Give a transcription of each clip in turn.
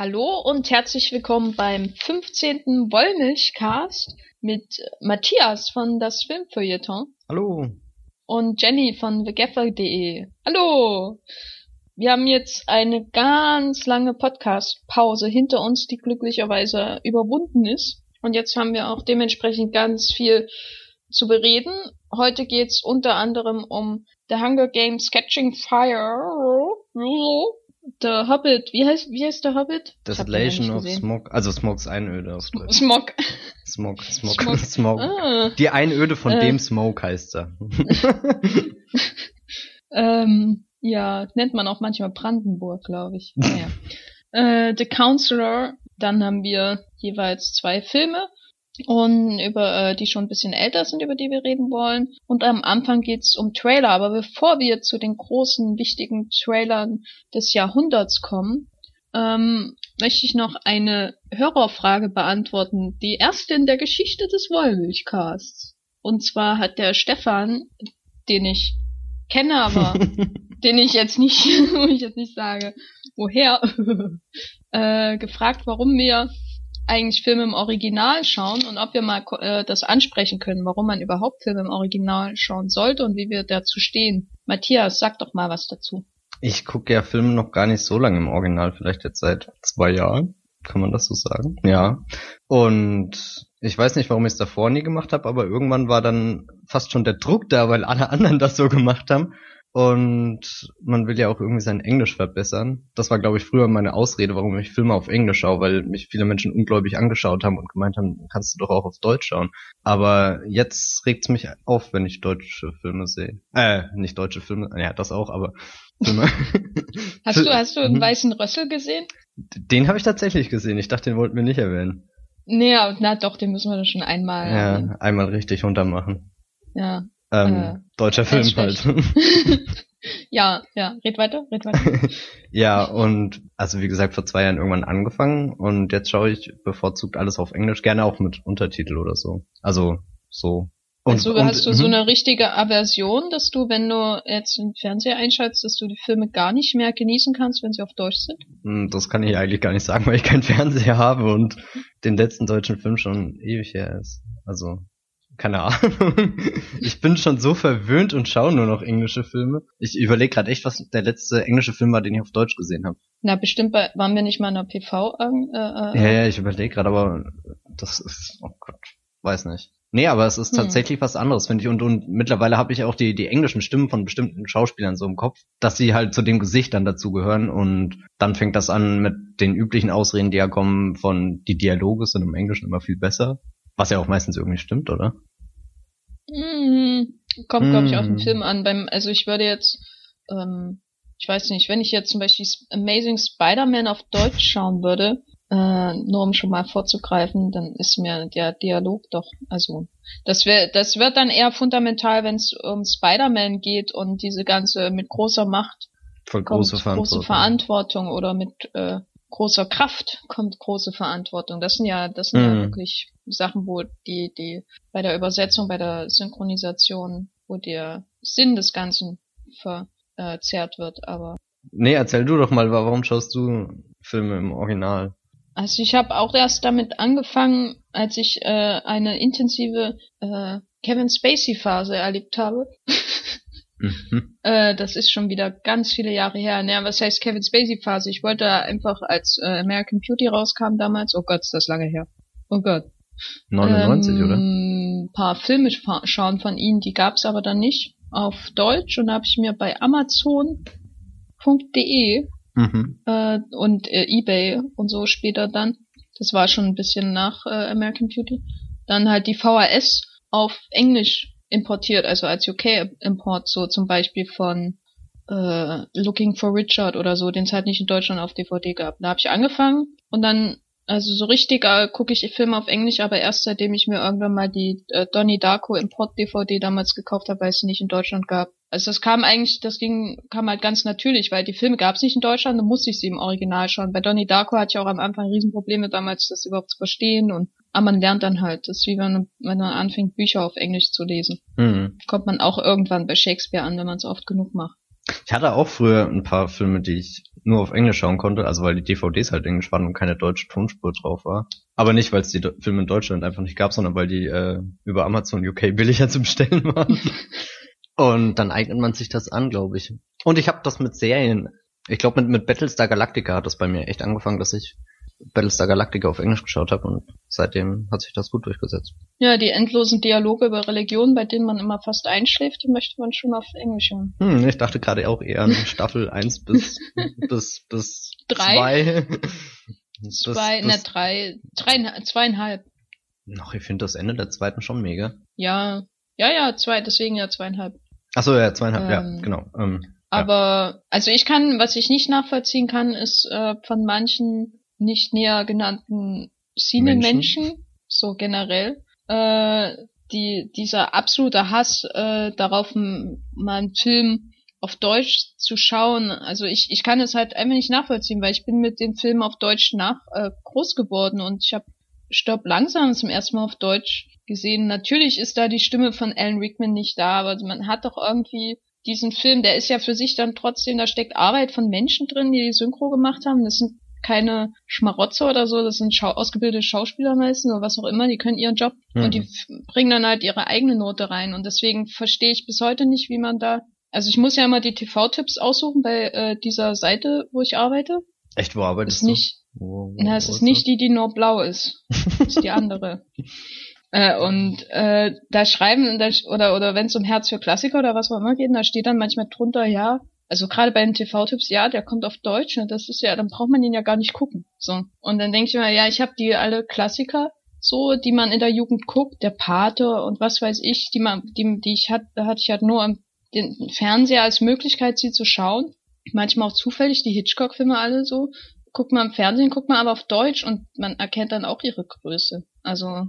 Hallo und herzlich willkommen beim 15. Wollmilchcast mit Matthias von das Filmfeuilleton. Hallo. Und Jenny von thegaffer.de. Hallo. Wir haben jetzt eine ganz lange Podcast-Pause hinter uns, die glücklicherweise überwunden ist. Und jetzt haben wir auch dementsprechend ganz viel zu bereden. Heute geht's unter anderem um The Hunger Games Catching Fire The Hobbit, wie heißt, wie heißt der Hobbit? Desolation of Smog, also Smogs Einöde auf Deutsch. Smog. Smog, Smog, Smog. Smog. Ah. Die Einöde von äh. dem Smog heißt er. ähm, ja, nennt man auch manchmal Brandenburg, glaube ich. Naja. äh, The Counselor, dann haben wir jeweils zwei Filme und über äh, die schon ein bisschen älter sind, über die wir reden wollen. Und am Anfang geht's um Trailer. Aber bevor wir zu den großen, wichtigen Trailern des Jahrhunderts kommen, ähm, möchte ich noch eine Hörerfrage beantworten. Die erste in der Geschichte des Wollmilchcasts. Und zwar hat der Stefan, den ich kenne, aber den ich jetzt nicht, wo ich jetzt nicht sage, woher, äh, gefragt, warum wir eigentlich Filme im Original schauen und ob wir mal äh, das ansprechen können, warum man überhaupt Filme im Original schauen sollte und wie wir dazu stehen. Matthias, sag doch mal was dazu. Ich gucke ja Filme noch gar nicht so lange im Original, vielleicht jetzt seit zwei Jahren. Kann man das so sagen? Ja. Und ich weiß nicht, warum ich es davor nie gemacht habe, aber irgendwann war dann fast schon der Druck da, weil alle anderen das so gemacht haben. Und man will ja auch irgendwie sein Englisch verbessern. Das war, glaube ich, früher meine Ausrede, warum ich Filme auf Englisch schaue, weil mich viele Menschen ungläubig angeschaut haben und gemeint haben, kannst du doch auch auf Deutsch schauen. Aber jetzt regt's mich auf, wenn ich deutsche Filme sehe. Äh, nicht deutsche Filme, ja, das auch, aber Filme. hast du, hast du einen mhm. weißen Rössel gesehen? Den habe ich tatsächlich gesehen. Ich dachte, den wollten wir nicht erwähnen. Naja, na doch, den müssen wir doch schon einmal. Ja, einmal richtig runtermachen. Ja, ähm, äh, deutscher Film halt. ja, ja, red weiter, red weiter. ja, und also wie gesagt, vor zwei Jahren irgendwann angefangen und jetzt schaue ich bevorzugt alles auf Englisch, gerne auch mit Untertitel oder so. Also so. Und, also und, hast du so mhm. eine richtige Aversion, dass du, wenn du jetzt einen Fernseher einschaltest, dass du die Filme gar nicht mehr genießen kannst, wenn sie auf Deutsch sind? Hm, das kann ich eigentlich gar nicht sagen, weil ich keinen Fernseher habe und den letzten deutschen Film schon ewig her ist. Also keine Ahnung. Ich bin schon so verwöhnt und schaue nur noch englische Filme. Ich überlege gerade echt, was der letzte englische Film war, den ich auf Deutsch gesehen habe. Na, bestimmt bei, waren wir nicht mal in der PV? Ähm, äh, äh, ja, ja, ich überlege gerade, aber das ist, oh Gott, weiß nicht. Nee, aber es ist hm. tatsächlich hm. was anderes, finde ich. Und, und mittlerweile habe ich auch die, die englischen Stimmen von bestimmten Schauspielern so im Kopf, dass sie halt zu dem Gesicht dann dazugehören. Und dann fängt das an mit den üblichen Ausreden, die ja kommen von, die Dialoge sind im Englischen immer viel besser. Was ja auch meistens irgendwie stimmt, oder? Mm, kommt, glaube ich, auf den mm. Film an. Beim, also ich würde jetzt, ähm, ich weiß nicht, wenn ich jetzt zum Beispiel Amazing Spider-Man auf Deutsch schauen würde, äh, nur um schon mal vorzugreifen, dann ist mir der Dialog doch, also das wäre, das wird dann eher fundamental, wenn es um Spider-Man geht und diese ganze mit großer Macht Voll große Verantwortung. große Verantwortung oder mit äh, großer Kraft kommt große Verantwortung. Das sind ja, das sind mhm. ja wirklich Sachen, wo die, die bei der Übersetzung, bei der Synchronisation, wo der Sinn des Ganzen verzerrt wird, aber. Nee, erzähl du doch mal, warum schaust du Filme im Original? Also ich habe auch erst damit angefangen, als ich äh, eine intensive äh, Kevin Spacey Phase erlebt habe. Mhm. Äh, das ist schon wieder ganz viele Jahre her. Naja, was heißt Kevin Spacey Phase? Ich wollte einfach, als äh, American Beauty rauskam damals, oh Gott, ist das lange her. Oh Gott. 99, ähm, oder? Ein paar Filme schauen von ihnen, die gab's aber dann nicht auf Deutsch und da habe ich mir bei Amazon.de mhm. äh, und äh, eBay und so später dann, das war schon ein bisschen nach äh, American Beauty, dann halt die VHS auf Englisch importiert, also als UK-Import, so zum Beispiel von äh, Looking for Richard oder so, den es halt nicht in Deutschland auf DVD gab. Da habe ich angefangen und dann, also so richtig äh, gucke ich Filme auf Englisch, aber erst seitdem ich mir irgendwann mal die äh, Donnie Darko Import-DVD damals gekauft habe, weil es sie nicht in Deutschland gab. Also das kam eigentlich, das ging, kam halt ganz natürlich, weil die Filme gab es nicht in Deutschland, dann musste ich sie im Original schauen. Bei Donnie Darko hatte ich auch am Anfang Riesenprobleme damals, das überhaupt zu verstehen und aber man lernt dann halt. Das ist wie wenn, wenn man anfängt, Bücher auf Englisch zu lesen. Mhm. Kommt man auch irgendwann bei Shakespeare an, wenn man es oft genug macht. Ich hatte auch früher ein paar Filme, die ich nur auf Englisch schauen konnte, also weil die DVDs halt Englisch waren und keine deutsche Tonspur drauf war. Aber nicht, weil es die Filme in Deutschland einfach nicht gab, sondern weil die äh, über Amazon UK billiger zu bestellen waren. und dann eignet man sich das an, glaube ich. Und ich habe das mit Serien. Ich glaube, mit, mit Battlestar Galactica hat das bei mir echt angefangen, dass ich Battlestar Galactica auf Englisch geschaut habe und seitdem hat sich das gut durchgesetzt. Ja, die endlosen Dialoge über Religion, bei denen man immer fast einschläft, die möchte man schon auf Englisch hören. Hm, ich dachte gerade auch eher an Staffel 1 bis bis bis Drei? 2. Zwei, ne, drei, drei, zweieinhalb. Noch, ich finde das Ende der zweiten schon mega. Ja, ja, ja, zwei, deswegen ja zweieinhalb. Achso, ja, zweieinhalb, ja, Ähm, genau. Ähm, Aber, also ich kann, was ich nicht nachvollziehen kann, ist äh, von manchen nicht näher genannten Cine-Menschen, so generell, äh, die, dieser absolute Hass äh, darauf, mal einen Film auf Deutsch zu schauen. Also ich, ich kann es halt einfach nicht nachvollziehen, weil ich bin mit den Filmen auf Deutsch nach äh, groß geworden und ich habe Stopp langsam zum ersten Mal auf Deutsch gesehen. Natürlich ist da die Stimme von Alan Rickman nicht da, aber man hat doch irgendwie diesen Film, der ist ja für sich dann trotzdem, da steckt Arbeit von Menschen drin, die die Synchro gemacht haben. Das sind keine Schmarotzer oder so, das sind schau ausgebildete Schauspieler meistens oder was auch immer, die können ihren Job Mhm. und die bringen dann halt ihre eigene Note rein. Und deswegen verstehe ich bis heute nicht, wie man da. Also ich muss ja immer die TV-Tipps aussuchen bei äh, dieser Seite, wo ich arbeite. echt, wo arbeitest Ist du? nicht, Wo, wo, na, es wo ist nicht die, die nur blau ist. Das ist die andere. Äh, und äh, da schreiben oder oder wenn es um Herz für Klassiker oder was auch immer geht, da steht dann manchmal drunter, ja, also gerade bei den TV-Tipps, ja, der kommt auf Deutsch, ne, das ist ja, dann braucht man ihn ja gar nicht gucken. So. Und dann denke ich mir, ja, ich habe die alle Klassiker, so, die man in der Jugend guckt, der Pate und was weiß ich, die man, die, die ich hatte, hatte ich halt nur am den Fernseher als Möglichkeit, sie zu schauen. Manchmal auch zufällig, die Hitchcock-Filme alle so. Guckt man im Fernsehen, guckt man aber auf Deutsch und man erkennt dann auch ihre Größe. Also,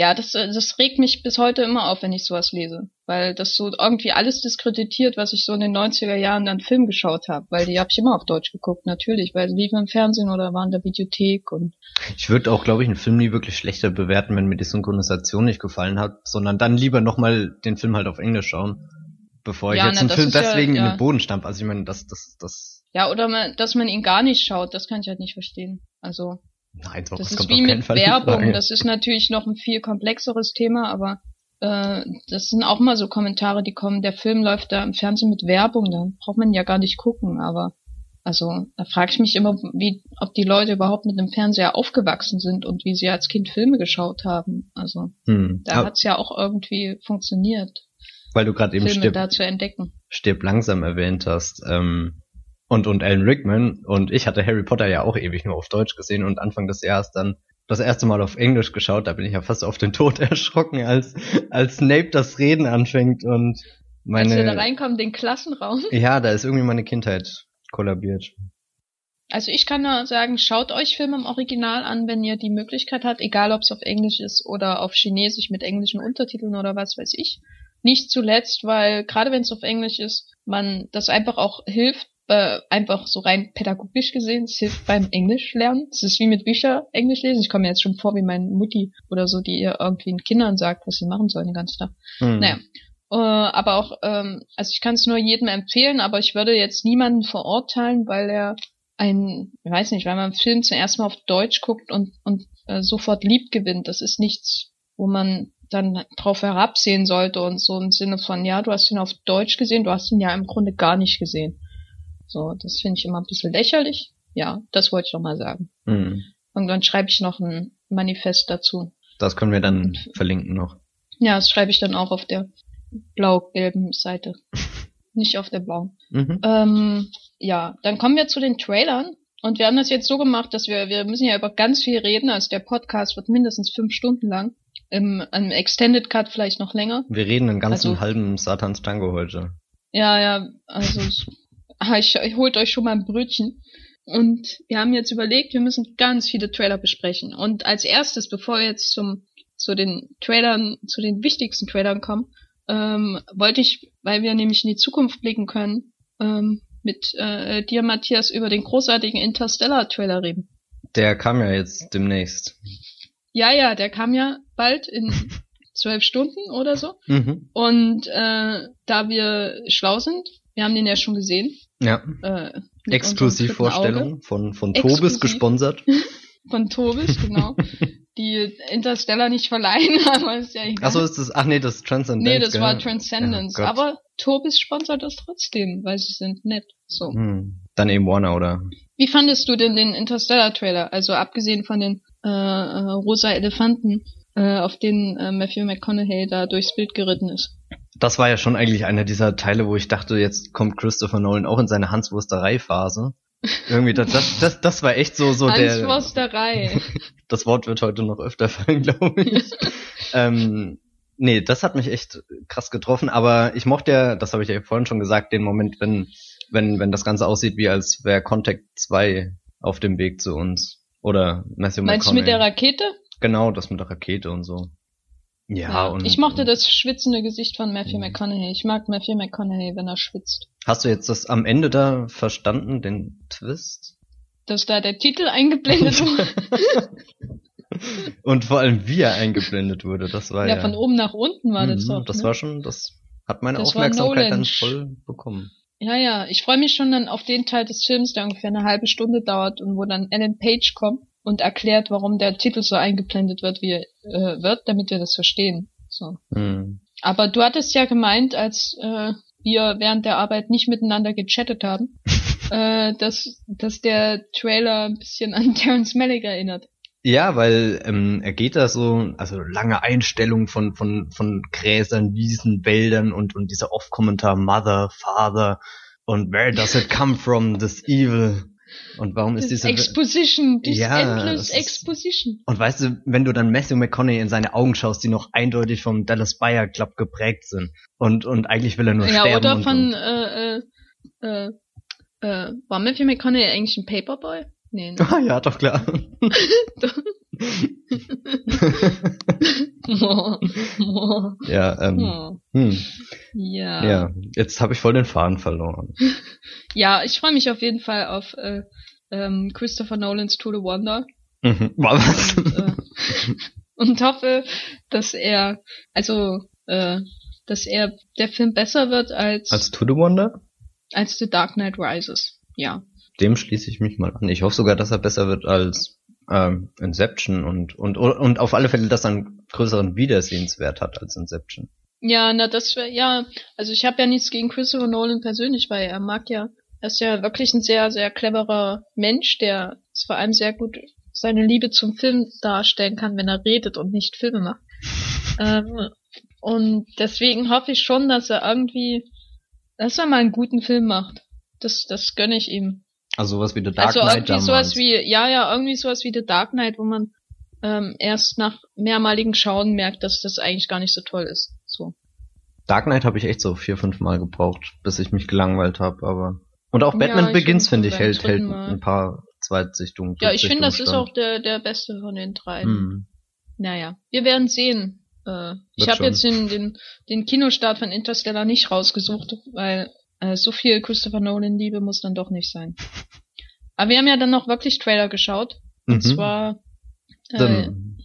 ja, das, äh, das regt mich bis heute immer auf, wenn ich sowas lese. Weil das so irgendwie alles diskreditiert, was ich so in den 90er Jahren dann Film geschaut habe. Weil die habe ich immer auf Deutsch geguckt, natürlich. Weil sie liefen im Fernsehen oder waren in der Videothek und Ich würde auch, glaube ich, einen Film nie wirklich schlechter bewerten, wenn mir die Synchronisation nicht gefallen hat, sondern dann lieber nochmal den Film halt auf Englisch schauen, bevor ich Ja, jetzt na, einen Film ist ja- deswegen in ja. den Boden stampf. Also ich meine, das, das, das, ja, oder man, dass man ihn gar nicht schaut, das kann ich halt nicht verstehen. Also, nein, so, Das ist wie mit Werbung. Das ist natürlich noch ein viel komplexeres Thema, aber äh, das sind auch mal so Kommentare, die kommen, der Film läuft da im Fernsehen mit Werbung, da braucht man ja gar nicht gucken, aber also da frage ich mich immer, wie, ob die Leute überhaupt mit dem Fernseher aufgewachsen sind und wie sie als Kind Filme geschaut haben. Also Hm. da hat's ja auch irgendwie funktioniert, weil du gerade eben Filme stirb, da zu entdecken. stirb langsam erwähnt hast, ähm, und, und Alan Rickman und ich hatte Harry Potter ja auch ewig nur auf Deutsch gesehen und Anfang des Jahres dann das erste Mal auf Englisch geschaut, da bin ich ja fast auf den Tod erschrocken, als, als Snape das Reden anfängt und Als wir da meine, reinkommen, den Klassenraum. ja, da ist irgendwie meine Kindheit kollabiert. Also ich kann nur sagen, schaut euch Filme im Original an, wenn ihr die Möglichkeit habt, egal ob es auf Englisch ist oder auf Chinesisch mit englischen Untertiteln oder was weiß ich. Nicht zuletzt, weil gerade wenn es auf Englisch ist, man das einfach auch hilft, äh, einfach so rein pädagogisch gesehen, es hilft beim Englisch lernen. Es ist wie mit Bücher Englisch lesen. Ich komme mir jetzt schon vor wie meine Mutti oder so, die ihr irgendwie den Kindern sagt, was sie machen sollen den ganzen Tag. Hm. Naja. Äh, aber auch, ähm, also ich kann es nur jedem empfehlen, aber ich würde jetzt niemanden verurteilen, weil er ein, ich weiß nicht, weil man einen Film zuerst mal auf Deutsch guckt und, und äh, sofort lieb gewinnt. Das ist nichts, wo man dann drauf herabsehen sollte und so im Sinne von, ja, du hast ihn auf Deutsch gesehen, du hast ihn ja im Grunde gar nicht gesehen. So, das finde ich immer ein bisschen lächerlich. Ja, das wollte ich noch mal sagen. Hm. Und dann schreibe ich noch ein Manifest dazu. Das können wir dann verlinken noch. Ja, das schreibe ich dann auch auf der blau-gelben Seite. Nicht auf der blauen. Mhm. Ähm, ja, dann kommen wir zu den Trailern. Und wir haben das jetzt so gemacht, dass wir, wir müssen ja über ganz viel reden. Also der Podcast wird mindestens fünf Stunden lang. Im, im Extended Cut vielleicht noch länger. Wir reden einen ganzen Also- halben Satans Tango heute. Ja, ja, also ich, ah, ich, ich holt euch schon mal ein Brötchen. Und wir haben jetzt überlegt, wir müssen ganz viele Trailer besprechen. Und als erstes, bevor wir jetzt zum, zu den Trailern, zu den wichtigsten Trailern kommen, ähm, wollte ich, weil wir nämlich in die Zukunft blicken können, ähm, mit äh, dir, Matthias, über den großartigen Interstellar-Trailer reden. Der kam ja jetzt demnächst. Ja, ja, der kam ja bald in zwölf Stunden oder so. Mhm. Und äh, da wir schlau sind, Wir haben den ja schon gesehen. Ja. Äh, Exklusivvorstellung von, von Tobis Exklusiv. gesponsert. Von Tobis, genau. die Interstellar nicht verleihen, aber ist ja egal. Achso, ist das, ach nee, das ist Transcendence. nee, das gell? war Transcendence. Ja, aber Tobis sponsert das trotzdem, weil sie sind nett. So. Hm. Dann eben Warner, oder? Wie fandest du denn den Interstellar-Trailer? Also abgesehen von den äh, äh, rosa Elefanten, äh, auf denen äh, Matthew McConaughey da durchs Bild geritten ist. Das war ja schon eigentlich einer dieser Teile, wo ich dachte, jetzt kommt Christopher Nolan auch in seine Hanswursterei-Phase. Irgendwie, das, das, das, das war echt so, so der, Hanswursterei. das Wort wird heute noch öfter fallen, glaube ich. ähm, nee, das hat mich echt krass getroffen, aber ich mochte ja, das habe ich ja vorhin schon gesagt, den Moment, wenn, wenn, wenn das Ganze aussieht, wie als wäre Contact 2 auf dem Weg zu uns. Oder Matthew Meinst du McConaughey. mit der Rakete? Genau, das mit der Rakete und so. Ja, und. ich mochte das schwitzende Gesicht von Matthew Mhm. McConaughey. Ich mag Matthew McConaughey, wenn er schwitzt. Hast du jetzt das am Ende da verstanden, den Twist? Dass da der Titel eingeblendet wurde. und vor allem wie er eingeblendet wurde, das war ja. ja, von oben nach unten war das Mhm, doch. Das ne? war schon, das hat meine Das Aufmerksamkeit dann voll bekommen. Ja, ja, ich freue mich schon dann auf den Teil des Films, der ungefähr eine halbe Stunde dauert und wo dann Alan Page kommt und erklärt, warum der Titel so eingeblendet wird, wie er äh, wird, damit wir das verstehen. So. Hm. Aber du hattest ja gemeint, als äh, wir während der Arbeit nicht miteinander gechattet haben, äh, dass, dass der Trailer ein bisschen an Terrence Malick erinnert. Ja, weil ähm, er geht da so, also lange Einstellung von von von Gräsern, Wiesen, Wäldern und und dieser Off-Kommentar Mother, Father und Where does it come from this evil und warum ist Das diese Exposition, this Ja, endless ist- Exposition. und weißt du, wenn du dann Matthew McConaughey in seine Augen schaust, die noch eindeutig vom Dallas Buyer Club geprägt sind und und eigentlich will er nur Ja, sterben oder und, von, und äh, äh, äh, äh, war Matthew McConaughey eigentlich ein Paperboy? Nee, ne? Ah, ja, doch klar. ja, ähm, hm, ja. ja, jetzt habe ich voll den Faden verloren. Ja, ich freue mich auf jeden Fall auf äh, ähm, Christopher Nolans To the Wonder Mhm. Was? und, äh, und hoffe, dass er, also, äh, dass er der Film besser wird als Als To the Wonder? als The Dark Knight Rises. Ja. Dem schließe ich mich mal an. Ich hoffe sogar, dass er besser wird als ähm, Inception und und und auf alle Fälle, dass er einen größeren Wiedersehenswert hat als Inception. Ja, na das wäre ja, also ich habe ja nichts gegen Christopher Nolan persönlich, weil er mag ja, er ist ja wirklich ein sehr, sehr cleverer Mensch, der vor allem sehr gut seine Liebe zum Film darstellen kann, wenn er redet und nicht Filme macht. ähm, und deswegen hoffe ich schon, dass er irgendwie, dass er mal einen guten Film macht. Das, das gönne ich ihm. Also sowas wie The Dark also Knight irgendwie damals. sowas wie, ja, ja, irgendwie sowas wie The Dark Knight, wo man ähm, erst nach mehrmaligen Schauen merkt, dass das eigentlich gar nicht so toll ist. So. Dark Knight habe ich echt so vier, fünf Mal gebraucht, bis ich mich gelangweilt habe, aber und auch Ja, Batman ich Begins finde ich hält hält Mal. ein paar Zweitsichtungen. Ja, ich finde, das ist auch der, der beste von den drei. Hm. Naja, wir werden sehen. Äh, ich habe jetzt den, den, den Kinostart von Interstellar nicht rausgesucht, weil äh, so viel Christopher Nolan-Liebe muss dann doch nicht sein. Aber wir haben ja dann noch wirklich Trailer geschaut. Und Mhm. zwar, äh, Dann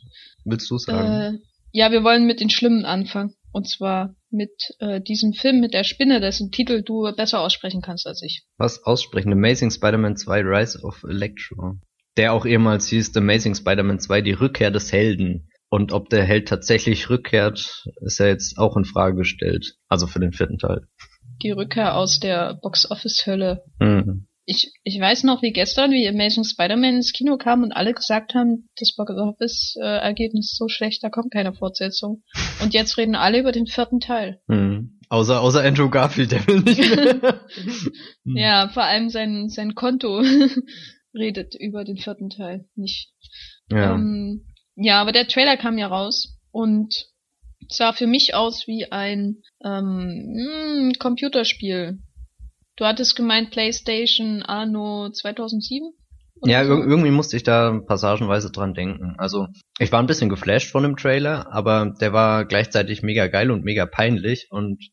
willst du sagen? äh, ja, wir wollen mit den Schlimmen anfangen. Und zwar mit äh, diesem Film mit der Spinne, dessen Titel du besser aussprechen kannst als ich. Was aussprechen? Amazing Spider-Man 2 Rise of Electro. Der auch ehemals hieß Amazing Spider-Man 2 Die Rückkehr des Helden. Und ob der Held tatsächlich rückkehrt, ist ja jetzt auch in Frage gestellt. Also für den vierten Teil. Die Rückkehr aus der Box-Office-Hölle. Hm. Ich, ich weiß noch wie gestern, wie Amazing Spider-Man ins Kino kam und alle gesagt haben, das Box-Office-Ergebnis ist so schlecht, da kommt keine Fortsetzung. Und jetzt reden alle über den vierten Teil. Hm. Außer, außer Andrew Garfield, der will nicht mehr. Hm. Ja, vor allem sein, sein Konto redet über den vierten Teil, nicht. ja. Ähm, ja, aber der Trailer kam ja raus und sah für mich aus wie ein ähm, mh, Computerspiel. Du hattest gemeint PlayStation Anno 2007? Oder Ja, so? ir irgendwie musste ich da passagenweise dran denken. Also, ich war ein bisschen geflasht von dem Trailer, aber der war gleichzeitig mega geil und mega peinlich und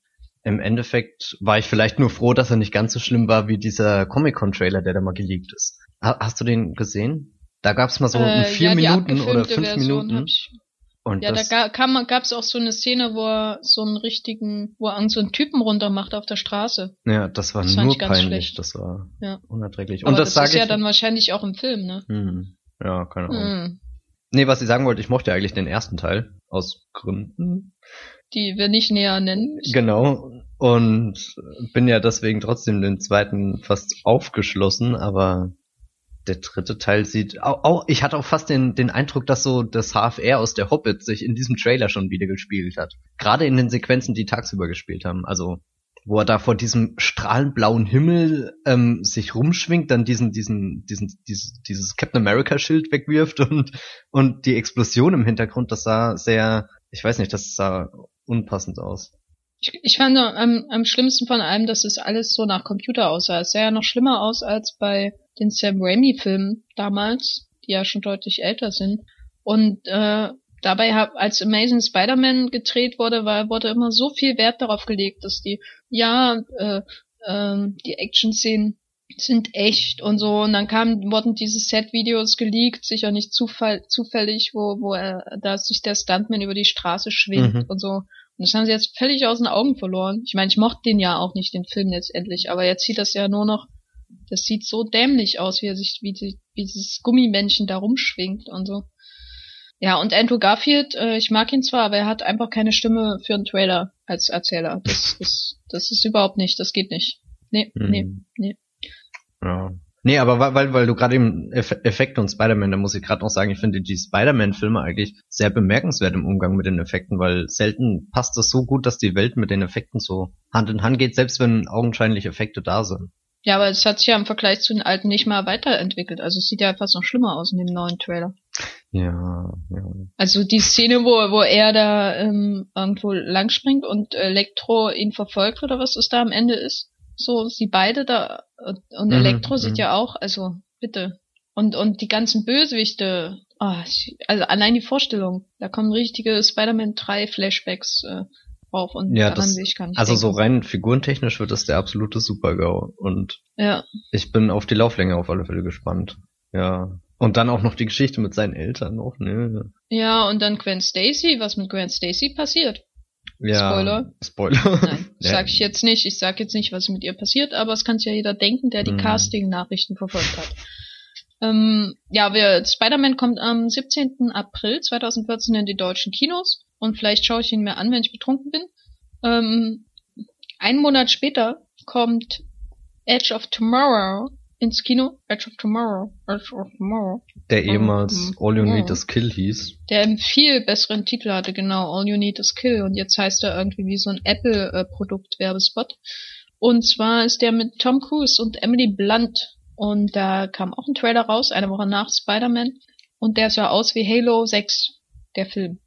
im Endeffekt war ich vielleicht nur froh, dass er nicht ganz so schlimm war wie dieser Comic-Con-Trailer, der da mal geleakt ist. Ha hast du den gesehen? Da gab's mal so Äh, vier ja, Minuten oder fünf Version Minuten. Und Ja, das, da gab es auch so eine Szene, wo er so einen richtigen, wo er so einen Typen runtermacht auf der Straße. ja, das war das nur peinlich. schlecht. Das war Ja. unerträglich. Aber Und das, das, ist ich. ja dann wahrscheinlich auch im Film, ne? hm, ja, keine Ahnung. Hm. Nee, was ich sagen wollte, ich mochte eigentlich den ersten Teil. Aus Gründen. Die wir nicht näher nennen. müssen. Genau. Und bin ja deswegen trotzdem den zweiten fast aufgeschlossen, aber der dritte Teil sieht auch, auch ich hatte auch fast den, den Eindruck, dass so das HFR aus der Hobbit sich in diesem Trailer schon wieder gespielt hat. Gerade in den Sequenzen, die tagsüber gespielt haben. Also wo er da vor diesem strahlend blauen Himmel ähm, sich rumschwingt, dann diesen, diesen, diesen, dieses, dieses Captain America Schild wegwirft und, und die Explosion im Hintergrund, das sah sehr, ich weiß nicht, das sah unpassend aus. Ich, ich fand am, am schlimmsten von allem, dass es alles so nach Computer aussah. Es sah ja noch schlimmer aus als bei den Sam Raimi-Filmen damals, die ja schon deutlich älter sind. Und äh, dabei hab, als Amazing Spider-Man gedreht wurde, war, wurde immer so viel Wert darauf gelegt, dass die, ja, äh, ähm, die Action-Szenen sind echt und so. Und dann kamen, wurden diese Set-Videos geleakt, sicher nicht zufall, zufällig, wo, wo er, da sich der Stuntman über die Straße schwingt Mhm. und so. Und das haben sie jetzt völlig aus den Augen verloren. Ich meine, ich mochte den ja auch nicht, den Film letztendlich, aber jetzt sieht das ja nur noch, das sieht so dämlich aus, wie er sich, wie, die, wie dieses Gummimännchen da rumschwingt und so. Ja, und Andrew Garfield, äh, ich mag ihn zwar, aber er hat einfach keine Stimme für einen Trailer als Erzähler. Das ist, das ist überhaupt nicht, das geht nicht. Nee, nee, Mhm. nee. Ja. Nee, aber weil, weil, weil du gerade eben Eff Effekte und Spider-Man, da muss ich gerade noch sagen, ich finde die Spider-Man-Filme eigentlich sehr bemerkenswert im Umgang mit den Effekten, weil selten passt das so gut, dass die Welt mit den Effekten so Hand in Hand geht, selbst wenn augenscheinlich Effekte da sind. Ja, aber es hat sich ja im Vergleich zu den alten nicht mal weiterentwickelt. Also es sieht ja fast noch schlimmer aus in dem neuen Trailer. Ja, ja. Also die Szene, wo, wo er da ähm, irgendwo langspringt und Elektro ihn verfolgt oder was es da am Ende ist. So, sie beide da und und Mhm, Elektro sieht mhm. ja auch, also bitte. Und und die ganzen Bösewichte, ah, ich, also allein die Vorstellung, da kommen richtige Spider-Man 3 Flashbacks äh, drauf und Ja, daran das- will ich gar nicht Also denken. so rein figurentechnisch wird das der absolute Super-GAU und Ja, ich bin auf die Lauflänge auf alle Fälle gespannt. Ja. Und dann auch noch die Geschichte mit seinen Eltern noch, ne? ja und dann Gwen Stacy, was mit Gwen Stacy passiert? Ja. Spoiler. Spoiler. Nein. sag ich jetzt nicht. Ich sag jetzt nicht, was mit ihr passiert, aber es kann sich ja jeder denken, der die Mhm. Casting-Nachrichten verfolgt hat. Ähm, ja, wir, Spider-Man kommt am 17. April 2014 in die deutschen Kinos und vielleicht schaue ich ihn mir an, wenn ich betrunken bin. Ähm, einen Monat später kommt Edge of Tomorrow ins Kino. Edge of Tomorrow. Edge of Tomorrow. Der ehemals Mhm. All You Need Mhm. is Kill hieß. Der einen viel besseren Titel hatte, genau. All You Need is Kill. Und jetzt heißt er irgendwie wie so ein Apple-Produkt-Werbespot. Und zwar ist der mit Tom Cruise und Emily Blunt. Und da kam auch ein Trailer raus, eine Woche nach Spider-Man. Und der sah aus wie Halo 6, der Film.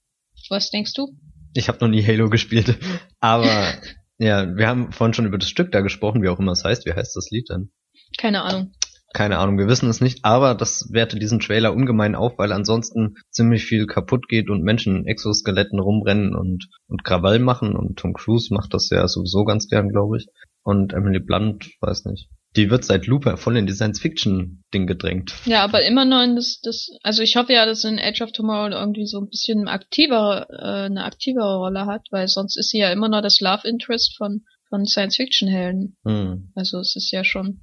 Was denkst du? Ich habe noch nie Halo gespielt, aber ja, wir haben vorhin schon über das Stück da gesprochen, wie auch immer es heißt. Wie heißt das Lied denn? Keine Ahnung. Keine Ahnung, wir wissen es nicht, aber das wertet diesen Trailer ungemein auf, weil ansonsten ziemlich viel kaputt geht und Menschen in Exoskeletten rumrennen und, und Krawall machen und Tom Cruise macht das ja sowieso ganz gern, glaube ich. Und Emily Blunt, weiß nicht. Die wird seit Looper voll in die Science-Fiction-Ding gedrängt. Ja, aber immer noch in das, das, also ich hoffe ja, dass in Edge of Tomorrow irgendwie so ein bisschen aktiver, äh, eine aktivere Rolle hat, weil sonst ist sie ja immer noch das Love Interest von, von Science-Fiction-Helden. Hm. Also es ist ja schon.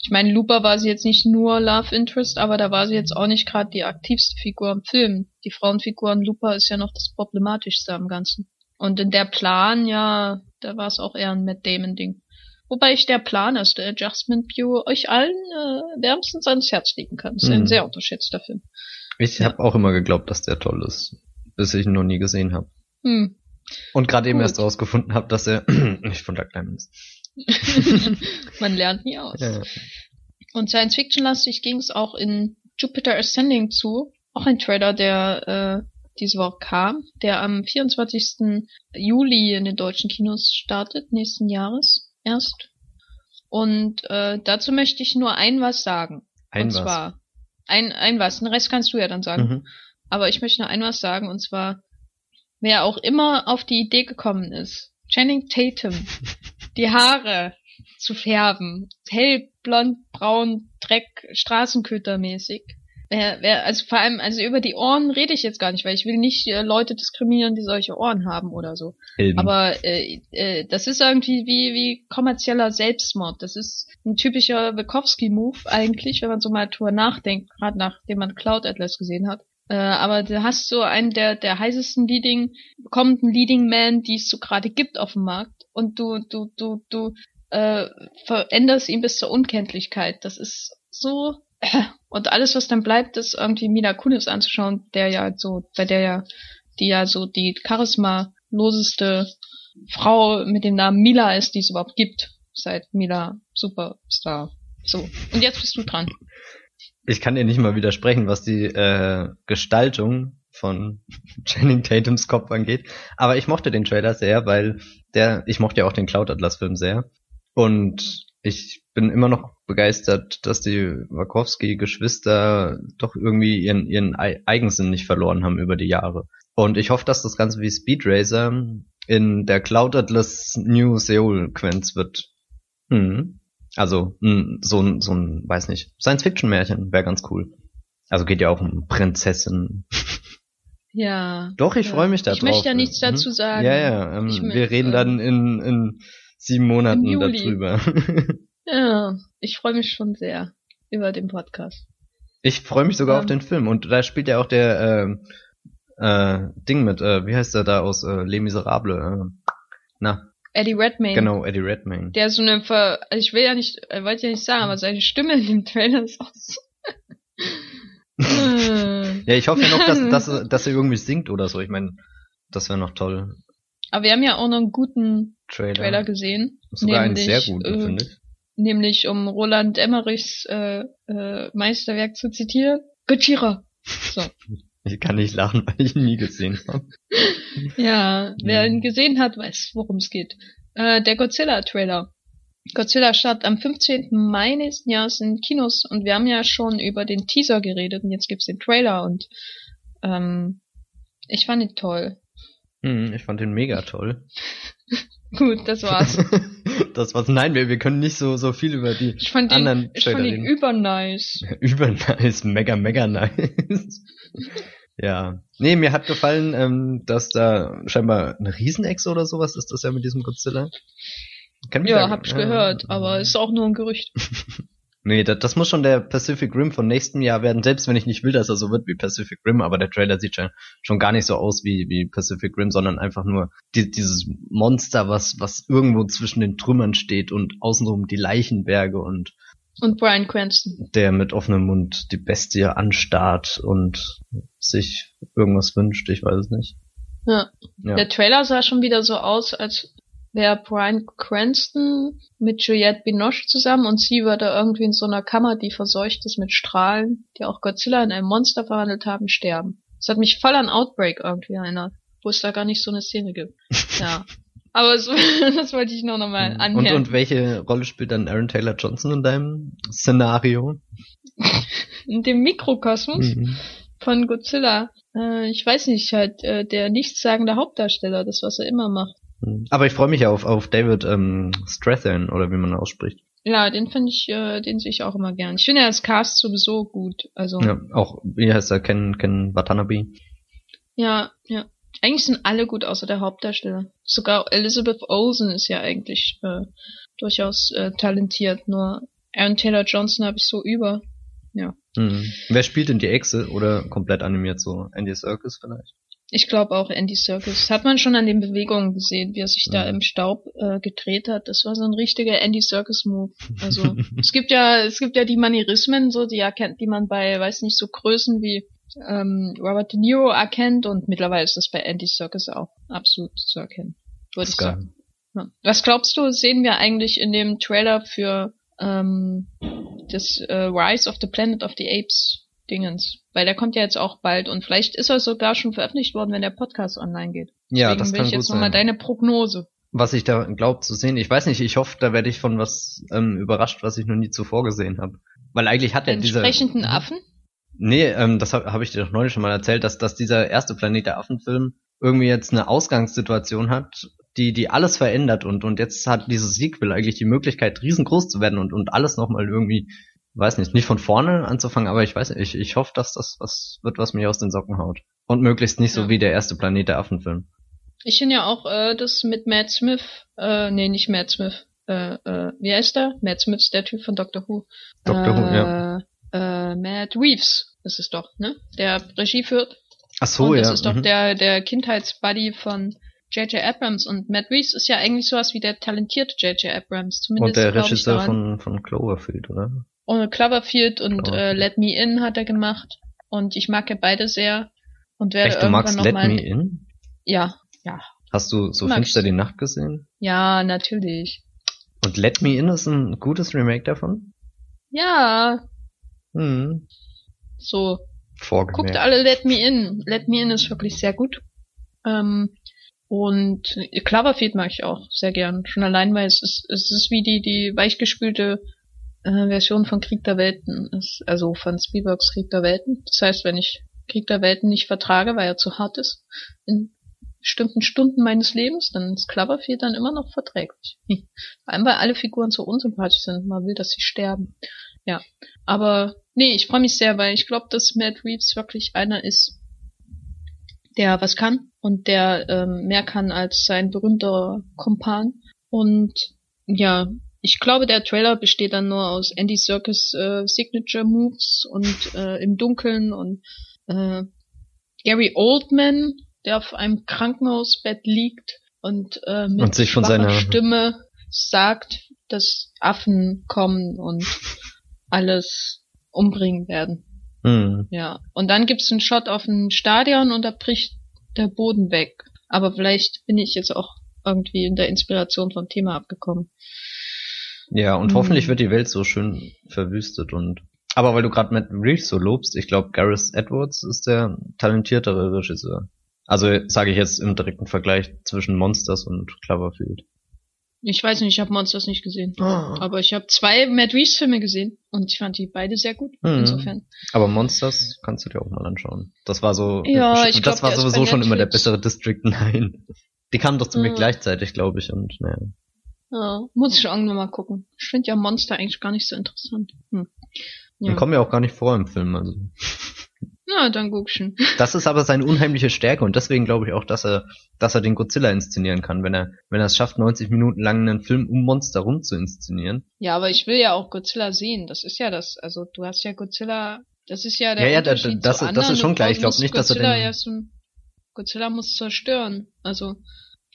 Ich meine, Looper war sie jetzt nicht nur Love Interest, aber da war sie jetzt auch nicht gerade die aktivste Figur im Film. Die Frauenfigur in Looper ist ja noch das Problematischste am Ganzen. Und in der Plan, ja, da war es auch eher ein Matt Damon-Ding. Wobei ich der Plan ist, der Adjustment Bureau euch allen äh, wärmstens ans Herz legen kann. ist ein Mhm. sehr unterschätzter Film. Ich Ja. habe auch immer geglaubt, dass der toll ist, bis ich ihn noch nie gesehen habe. Hm. Und gerade eben erst rausgefunden habe, dass er nicht von Doug Lyman ist. Man lernt nie aus. Ja. Und Science-Fiction-lastig ging es auch in Jupiter Ascending zu. Auch ein Trailer, der äh, diese Woche kam, der am 24. Juli in den deutschen Kinos startet, nächsten Jahres erst. Und äh, dazu möchte ich nur ein was sagen. Ein und was. zwar ein, ein was. Den Rest kannst du ja dann sagen. Mhm. Aber ich möchte nur ein was sagen, und zwar, wer auch immer auf die Idee gekommen ist, Channing Tatum, die Haare zu färben, hell, blond, braun, Dreck, Straßenkötermäßig, Wer, wer, also vor allem, also über die Ohren rede ich jetzt gar nicht, weil ich will nicht äh, Leute diskriminieren, die solche Ohren haben oder so. Helden. Aber äh, äh, das ist irgendwie wie, wie kommerzieller Selbstmord. Das ist ein typischer Wekowski-Move eigentlich, wenn man so mal drüber nachdenkt, gerade nachdem man Cloud Atlas gesehen hat. Äh, aber du hast so einen der, der heißesten Leading, kommenden Leading Man, die es so gerade gibt auf dem Markt. Und du, du, du, du äh, veränderst ihn bis zur Unkenntlichkeit. Das ist so und alles, was dann bleibt, ist irgendwie Mila Kunis anzuschauen, der ja so, bei der ja, die ja so die charismaloseste Frau mit dem Namen Mila ist, die es überhaupt gibt, seit Mila Superstar. So. Und jetzt bist du dran. Ich kann dir nicht mal widersprechen, was die äh, Gestaltung von Channing Tatums Kopf angeht. Aber ich mochte den Trailer sehr, weil der, ich mochte ja auch den Cloud Atlas Film sehr. Und ich bin immer noch begeistert, dass die Wachowski-Geschwister doch irgendwie ihren, ihren Eigensinn nicht verloren haben über die Jahre. Und ich hoffe, dass das Ganze wie Speed Racer in der Cloud Atlas New Seoul-Quenz wird. Hm. Also hm, so ein, so ein, weiß nicht, Science-Fiction-Märchen wäre ganz cool. Also geht ja auch um Prinzessin. Ja. Doch, ich ja. freue mich da Ich möchte ja nichts Mhm. dazu sagen. Ja, ja. Ähm, Ich wir möchte, reden dann in, in sieben Monaten darüber. Ja, ich freue mich schon sehr über den Podcast. Ich freue mich sogar Ja. auf den Film. Und da spielt ja auch der ähm, äh, Ding mit, äh, wie heißt der da aus äh, Les Miserables? Äh, na, Eddie Redmayne. genau, Eddie Redmayne. Der so eine Ver also ich will ja nicht, äh, wollte ja nicht sagen, aber seine Stimme in dem Trailer ist auch so. Äh. Ja, ich hoffe ja noch, dass, dass, er- dass er irgendwie singt oder so. Ich meine, das wäre noch toll. Aber wir haben ja auch noch einen guten Trailer. Trailer gesehen. Sogar einen nämlich, sehr guten, äh, finde ich. Nämlich um Roland Emmerichs äh, äh, Meisterwerk zu zitieren. Gojira. So. Ich kann nicht lachen, weil ich ihn nie gesehen habe. Ja, wer ihn gesehen hat, weiß, worum es geht. Äh, der Godzilla-Trailer. Godzilla startet am 15. Mai nächsten Jahres in Kinos und wir haben ja schon über den Teaser geredet und jetzt gibt's den Trailer und ähm, ich fand ihn toll. Hm, ich fand den mega toll. Gut, das war's. das war's. Nein, wir, wir können nicht so, so viel über die Ich fand anderen ihn, ich fand ihn reden. übernice. Übernice, mega, mega nice. ja. Nee, mir hat gefallen, ähm, dass da scheinbar eine Riesenechse oder sowas ist das ja mit diesem Godzilla. Mich Ja, da- hab ich gehört, aber ist auch nur ein Gerücht. Nee, das, das muss schon der Pacific Rim von nächstem Jahr werden, selbst wenn ich nicht will, dass er so wird wie Pacific Rim, aber der Trailer sieht schon, schon gar nicht so aus wie, wie Pacific Rim, sondern einfach nur die, dieses Monster, was, was irgendwo zwischen den Trümmern steht und außenrum die Leichenberge und Und Brian Cranston. der mit offenem Mund die Bestie anstarrt und sich irgendwas wünscht, ich weiß es nicht. Ja. Ja. Der Trailer sah schon wieder so aus, als wäre Brian Cranston mit Juliette Binoche zusammen und sie würde irgendwie in so einer Kammer, die verseucht ist mit Strahlen, die auch Godzilla in ein Monster verwandelt haben, sterben. Das hat mich voll an Outbreak irgendwie erinnert, wo es da gar nicht so eine Szene gibt. Ja. Aber so, das wollte ich nur nochmal und, anmerken. und welche Rolle spielt dann Aaron Taylor Johnson in deinem Szenario? in dem Mikrokosmos Mhm. von Godzilla. Äh, ich weiß nicht, halt äh, der nichtssagende Hauptdarsteller, das was er immer macht. Aber ich freue mich ja auf, auf David ähm, Strathairn, oder wie man ausspricht. Ja, den finde ich, äh, den sehe ich auch immer gern. Ich finde ja das Cast sowieso gut. Also ja, Ja, auch, wie heißt er, Ken, Ken Watanabe? ja. Eigentlich sind alle gut außer der Hauptdarsteller. Sogar Elizabeth Olsen ist ja eigentlich äh, durchaus äh, talentiert. Nur Aaron Taylor Johnson habe ich so über. Mhm. Wer spielt denn die Echse oder komplett animiert so? Andy Serkis vielleicht? Ich glaube auch Andy Serkis. Hat man schon an den Bewegungen gesehen, wie er sich da Mhm. im Staub äh, gedreht hat. Das war so ein richtiger Andy Serkis Move. Also es gibt ja, es gibt ja die Manierismen, so die erkennt, die man bei, weiß nicht, so Größen wie ähm, Robert De Niro erkennt und mittlerweile ist das bei Andy Serkis auch absolut zu erkennen. Würde ich sagen. Ja. Was glaubst du, sehen wir eigentlich in dem Trailer für ähm, das äh, Rise of the Planet of the Apes Dingens? Weil der kommt ja jetzt auch bald und vielleicht ist er sogar schon veröffentlicht worden, wenn der Podcast online geht. Ja, Deswegen das will kann ich gut jetzt nochmal deine Prognose. Was ich da glaubt zu sehen, ich weiß nicht, ich hoffe, da werde ich von was ähm, überrascht, was ich noch nie zuvor gesehen habe. Weil eigentlich hat er Den dieser... sprechenden Mhm. Affen? Nee, ähm, das habe hab ich dir doch neulich schon mal erzählt, dass, dass dieser erste Planet der Affen-Film irgendwie jetzt eine Ausgangssituation hat, die, die alles verändert und, und jetzt hat dieses Sequel eigentlich die Möglichkeit, riesengroß zu werden und, und alles nochmal irgendwie weiß nicht, nicht von vorne anzufangen, aber ich weiß nicht, ich, ich hoffe, dass das was wird, was mich aus den Socken haut. Und möglichst nicht Ja. so wie der erste Planet der Affen-Film. Ich finde ja auch äh, das mit Matt Smith, äh, nee, nicht Matt Smith, äh, äh, wie heißt der? Matt Smith ist der Typ von Doctor Who. Doctor Who, äh, ja. Äh, Matt Reeves ist es doch, ne? Der Regie führt. Ach so, und ja. das ist doch mhm. der, der Kindheitsbuddy von J.J. Abrams. Und Matt Reeves ist ja eigentlich sowas wie der talentierte J.J. Abrams. Zumindest Und der ich Regisseur daran. von, von Cloverfield, oder? Und Cloverfield und äh. Let Me In hat er gemacht. Und ich mag ja beide sehr. Und werde Echt, du irgendwann magst Let mal Me In? Ja, ja. Hast du so Finster die Nacht gesehen? Ja, natürlich. Und Let Me In ist ein gutes Remake davon? Ja, Hm. so. Vorgemerkt. Guckt alle Let Me In. Let Me In ist wirklich sehr gut. Ähm, und Cloverfield mag ich auch sehr gern. Schon allein, weil es ist, es ist wie die, die weichgespülte äh, Version von Krieg der Welten. Es, also von Spielbergs Krieg der Welten. Das heißt, wenn ich Krieg der Welten nicht vertrage, weil er zu hart ist, in bestimmten Stunden meines Lebens, dann ist Cloverfield dann immer noch verträglich. Vor allem, weil alle Figuren so unsympathisch sind. Man will, dass sie sterben. Ja. Aber nee, ich freue mich sehr, weil ich glaube, dass Matt Reeves wirklich einer ist, der was kann und der ähm, mehr kann als sein berühmter Kompan. Und ja, ich glaube, der Trailer besteht dann nur aus Andy Serkis äh, Signature Moves und äh, im Dunkeln und äh, Gary Oldman, der auf einem Krankenhausbett liegt und äh, mit Und sich von seiner- Stimme sagt, dass Affen kommen und alles umbringen werden. Hm. Ja. Und dann gibt's einen Shot auf ein Stadion und da bricht der Boden weg. Aber vielleicht bin ich jetzt auch irgendwie in der Inspiration vom Thema abgekommen. Ja, und Hm. hoffentlich wird die Welt so schön verwüstet und aber weil du gerade Matt Reeves so lobst, ich glaube Gareth Edwards ist der talentiertere Regisseur. Also sage ich jetzt im direkten Vergleich zwischen Monsters und Cloverfield. Ich weiß nicht, ich habe Monsters nicht gesehen. Ah. Aber ich habe zwei Matt Reeves Filme gesehen und ich fand die beide sehr gut. Mhm. Insofern. Aber Monsters kannst du dir auch mal anschauen. Das war so, Ja, ich das glaub, war der ist sowieso schon immer der bessere District 9. Die kamen doch ziemlich Mhm. gleichzeitig, glaube ich, und naja. Ja, muss ich irgendwann mal gucken. Ich finde ja Monster eigentlich gar nicht so interessant. Hm. Ja. Ja. kommen ja auch gar nicht vor im Film. Also. Na, dann guck schon. Das ist aber seine unheimliche Stärke und deswegen glaube ich auch, dass er, dass er den Godzilla inszenieren kann, wenn er, wenn er es schafft, 90 Minuten lang einen Film um Monster rum zu inszenieren. Ja, aber ich will ja auch Godzilla sehen. Das ist ja das. Also du hast ja Godzilla. Das ist ja der Ja, ja, da- das- das ist schon klar. Ich glaub musst nicht, dass er Godzilla den- ja so, Godzilla muss zerstören. Also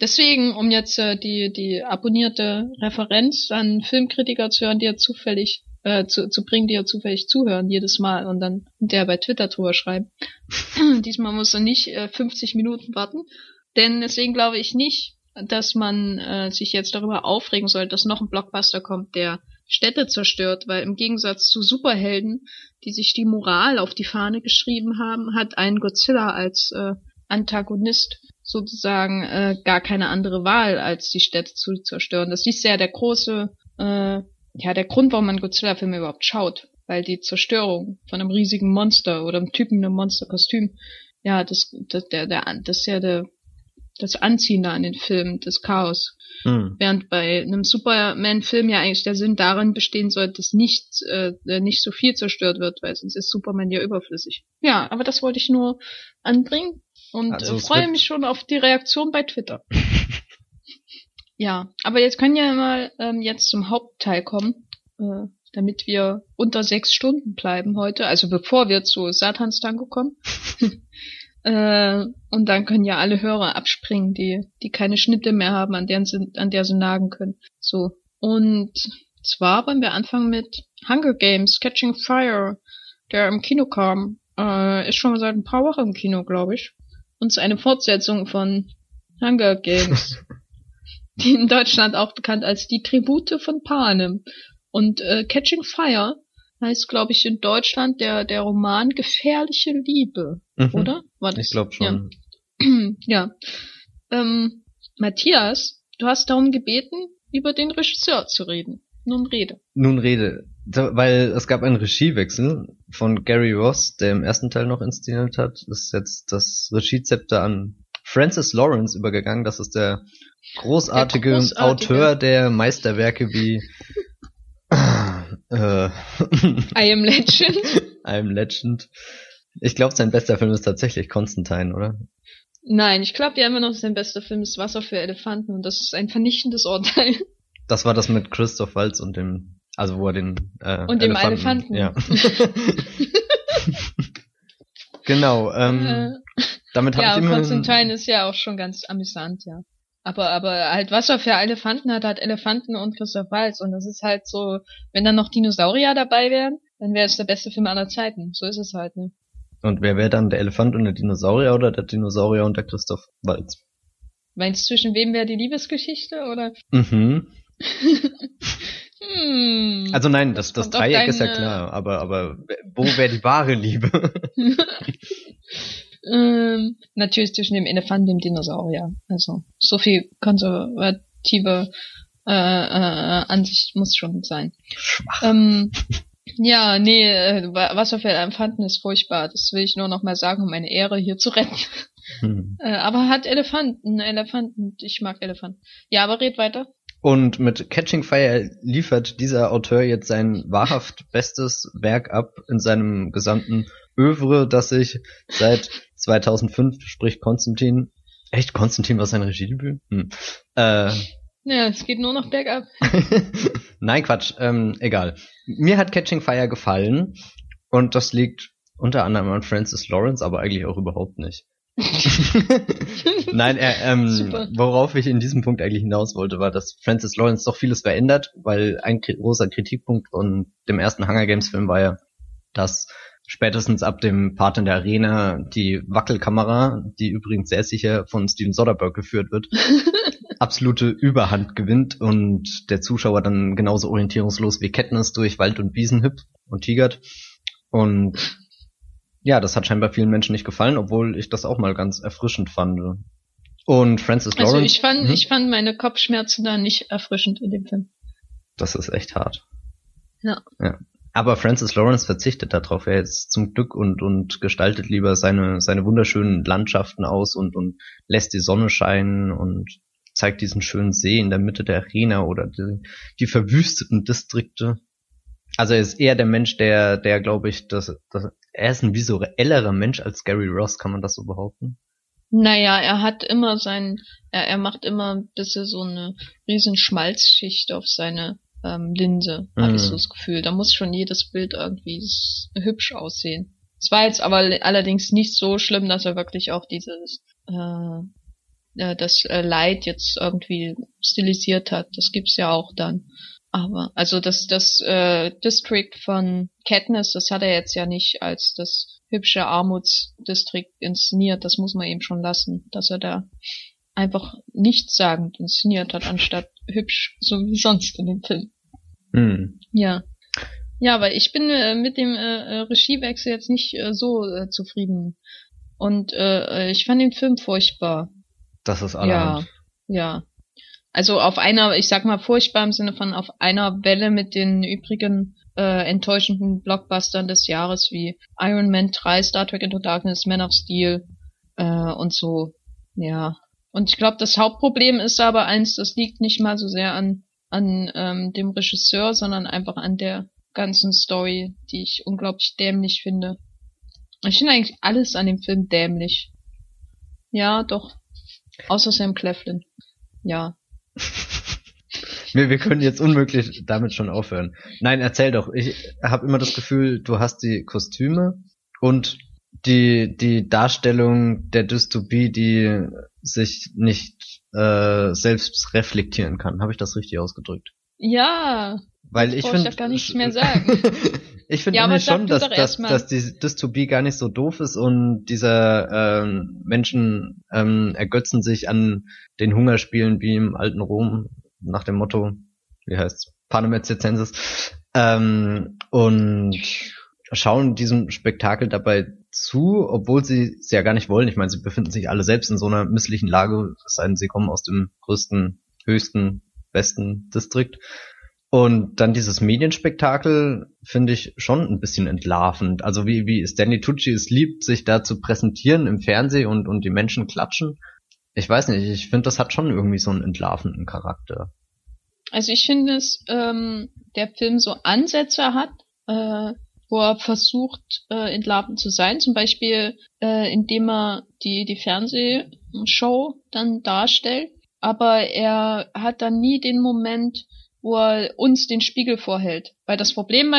deswegen, um jetzt äh, die die abonnierte Referenz an Filmkritiker zu hören, die ja zufällig äh, zu, zu bringen, die ja zufällig zuhören jedes Mal und dann der bei Twitter drüber schreiben. Diesmal muss er nicht äh, 50 Minuten warten, denn deswegen glaube ich nicht, dass man äh, sich jetzt darüber aufregen soll, dass noch ein Blockbuster kommt, der Städte zerstört, weil im Gegensatz zu Superhelden, die sich die Moral auf die Fahne geschrieben haben, hat ein Godzilla als äh, Antagonist sozusagen äh, gar keine andere Wahl, als die Städte zu zerstören. Das ist ja der große, äh, ja, der Grund, warum man Godzilla-Filme überhaupt schaut. Weil die Zerstörung von einem riesigen Monster oder einem Typen in einem Monsterkostüm, ja, das, das, der, der, das ist ja der, das Anziehende an den Filmen, das Chaos. Hm. Während bei einem Superman-Film ja eigentlich der Sinn darin bestehen soll, dass nicht, äh, nicht so viel zerstört wird, weil sonst ist Superman ja überflüssig. Ja, aber das wollte ich nur anbringen und Also äh, freue mich schon auf die Reaktion bei Twitter. ja, aber jetzt können ja mal ähm, jetzt zum Hauptteil kommen, äh, damit wir unter sechs Stunden bleiben heute, also bevor wir zu Satans Tango kommen. Äh, und dann können ja alle Hörer abspringen, die, die keine Schnitte mehr haben, an, deren sie, an der sie nagen können. So. Und zwar wollen wir anfangen mit Hunger Games, Catching Fire, der im Kino kam. Äh, ist schon seit ein paar Wochen im Kino, glaube ich. Und ist eine Fortsetzung von Hunger Games. die in Deutschland auch bekannt als die Tribute von Panem. Und äh, Catching Fire heißt, glaube ich, in Deutschland der, der Roman Gefährliche Liebe, Mhm. oder? War das? Ich glaube schon. Ja. ja. Ähm, Matthias, du hast darum gebeten, über den Regisseur zu reden. Nun rede. Nun rede, weil es gab einen Regiewechsel von Gary Ross, der im ersten Teil noch inszeniert hat, ist jetzt das Regiezepter an Francis Lawrence übergegangen. Das ist der großartige, Der großartige. Auteur der Meisterwerke wie Äh, I Am Legend. I Am Legend. Ich glaube, sein bester Film ist tatsächlich Constantine, oder? Nein, ich glaube ja immer noch, sein bester Film ist Wasser für Elefanten und das ist ein vernichtendes Urteil. Das war das mit Christoph Waltz und dem, also wo er den äh, Und dem Elefanten. Ja. genau. Ähm, Äh, damit habe ja, ich immer. Constantine ist ja auch schon ganz amüsant, ja. Aber, aber halt Wasser für Elefanten hat halt Elefanten und Christoph Waltz und das ist halt so, wenn dann noch Dinosaurier dabei wären, dann wäre es der beste Film aller Zeiten. So ist es halt, ne? Und wer wäre dann der Elefant und der Dinosaurier oder der Dinosaurier und der Christoph Waltz? Meinst du, zwischen wem wäre die Liebesgeschichte oder? Mhm. Hm. Also nein, das, das Dreieck ist ja deine- klar, aber, aber wo wäre die wahre Liebe? ähm, natürlich zwischen dem Elefanten und dem Dinosaurier. Also so viel konservative äh, äh, Ansicht muss schon sein. Schwach. Ähm, ja, nee, äh, Wa- Wasser für Elefanten ist furchtbar. Das will ich nur noch mal sagen, um meine Ehre hier zu retten. Hm. Äh, aber hat Elefanten, Elefanten. Ich mag Elefanten. Ja, aber red weiter. Und mit Catching Fire liefert dieser Autor jetzt sein wahrhaft bestes Werk ab in seinem gesamten Övre, das sich seit 2005, sprich Konstantin, echt Konstantin war sein Regiedebüt? Hm. Äh, Ja, es geht nur noch bergab. Nein, Quatsch, ähm, egal. Mir hat Catching Fire gefallen und das liegt unter anderem an Francis Lawrence, aber eigentlich auch überhaupt nicht. Nein, er, ähm, worauf ich in diesem Punkt eigentlich hinaus wollte, war, dass Francis Lawrence doch vieles verändert, weil ein großer Kritikpunkt von dem ersten Hunger Games Film war ja, dass spätestens ab dem Part in der Arena die Wackelkamera, die übrigens sehr sicher von Steven Soderbergh geführt wird, absolute Überhand gewinnt und der Zuschauer dann genauso orientierungslos wie Katniss durch Wald und Wiesen hüpft und tigert. Und ja, das hat scheinbar vielen Menschen nicht gefallen, obwohl ich das auch mal ganz erfrischend fand. Und Francis Also Lawrence, ich fand, Mhm. ich fand meine Kopfschmerzen da nicht erfrischend in dem Film. das ist echt hart. Ja. ja. Aber Francis Lawrence verzichtet darauf. Er ist zum Glück und, und gestaltet lieber seine, seine wunderschönen Landschaften aus und, und lässt die Sonne scheinen und zeigt diesen schönen See in der Mitte der Arena oder die, die verwüsteten Distrikte. Also er ist eher der Mensch, der, der glaube ich, das, das, er ist ein visuellerer Mensch als Gary Ross, kann man das so behaupten? Naja, er hat immer sein, er, er macht immer ein bisschen so eine riesen Schmalzschicht auf seine ähm, Linse, habe Mhm. ich so das Gefühl. Da muss schon jedes Bild irgendwie hübsch aussehen. Es war jetzt aber le- allerdings nicht so schlimm, dass er wirklich auch dieses äh, äh, das äh, Light jetzt irgendwie stilisiert hat. Das gibt's ja auch dann. Aber also das das äh, District von Katniss, das hat er jetzt ja nicht als das hübsche Armutsdistrikt inszeniert. Das muss man eben schon lassen, dass er da einfach nichtssagend inszeniert hat, anstatt hübsch, so wie sonst in dem Film. Hm. Ja. Ja, aber ich bin äh, mit dem äh, äh, Regiewechsel jetzt nicht äh, so äh, zufrieden. Und äh, äh, ich fand den Film furchtbar. Das ist Ja, allerhand. ja. Also auf einer, ich sag mal furchtbar im Sinne von auf einer Welle mit den übrigen äh, enttäuschenden Blockbustern des Jahres wie Iron Man 3, Star Trek Into Darkness, Man of Steel äh, und so. Ja. Und ich glaube, das Hauptproblem ist aber eins, das liegt nicht mal so sehr an an ähm, dem Regisseur, sondern einfach an der ganzen Story, die ich unglaublich dämlich finde. Ich finde eigentlich alles an dem Film dämlich. Ja, doch. Außer Sam Cleflin. Ja. Wir, wir können jetzt unmöglich damit schon aufhören. Nein, erzähl doch. Ich habe immer das Gefühl, du hast die Kostüme und die, die Darstellung der Dystopie, die sich nicht äh, selbst reflektieren kann. Habe ich das richtig ausgedrückt? Ja. Weil ich brauch ich finde. doch gar nichts mehr sagen. ich finde Ja, aber schon, dass, dass, dass die Dystopie gar nicht so doof ist und dieser ähm, Menschen ähm, ergötzen sich an den Hungerspielen wie im alten Rom nach dem Motto, wie heißt's, Panem et circenses, ähm, und schauen diesem Spektakel dabei zu, obwohl sie es ja gar nicht wollen. Ich meine, sie befinden sich alle selbst in so einer misslichen Lage, es sei denn, sie kommen aus dem größten, höchsten, besten Distrikt. Und dann dieses Medienspektakel finde ich schon ein bisschen entlarvend. Also wie, wie Stanley Tucci es liebt, sich da zu präsentieren im Fernsehen und, und die Menschen klatschen. Ich weiß nicht, ich finde, das hat schon irgendwie so einen entlarvenden Charakter. Also ich finde es, ähm, der Film so Ansätze hat, äh, wo er versucht, äh, entlarvend zu sein. Zum Beispiel, äh, indem er die, die Fernsehshow dann darstellt. Aber er hat dann nie den Moment, wo er uns den Spiegel vorhält. Weil das Problem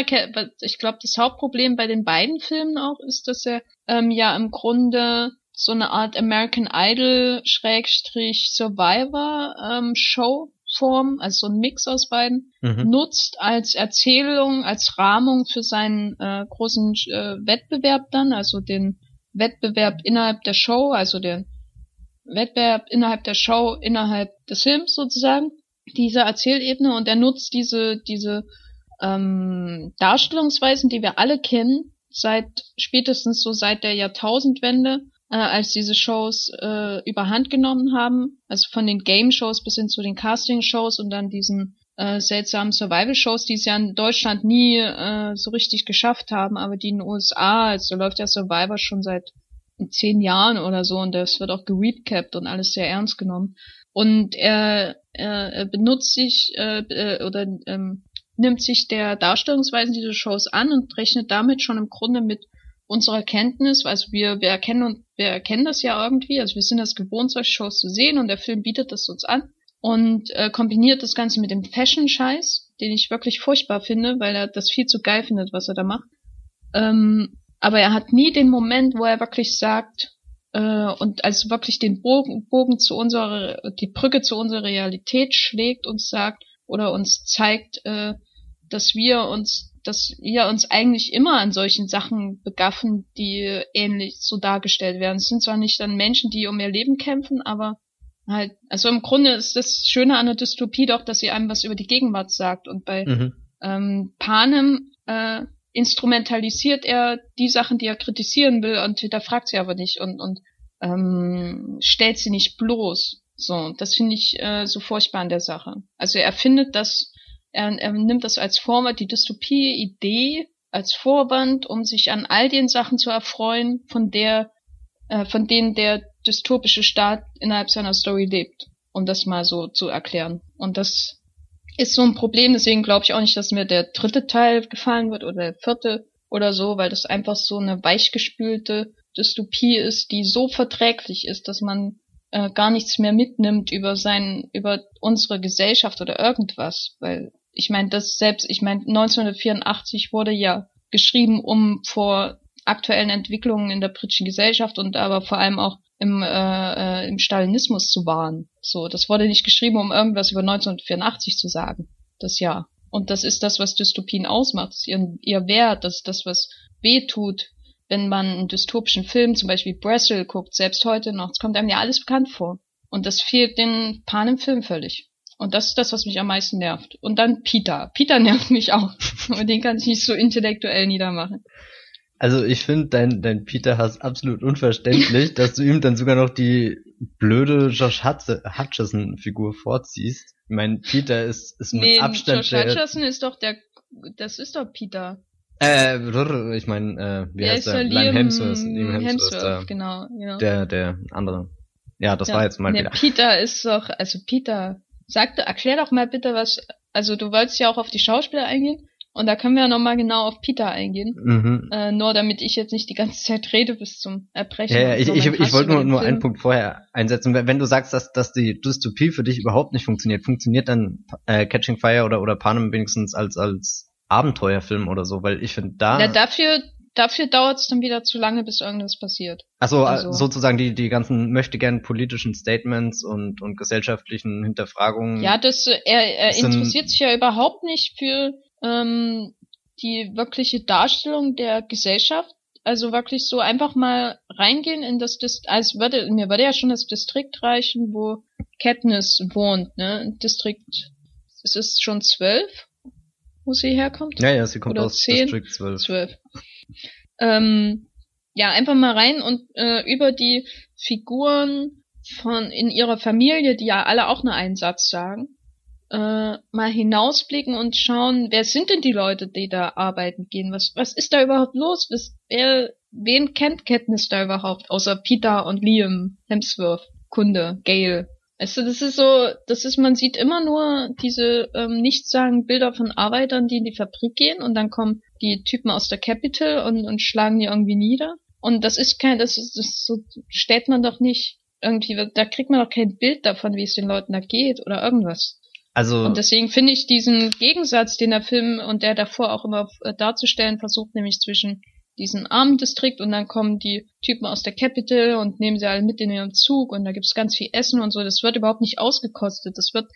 ich glaube, das Hauptproblem bei den beiden Filmen auch ist, dass er ähm, ja im Grunde so eine Art American Idol Schrägstrich Survivor ähm, Show Form, also so ein Mix aus beiden, mhm. nutzt als Erzählung, als Rahmung für seinen äh, großen äh, Wettbewerb dann, also den Wettbewerb innerhalb der Show, also den Wettbewerb innerhalb der Show, innerhalb des Films sozusagen, diese Erzählebene und er nutzt diese, diese ähm, Darstellungsweisen, die wir alle kennen, seit spätestens so seit der Jahrtausendwende, äh, als diese Shows äh, überhand genommen haben, also von den Game-Shows bis hin zu den Casting-Shows und dann diesen äh, seltsamen Survival-Shows, die es ja in Deutschland nie äh, so richtig geschafft haben, aber die in den USA, also läuft ja Survivor schon seit zehn Jahren oder so und das wird auch gerecapt und alles sehr ernst genommen. Und er, er, er benutzt sich äh, äh, oder ähm, nimmt sich der Darstellungsweisen dieser Shows an und rechnet damit schon im Grunde mit unserer Kenntnis, also wir, wir erkennen und wir erkennen das ja irgendwie, also wir sind das gewohnt, solche Shows zu sehen und der Film bietet das uns an und äh, kombiniert das Ganze mit dem Fashion-Scheiß, den ich wirklich furchtbar finde, weil er das viel zu geil findet, was er da macht. Ähm, aber er hat nie den Moment, wo er wirklich sagt, äh, und also wirklich den Bogen, Bogen zu unserer, die Brücke zu unserer Realität schlägt und sagt oder uns zeigt, äh, dass wir uns dass wir uns eigentlich immer an solchen Sachen begaffen, die ähnlich so dargestellt werden. Es sind zwar nicht dann Menschen, die um ihr Leben kämpfen, aber halt, also im Grunde ist das Schöne an der Dystopie doch, dass sie einem was über die Gegenwart sagt. Und bei mhm. ähm, Panem äh, instrumentalisiert er die Sachen, die er kritisieren will und hinterfragt sie aber nicht und, und ähm, stellt sie nicht bloß. So, das finde ich äh, so furchtbar an der Sache. Also er findet das er, er nimmt das als Vorwand, die Dystopie-Idee als Vorwand, um sich an all den Sachen zu erfreuen, von der, äh, von denen der dystopische Staat innerhalb seiner Story lebt, um das mal so zu erklären. Und das ist so ein Problem, deswegen glaube ich auch nicht, dass mir der dritte Teil gefallen wird oder der vierte oder so, weil das einfach so eine weichgespülte Dystopie ist, die so verträglich ist, dass man äh, gar nichts mehr mitnimmt über sein, über unsere Gesellschaft oder irgendwas, weil ich meine, das selbst, ich meine, 1984 wurde ja geschrieben, um vor aktuellen Entwicklungen in der britischen Gesellschaft und aber vor allem auch im, äh, äh im Stalinismus zu warnen. So, das wurde nicht geschrieben, um irgendwas über 1984 zu sagen. Das ja. Und das ist das, was Dystopien ausmacht. Ihr, ihr Wert, das ist das, was weh tut, wenn man einen dystopischen Film, zum Beispiel Brazil, guckt, selbst heute noch. Es kommt einem ja alles bekannt vor. Und das fehlt den Panen Film völlig. Und das ist das, was mich am meisten nervt. Und dann Peter. Peter nervt mich auch. Und den kann ich nicht so intellektuell niedermachen. Also ich finde dein, dein Peter-Hass absolut unverständlich, dass du ihm dann sogar noch die blöde Josh Hutcherson-Figur vorziehst. Ich meine, Peter ist, ist mit nee, Abstand Josh der... Hutcherson ist doch der... Das ist doch Peter. Äh, ich meine, äh, wie heißt der? Liam Hemsworth. Liam Hemsworth, Hemsworth der, genau, genau. Der, der andere. Ja, das ja, war jetzt mal wieder. Peter ist doch, also Peter, Sag, erklär doch mal bitte was, also du wolltest ja auch auf die Schauspieler eingehen und da können wir ja nochmal genau auf Peter eingehen. Mhm. Äh, nur damit ich jetzt nicht die ganze Zeit rede bis zum Erbrechen. Ja, ja ich, ich, ich wollte nur, nur einen Punkt vorher einsetzen. Wenn, du sagst, dass, dass die Dystopie für dich überhaupt nicht funktioniert, funktioniert dann äh, Catching Fire oder, oder Panem wenigstens als, als Abenteuerfilm oder so, weil ich finde da. Ja, dafür, dafür dauert es dann wieder zu lange, bis irgendwas passiert. Achso, also, sozusagen die, die ganzen möchte gern politischen Statements und, und gesellschaftlichen Hinterfragungen. Ja, das, er, er interessiert sich ja überhaupt nicht für ähm, die wirkliche Darstellung der Gesellschaft. Also wirklich so einfach mal reingehen in das Distrikt, also würde, mir würde ja schon das Distrikt reichen, wo Katniss wohnt, ne? Distrikt, es ist schon zwölf, wo sie herkommt. Ja, ja, sie kommt Oder aus zehn? District 12. 12. Ähm, ja, einfach mal rein und äh, über die Figuren von in ihrer Familie, die ja alle auch nur einen Satz sagen, äh, mal hinausblicken und schauen, wer sind denn die Leute, die da arbeiten gehen? Was, was ist da überhaupt los? Was, wer, wen kennt Katniss da überhaupt? Außer Peter und Liam Hemsworth, Kunde, Gail du, das ist so, das ist, man sieht immer nur diese ähm, nichtssagenden Bilder von Arbeitern, die in die Fabrik gehen und dann kommen die Typen aus der Capital und, und schlagen die irgendwie nieder. Und das ist kein, das ist, das so stellt man doch nicht irgendwie, da kriegt man doch kein Bild davon, wie es den Leuten da geht oder irgendwas. Also Und deswegen finde ich diesen Gegensatz, den der Film und der davor auch immer äh, darzustellen versucht, nämlich zwischen diesen armen Distrikt und dann kommen die Typen aus der Capital und nehmen sie alle mit in ihren Zug und da gibt's ganz viel Essen und so. Das wird überhaupt nicht ausgekostet. Das wird,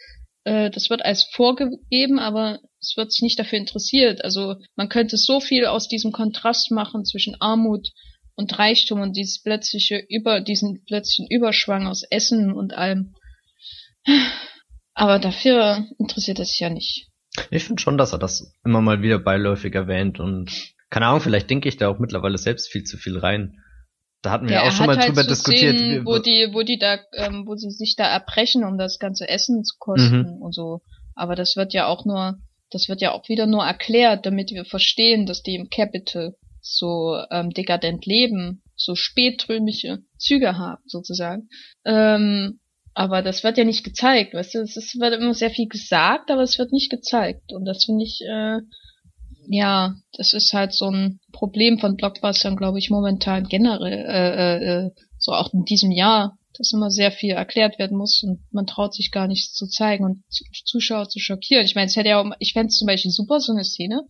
äh, das wird als vorgegeben, aber es wird sich nicht dafür interessiert. Also man könnte so viel aus diesem Kontrast machen zwischen Armut und Reichtum und dieses plötzliche über diesen plötzlichen Überschwang aus Essen und allem. Aber dafür interessiert es sich ja nicht. Ich finde schon, dass er das immer mal wieder beiläufig erwähnt und keine Ahnung, vielleicht denke ich da auch mittlerweile selbst viel zu viel rein. Da hatten wir ja, auch schon mal halt drüber so diskutiert. Szenen, wo die, wo die da, ähm, wo sie sich da erbrechen, um das ganze Essen zu kosten und so. Aber das wird ja auch nur, das wird ja auch wieder nur erklärt, damit wir verstehen, dass die im Capital so ähm, dekadent leben, so spätrömische Züge haben, sozusagen. Ähm, aber das wird ja nicht gezeigt, weißt du, es wird immer sehr viel gesagt, aber es wird nicht gezeigt. Und das finde ich, äh, ja, das ist halt so ein Problem von Blockbustern, glaube ich, momentan generell, äh, äh, äh, so auch in diesem Jahr, dass immer sehr viel erklärt werden muss und man traut sich gar nichts zu zeigen und zu- Zuschauer zu schockieren. Ich meine, es hätte ja auch, ich fände es zum Beispiel super, so eine Szene,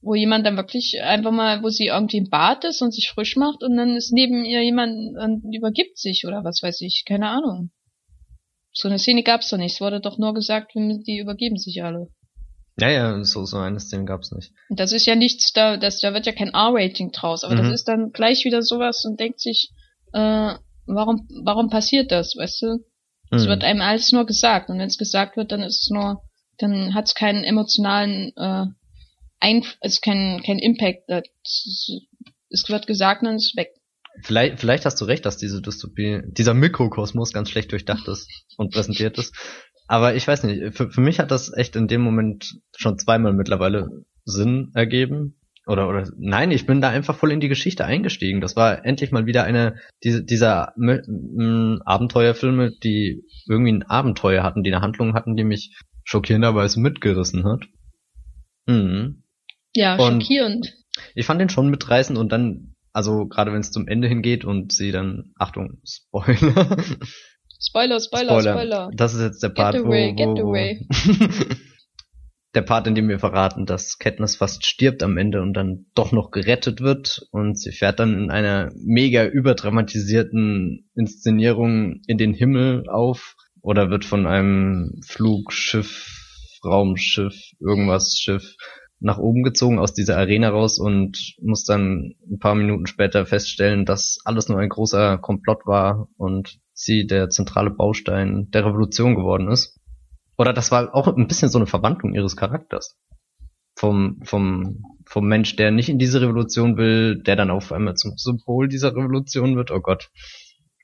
wo jemand dann wirklich einfach mal, wo sie irgendwie im Bad ist und sich frisch macht und dann ist neben ihr jemand und übergibt sich oder was weiß ich, keine Ahnung. So eine Szene gab's doch nicht. Es wurde doch nur gesagt, die übergeben sich alle. ja, ja, so, so eine Szene gab's nicht. Und das ist ja nichts, da, das, da wird ja kein R-Rating draus, aber Mhm. das ist dann gleich wieder sowas und denkt sich, äh, warum, warum passiert das, weißt du? Es Hm. wird einem alles nur gesagt und wenn es gesagt wird, dann ist es nur, dann hat es keinen emotionalen, äh, Einf es ist kein, kein Impact. Das, es wird gesagt und dann ist es weg. Vielleicht, vielleicht hast du recht, dass diese Dystopie, dieser Mikrokosmos ganz schlecht durchdacht ist und präsentiert ist. Aber ich weiß nicht, für, für mich hat das echt in dem Moment schon zweimal mittlerweile Sinn ergeben. Oder, oder, nein, ich bin da einfach voll in die Geschichte eingestiegen. Das war endlich mal wieder eine diese, dieser Abenteuerfilme, die irgendwie ein Abenteuer hatten, die eine Handlung hatten, die mich schockierenderweise mitgerissen hat. Mhm. Ja, Und- schockierend. Ich fand den schon mitreißend und dann, also gerade wenn es zum Ende hingeht und sie dann, Achtung, Spoiler. Spoiler, Spoiler, Spoiler. Das ist jetzt der Part, away, wo, get wo, wo away. der Part, in dem wir verraten, dass Katniss fast stirbt am Ende und dann doch noch gerettet wird und sie fährt dann in einer mega überdramatisierten Inszenierung in den Himmel auf oder wird von einem Flugschiff, Raumschiff, irgendwas Schiff nach oben gezogen aus dieser Arena raus und muss dann ein paar Minuten später feststellen, dass alles nur ein großer Komplott war und sie der zentrale Baustein der Revolution geworden ist. Oder das war auch ein bisschen so eine Verwandlung ihres Charakters. Vom, vom, vom Mensch, der nicht in diese Revolution will, der dann auf einmal zum Symbol dieser Revolution wird. Oh Gott.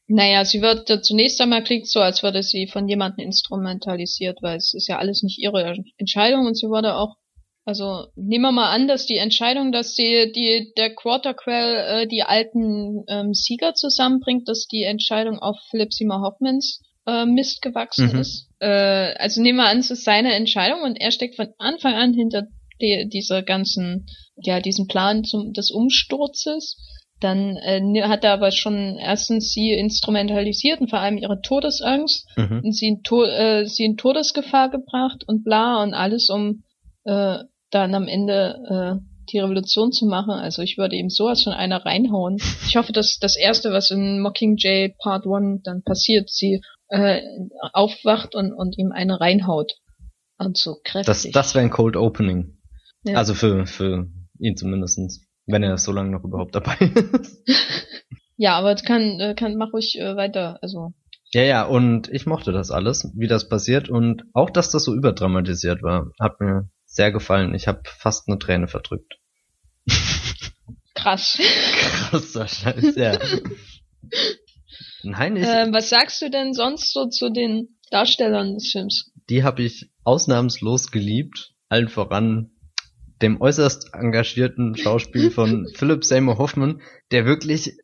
Naja, sie wird zunächst einmal klingt so, als würde sie von jemandem instrumentalisiert, weil es ist ja alles nicht ihre Entscheidung und sie wurde auch, also nehmen wir mal an, dass die Entscheidung, dass sie die der Quarterquell äh, die alten ähm, Sieger zusammenbringt, dass die Entscheidung auf Philip Seymour Hoffmans äh, Mist gewachsen Mhm. ist. Äh, also nehmen wir an, es ist seine Entscheidung und er steckt von Anfang an hinter die, dieser ganzen, ja, diesem Plan zum, des Umsturzes dann äh, ne- hat er aber schon erstens sie instrumentalisiert und vor allem ihre Todesangst Mhm. und sie in, to äh, sie in Todesgefahr gebracht und bla und alles, um äh, dann am Ende äh, die Revolution zu machen. Also ich würde ihm sowas von einer reinhauen. Ich hoffe, dass das Erste, was in Mockingjay Part 1 dann passiert, sie äh, aufwacht und, und ihm eine reinhaut. Und so kräftig. Das, das wäre ein Cold Opening. Ja. Also für, für ihn zumindestens, wenn er so lange noch überhaupt dabei ist. ja, aber es kann, äh, kann mach ruhig äh, weiter. Also Ja, ja, und ich mochte das alles, wie das passiert und auch, dass das so überdramatisiert war, hat mir sehr gefallen. Ich habe fast eine Träne verdrückt. krass. Krasser Scheiß, ja. Nein, ich, Ähm, was sagst du denn sonst so zu den Darstellern des Films? die habe ich ausnahmslos geliebt, allen voran dem äußerst engagierten Schauspiel von Philip Seymour Hoffman, der wirklich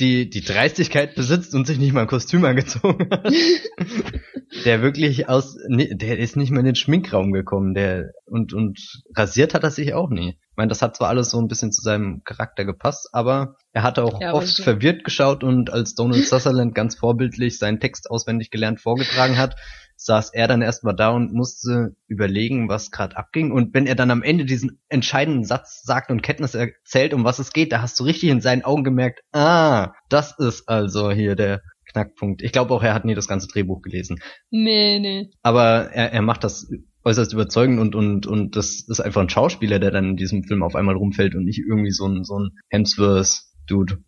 die, die Dreistigkeit besitzt und sich nicht mal ein Kostüm angezogen hat. der wirklich aus, nee, der ist nicht mehr in den Schminkraum gekommen, der, und, und rasiert hat er sich auch nie. Ich meine, das hat zwar alles so ein bisschen zu seinem Charakter gepasst, aber er hatte auch Ja, oft so- verwirrt geschaut und als Donald Sutherland ganz vorbildlich seinen Text auswendig gelernt vorgetragen hat, saß er dann erstmal da und musste überlegen, was gerade abging. Und wenn er dann am Ende diesen entscheidenden Satz sagt und Kenntnis erzählt, um was es geht, da hast du richtig in seinen Augen gemerkt, ah, das ist also hier der Knackpunkt. Ich glaube auch, er hat nie das ganze Drehbuch gelesen. Nee, nee. Aber er, er macht das äußerst überzeugend und, und, und das ist einfach ein Schauspieler, der dann in diesem Film auf einmal rumfällt und nicht irgendwie so ein, so ein Hemsworth-Dude.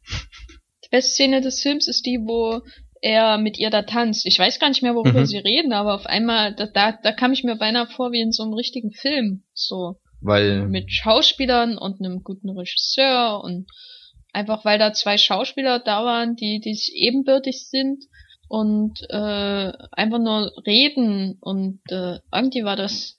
Die beste Szene des Films ist die, wo er mit ihr da tanzt. Ich weiß gar nicht mehr, worüber Mhm. sie reden, aber auf einmal, da, da, da kam ich mir beinahe vor wie in so einem richtigen Film. So. Weil, Mit Schauspielern und einem guten Regisseur und einfach weil da zwei Schauspieler da waren, die, die sich ebenbürtig sind und äh, einfach nur reden und äh, irgendwie war das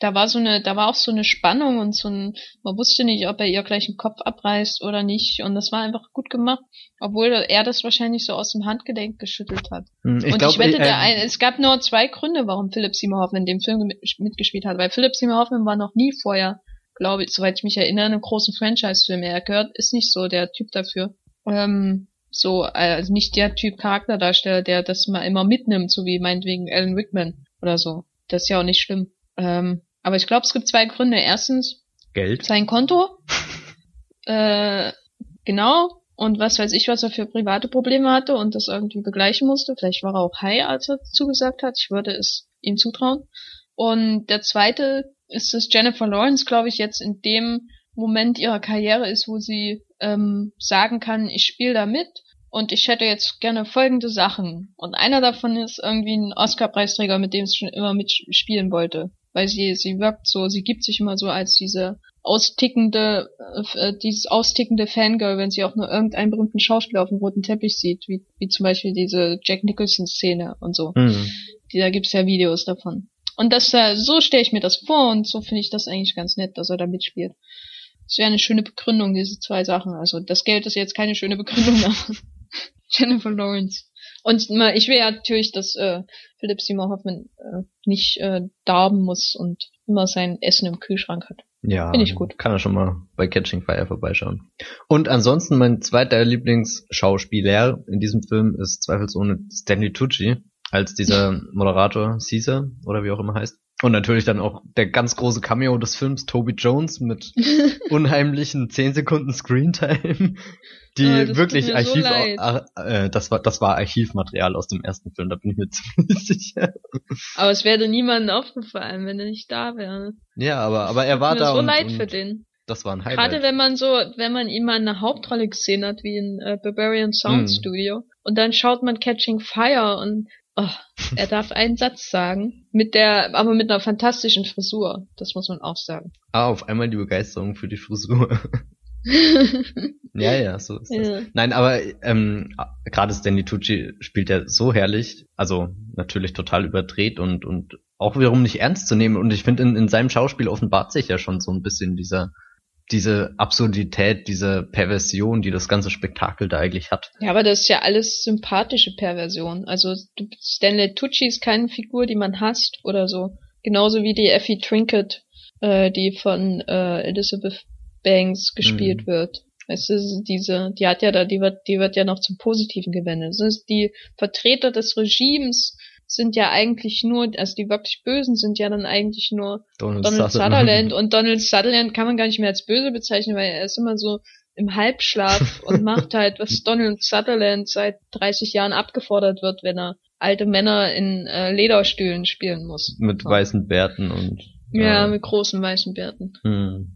da war so eine, da war auch so eine Spannung und so ein, man wusste nicht, ob er ihr gleich den Kopf abreißt oder nicht. Und das war einfach gut gemacht, obwohl er das wahrscheinlich so aus dem Handgelenk geschüttelt hat. hm, ich und glaube, ich wette, äh, der ein, es gab nur zwei Gründe, warum Philip Seymour Hoffman in dem Film mit- mitgespielt hat. Weil Philip Seymour Hoffman war noch nie vorher, glaube ich, soweit ich mich erinnere, in einem großen Franchise-Film. Er gehört, ist nicht so der Typ dafür. Ähm, so, also nicht der Typ Charakterdarsteller, der das mal immer mitnimmt, so wie meinetwegen Alan Rickman oder so. Das ist ja auch nicht schlimm. Ähm, aber ich glaube, es gibt zwei Gründe. Erstens, Geld. sein Konto. äh, genau. Und was weiß ich, was er für private Probleme hatte und das irgendwie begleichen musste. Vielleicht war er auch high, als er zugesagt hat. Ich würde es ihm zutrauen. Und der zweite ist, dass Jennifer Lawrence, glaube ich, jetzt in dem Moment ihrer Karriere ist, wo sie ähm, sagen kann, ich spiele da mit und ich hätte jetzt gerne folgende Sachen. Und einer davon ist irgendwie ein Oscar-Preisträger, mit dem sie schon immer mitspielen wollte. Weil sie, sie wirkt so, sie gibt sich immer so als diese austickende, äh, dieses austickende Fangirl, wenn sie auch nur irgendeinen berühmten Schauspieler auf dem roten Teppich sieht, wie, wie zum Beispiel diese Jack Nicholson-Szene und so. Hm. Die, da gibt's ja Videos davon. Und das, äh, so stelle ich mir das vor und so finde ich das eigentlich ganz nett, dass er da mitspielt. Das wäre eine schöne Begründung, diese zwei Sachen. Also das Geld ist jetzt keine schöne Begründung, aber Jennifer Lawrence. Und mal, ich will ja natürlich, dass äh, Philip Seymour Hoffman äh, nicht äh, darben muss und immer sein Essen im Kühlschrank hat. Ja, Finde ich gut. kann er schon mal bei Catching Fire vorbeischauen. Und ansonsten mein zweiter Lieblingsschauspieler in diesem Film ist zweifelsohne Stanley Tucci als dieser Moderator Caesar oder wie auch immer heißt. Und natürlich dann auch der ganz große Cameo des Films Toby Jones mit unheimlichen 10 Sekunden Screentime, die Oh, wirklich so Archiv. Ar- äh, das war das war Archivmaterial aus dem ersten Film, da bin ich mir ziemlich sicher. Aber es wäre niemandem aufgefallen, wenn er nicht da wäre. Ja, aber aber er war mir da so und, leid und für den. das war ein Highlight. Gerade wenn man so, wenn man ihn mal in einer Hauptrolle gesehen hat, wie in äh, Barbarian Sound Hm. Studio, und dann schaut man Catching Fire und oh, er darf einen Satz sagen, mit der, aber mit einer fantastischen Frisur. Das muss man auch sagen. Ah, auf einmal die Begeisterung für die Frisur. ja, ja, so ist das. ja. Nein, aber ähm, gerade Stanley Tucci spielt ja so herrlich, also natürlich total überdreht und und auch wiederum nicht ernst zu nehmen. Und ich finde, in, in seinem Schauspiel offenbart sich ja schon so ein bisschen dieser diese Absurdität, diese Perversion, die das ganze Spektakel da eigentlich hat. ja, aber das ist ja alles sympathische Perversion. Also Stanley Tucci ist keine Figur, die man hasst oder so. Genauso wie die Effie Trinket, äh, die von äh, Elizabeth Banks gespielt Mhm. wird. Es ist diese, die hat ja da, die wird, die wird ja noch zum Positiven gewendet. Es ist die Vertreter des Regimes sind ja eigentlich nur, also die wirklich Bösen sind ja dann eigentlich nur Donald, Donald Sutherland und Donald Sutherland kann man gar nicht mehr als böse bezeichnen, weil er ist immer so im Halbschlaf und macht halt, was Donald Sutherland seit 30 Jahren abgefordert wird, wenn er alte Männer in äh, Lederstühlen spielen muss. mit weißen Bärten und Ja, mit großen weißen Bärten. hm.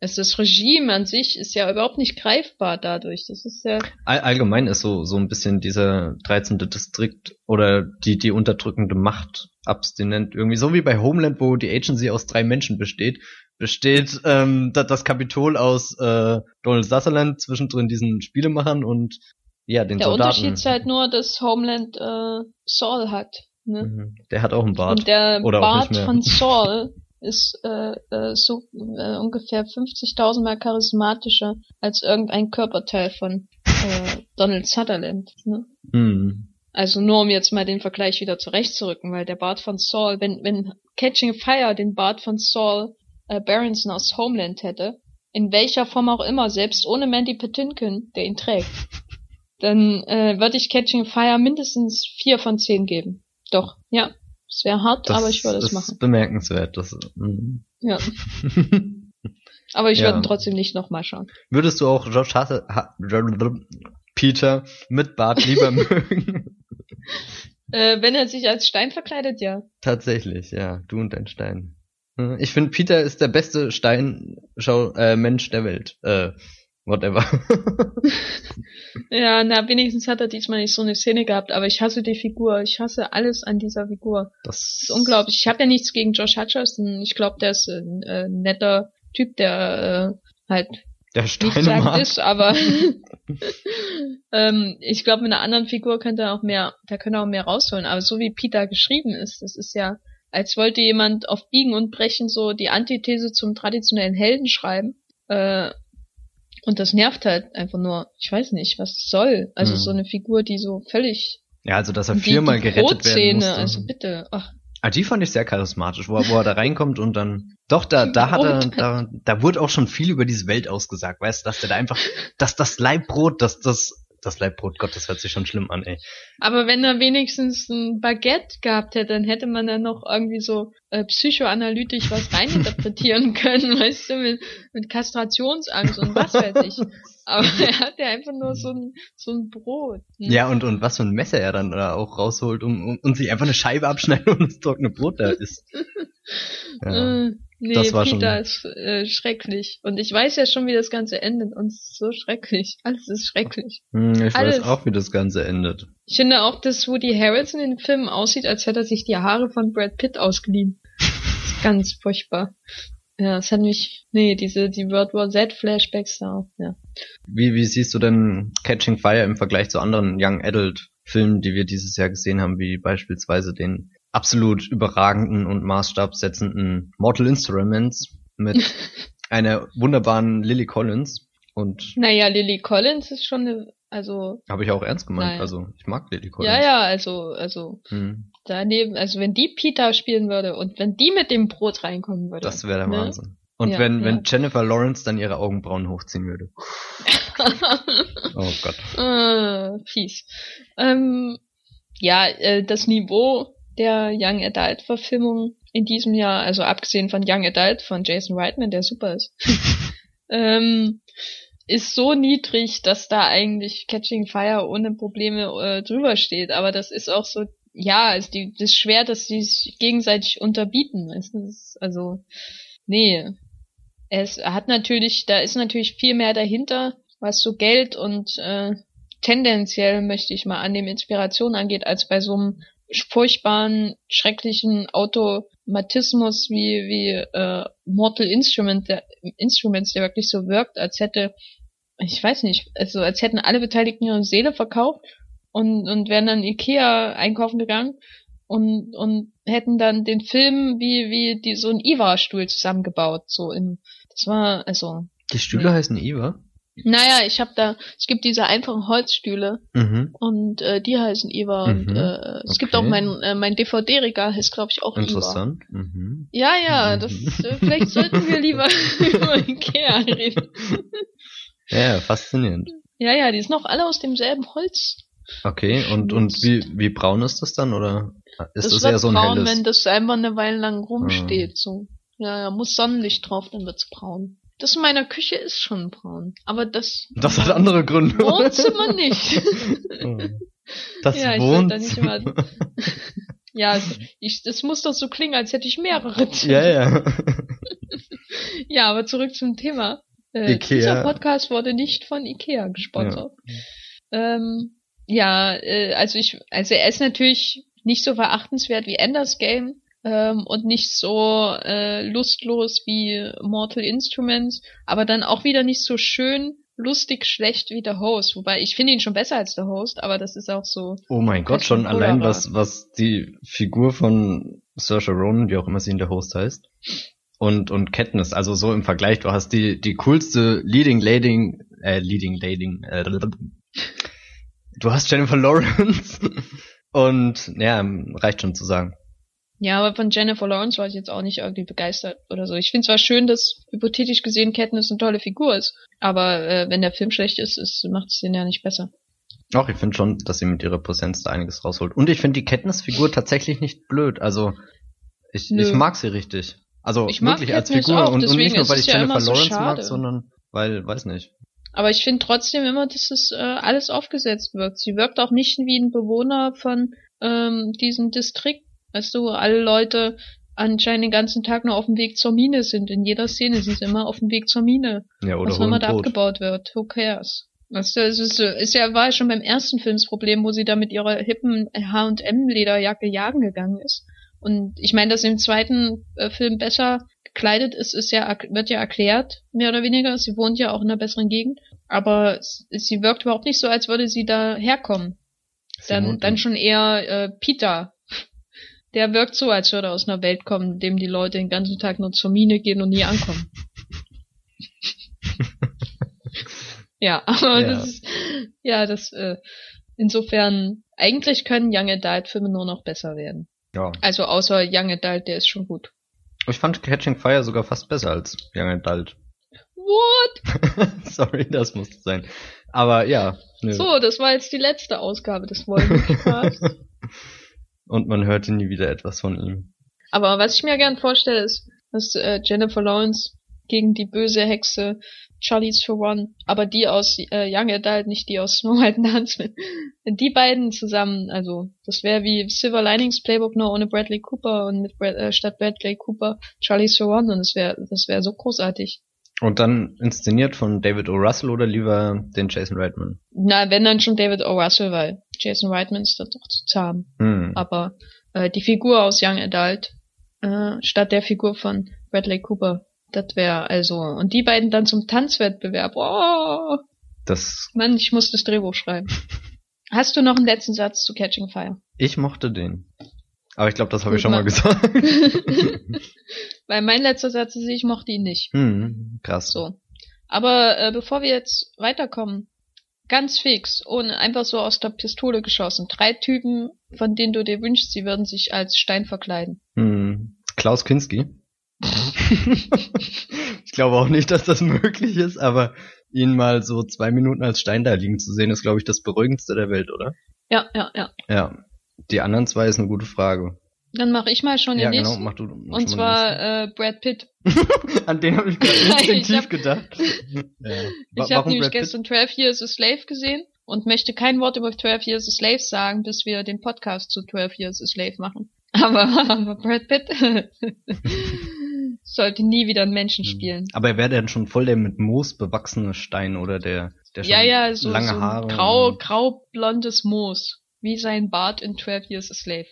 Es das Regime an sich ist ja überhaupt nicht greifbar dadurch. Das ist ja All, allgemein ist so so ein bisschen dieser 13. Distrikt oder die die unterdrückende Macht abstinent irgendwie so wie bei Homeland, wo die Agency aus drei Menschen besteht, besteht ähm, da, das Kapitol aus äh, Donald Sutherland zwischendrin diesen Spielemachern und ja den der Soldaten. Unterschied ist halt nur, dass Homeland äh, Saul hat. Ne? Mhm. Der hat auch einen Bart. Und der Oder auch Bart nicht mehr. von Saul ist äh, äh, so äh, ungefähr 50.000 mal charismatischer als irgendein Körperteil von äh, Donald Sutherland. Ne? Hm. Also nur um jetzt mal den Vergleich wieder zurechtzurücken, weil der Bart von Saul, wenn, wenn Catching Fire den Bart von Saul äh, Berenson aus Homeland hätte, in welcher Form auch immer, selbst ohne Mandy Patinkin, der ihn trägt, dann äh, würde ich Catching Fire mindestens vier von zehn geben. Doch, ja. Es wäre hart, Das aber ich würde es ist machen. bemerkenswert. Das, mm. Ja. Aber ich Ja. würde ihn trotzdem nicht nochmal schauen. Würdest du auch Josh Hasse, ha, Peter mit Bart lieber mögen? Äh, wenn er sich als Stein verkleidet, ja. Tatsächlich, ja. Du und dein Stein. Hm, Ich finde, Peter ist der beste Steinschau äh, Mensch der Welt. Äh, whatever. Ja, na, wenigstens hat er diesmal nicht so eine Szene gehabt, aber ich hasse die Figur. Ich hasse alles an dieser Figur. Das Das ist unglaublich. Ich habe ja nichts gegen Josh Hutcherson. Ich glaube, der ist ein äh, netter Typ, der äh, halt Der nicht Steine sagt mag. ist, aber ähm, ich glaube, mit einer anderen Figur könnte er auch mehr, da könnte er auch mehr rausholen. Aber so wie Peter geschrieben ist, das ist ja, als wollte jemand auf Biegen und Brechen so die Antithese zum traditionellen Helden schreiben. Äh, und das nervt halt einfach nur. Ich weiß nicht, was soll. Also Hm. so eine Figur, die so völlig Ja, also dass er die, viermal die gerettet werden musste. also bitte. Ach, Ah, die fand ich sehr charismatisch, wo er, wo er da reinkommt und dann. Doch, da, da hat er, da, da wurde auch schon viel über diese Welt ausgesagt, weißt du, dass der da einfach, dass das Leibbrot, dass das, das Leibbrot, Gott, das hört sich schon schlimm an, ey. Aber wenn er wenigstens ein Baguette gehabt hätte, dann hätte man da noch irgendwie so äh, psychoanalytisch was reininterpretieren können, weißt du, mit, mit Kastrationsangst und was weiß ich. Aber er hat ja einfach nur so ein, so ein Brot. Hm. Ja, und, und was für ein Messer er dann da auch rausholt um, um, und sich einfach eine Scheibe abschneidet und das trockene Brot da isst. Ja. Nee, das war schon- Peter ist äh, schrecklich. Und ich weiß ja schon, wie das Ganze endet. Und es ist so schrecklich. Alles ist schrecklich. Hm, Ich alles. weiß auch, wie das Ganze endet. Ich finde auch, dass Woody Harrelson in den Filmen aussieht, als hätte er sich die Haare von Brad Pitt ausgeliehen. Das ist ganz furchtbar. Ja, es hat mich, nee, diese, die World War Z Flashbacks da, auch, ja. Wie, wie siehst du denn Catching Fire im Vergleich zu anderen Young Adult Filmen, die wir dieses Jahr gesehen haben, wie beispielsweise den absolut überragenden und maßstabsetzenden Mortal Instruments mit einer wunderbaren Lily Collins und Naja, Lily Collins ist schon eine, also, habe ich auch ernst gemeint, Nein. also ich mag Lily Collins. ja, ja, also, also, Hm, daneben, also wenn die Peter spielen würde und wenn die mit dem Brot reinkommen würde. das wäre der ne? Wahnsinn. Und Ja, wenn, ja. wenn Jennifer Lawrence dann ihre Augenbrauen hochziehen würde. Oh Gott. äh, fies. Ähm, ja, äh, das Niveau der Young Adult Verfilmung in diesem Jahr, also abgesehen von Young Adult von Jason Reitman, der super ist, ähm, ist so niedrig, dass da eigentlich Catching Fire ohne Probleme äh, drüber steht. Aber das ist auch so, ja, ist die, das ist schwer, dass die sich gegenseitig unterbieten. Ist, also, nee. Es hat natürlich, da ist natürlich viel mehr dahinter, was so Geld und äh, tendenziell möchte ich mal annehmen, Inspiration angeht, als bei so einem furchtbaren, schrecklichen Automatismus wie, wie äh, Mortal Instrument, der, Instruments, der wirklich so wirkt, als hätte, ich weiß nicht, also als hätten alle Beteiligten ihre Seele verkauft und, und wären dann Ikea einkaufen gegangen und, und hätten dann den Film wie, wie die, so ein Iva-Stuhl zusammengebaut, so im, das war, also, Die Stühle Ja. heißen Eva? Naja, ich habe da, es gibt diese einfachen Holzstühle Mhm. und äh, die heißen Eva und Mhm. äh, es gibt Okay. auch mein äh, mein DVD-Regal heißt glaube ich auch Eva. Interessant. Mhm. Ja, ja, Mhm. das äh, vielleicht sollten wir lieber über Ikea reden. Ja, faszinierend. Ja, ja, die sind auch alle aus demselben Holz. Okay, und, und wie, wie braun ist das dann, oder ist das, das eher so ein braun, helles? wenn das einfach eine Weile lang rumsteht. So, ja, ja, muss Sonnenlicht drauf, dann wird's braun. Das in meiner Küche ist schon braun, aber das Das hat andere Gründe. Wohnzimmer nicht. Das Ja, ich will da nicht Wohnzimmer. immer- ja, ich, das muss doch so klingen, als hätte ich mehrere. ja, ja. Ja, aber zurück zum Thema. Äh, Ikea. Dieser Podcast wurde nicht von Ikea gesponsert. Ja, ähm, ja äh, also ich, also er ist natürlich nicht so verachtenswert wie Enders Game ähm, und nicht so äh, lustlos wie Mortal Instruments, aber dann auch wieder nicht so schön lustig schlecht wie der Host. Wobei ich finde ihn schon besser als der Host, aber das ist auch so. Oh mein Gott, schon allein was, was die Figur von Saoirse Ronan, wie auch immer sie in der Host heißt, und, und Katniss, also so im Vergleich, du hast die, die coolste Leading Lady, äh, Leading Lady, äh, du hast Jennifer Lawrence. Und ja, reicht schon zu sagen. Ja, aber von Jennifer Lawrence war ich jetzt auch nicht irgendwie begeistert oder so. Ich finde zwar schön, dass hypothetisch gesehen Katniss eine tolle Figur ist, aber äh, wenn der Film schlecht ist, ist macht es den ja nicht besser. Auch ich finde schon, dass sie mit ihrer Präsenz da einiges rausholt. Und ich finde die Katniss-Figur tatsächlich nicht blöd. Also ich, ich mag sie richtig. Also ich mag wirklich als Figur auch, und, und nicht nur, weil ich ja Jennifer immer so Lawrence mag, sondern weil, weiß nicht. Aber ich finde trotzdem immer, dass es äh, alles aufgesetzt wirkt. Sie wirkt auch nicht wie ein Bewohner von ähm, diesem Distrikt. Weißt du, alle Leute anscheinend den ganzen Tag nur auf dem Weg zur Mine sind. In jeder Szene sind sie immer auf dem Weg zur Mine. Ja, oder was immer holen da abgebaut wird. Who cares? Weißt du, es ist, ist ja, war ja schon beim ersten Film das Problem, wo sie da mit ihrer hippen H&M-Lederjacke jagen gegangen ist. Und ich meine, dass sie im zweiten äh, Film besser gekleidet ist, ist ja, wird ja erklärt, mehr oder weniger. Sie wohnt ja auch in einer besseren Gegend. Aber sie wirkt überhaupt nicht so, als würde sie da herkommen. Dann, dann schon eher äh, Peter. Der wirkt so, als würde er aus einer Welt kommen, in dem die Leute den ganzen Tag nur zur Mine gehen und nie ankommen. ja, aber Ja. das ist, ja, das, äh, insofern, eigentlich können Young Adult Filme nur noch besser werden. Ja. Also außer Young Adult, der ist schon gut. Ich fand Catching Fire sogar fast besser als Young Adult. What? Sorry, das musste sein. Aber ja. Nö. So, das war jetzt die letzte Ausgabe des Wollen-Podcasts. Und man hörte nie wieder etwas von ihm. Aber was ich mir gern vorstelle, ist, dass äh, Jennifer Lawrence gegen die böse Hexe Charlize Theron, aber die aus äh, Young Adult, nicht die aus Snow White and Huntsman. Die beiden zusammen, also das wäre wie Silver Linings Playbook nur ohne Bradley Cooper und mit Brad, äh, statt Bradley Cooper Charlize Theron und das wäre das wäre so großartig. Und dann inszeniert von David O. Russell oder lieber den Jason Reitman? Na, wenn dann schon David O. Russell, weil Jason Reitman ist dann doch zu zahm. Hm. Aber äh, die Figur aus Young Adult äh, statt der Figur von Bradley Cooper, das wäre also und die beiden dann zum Tanzwettbewerb. Oh, Das, Mann, ich muss das Drehbuch schreiben. Hast du noch einen letzten Satz zu Catching Fire? ich mochte den. Aber ich glaube, das habe ich schon mal gesagt. Weil mein letzter Satz ist, ich mochte ihn nicht. hm, krass. So. Aber äh, bevor wir jetzt weiterkommen, ganz fix, ohne einfach so aus der Pistole geschossen. Drei Typen, von denen du dir wünschst, sie würden sich als Stein verkleiden. Hm. Klaus Kinski. ich glaube auch nicht, dass das möglich ist, aber ihn mal so zwei Minuten als Stein da liegen zu sehen, ist, glaube ich, das beruhigendste der Welt, oder? Ja, ja, ja. Ja. Die anderen zwei ist eine gute Frage. Dann mache ich mal schon ja, den genau, nächsten. mach du. mach Und zwar äh, Brad Pitt. An den habe ich gerade Ich instinktiv hab- gedacht. Ja. Ich habe nämlich Brad Pitt? gestern 12 Years a Slave gesehen und möchte kein Wort über 12 Years a Slave sagen, bis wir den Podcast zu 12 Years a Slave machen. Aber, aber Brad Pitt sollte nie wieder einen Menschen spielen. Aber er wäre dann schon voll der mit Moos bewachsene Stein oder der, der schon Ja, ja, so, lange so ein Haare. grau, grau-blondes Moos. Wie sein Bart in 12 Years a Slave.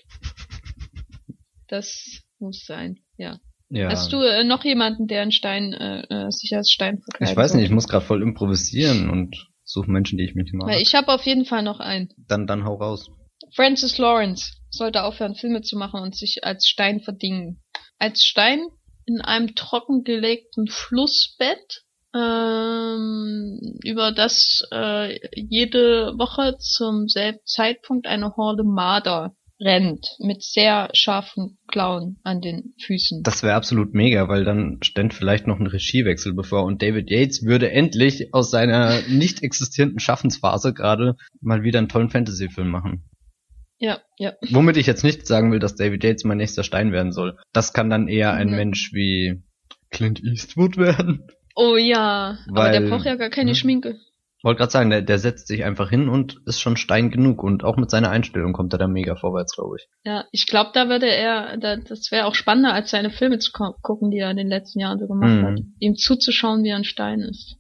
Das muss sein, ja. ja. Hast du äh, noch jemanden, der einen Stein, äh, äh, sich als Stein verkleidet? Ich weiß nicht, ich muss gerade voll improvisieren und suche Menschen, die ich mich mag. Ich habe auf jeden Fall noch einen. Dann, dann hau raus. Francis Lawrence sollte aufhören, Filme zu machen und sich als Stein verdingen. Als Stein in einem trockengelegten Flussbett, ähm, über das äh, jede Woche zum selben Zeitpunkt eine Horde Marder rennt, mit sehr scharfen Klauen an den Füßen. Das wäre absolut mega, weil dann ständ vielleicht noch ein Regiewechsel bevor und David Yates würde endlich aus seiner nicht existierenden Schaffensphase gerade mal wieder einen tollen Fantasy-Film machen. ja, ja. Womit ich jetzt nicht sagen will, dass David Yates mein nächster Stein werden soll. Das kann dann eher ein Mhm. Mensch wie Clint Eastwood werden. Oh ja, aber der Weil- braucht ja gar keine Hm? Schminke. Wollte gerade sagen, der, der setzt sich einfach hin und ist schon Stein genug und auch mit seiner Einstellung kommt er da mega vorwärts, glaube ich. Ja, ich glaube, da würde er, da, das wäre auch spannender, als seine Filme zu gucken, die er in den letzten Jahren so gemacht Mhm. hat. Ihm zuzuschauen, wie er ein Stein ist.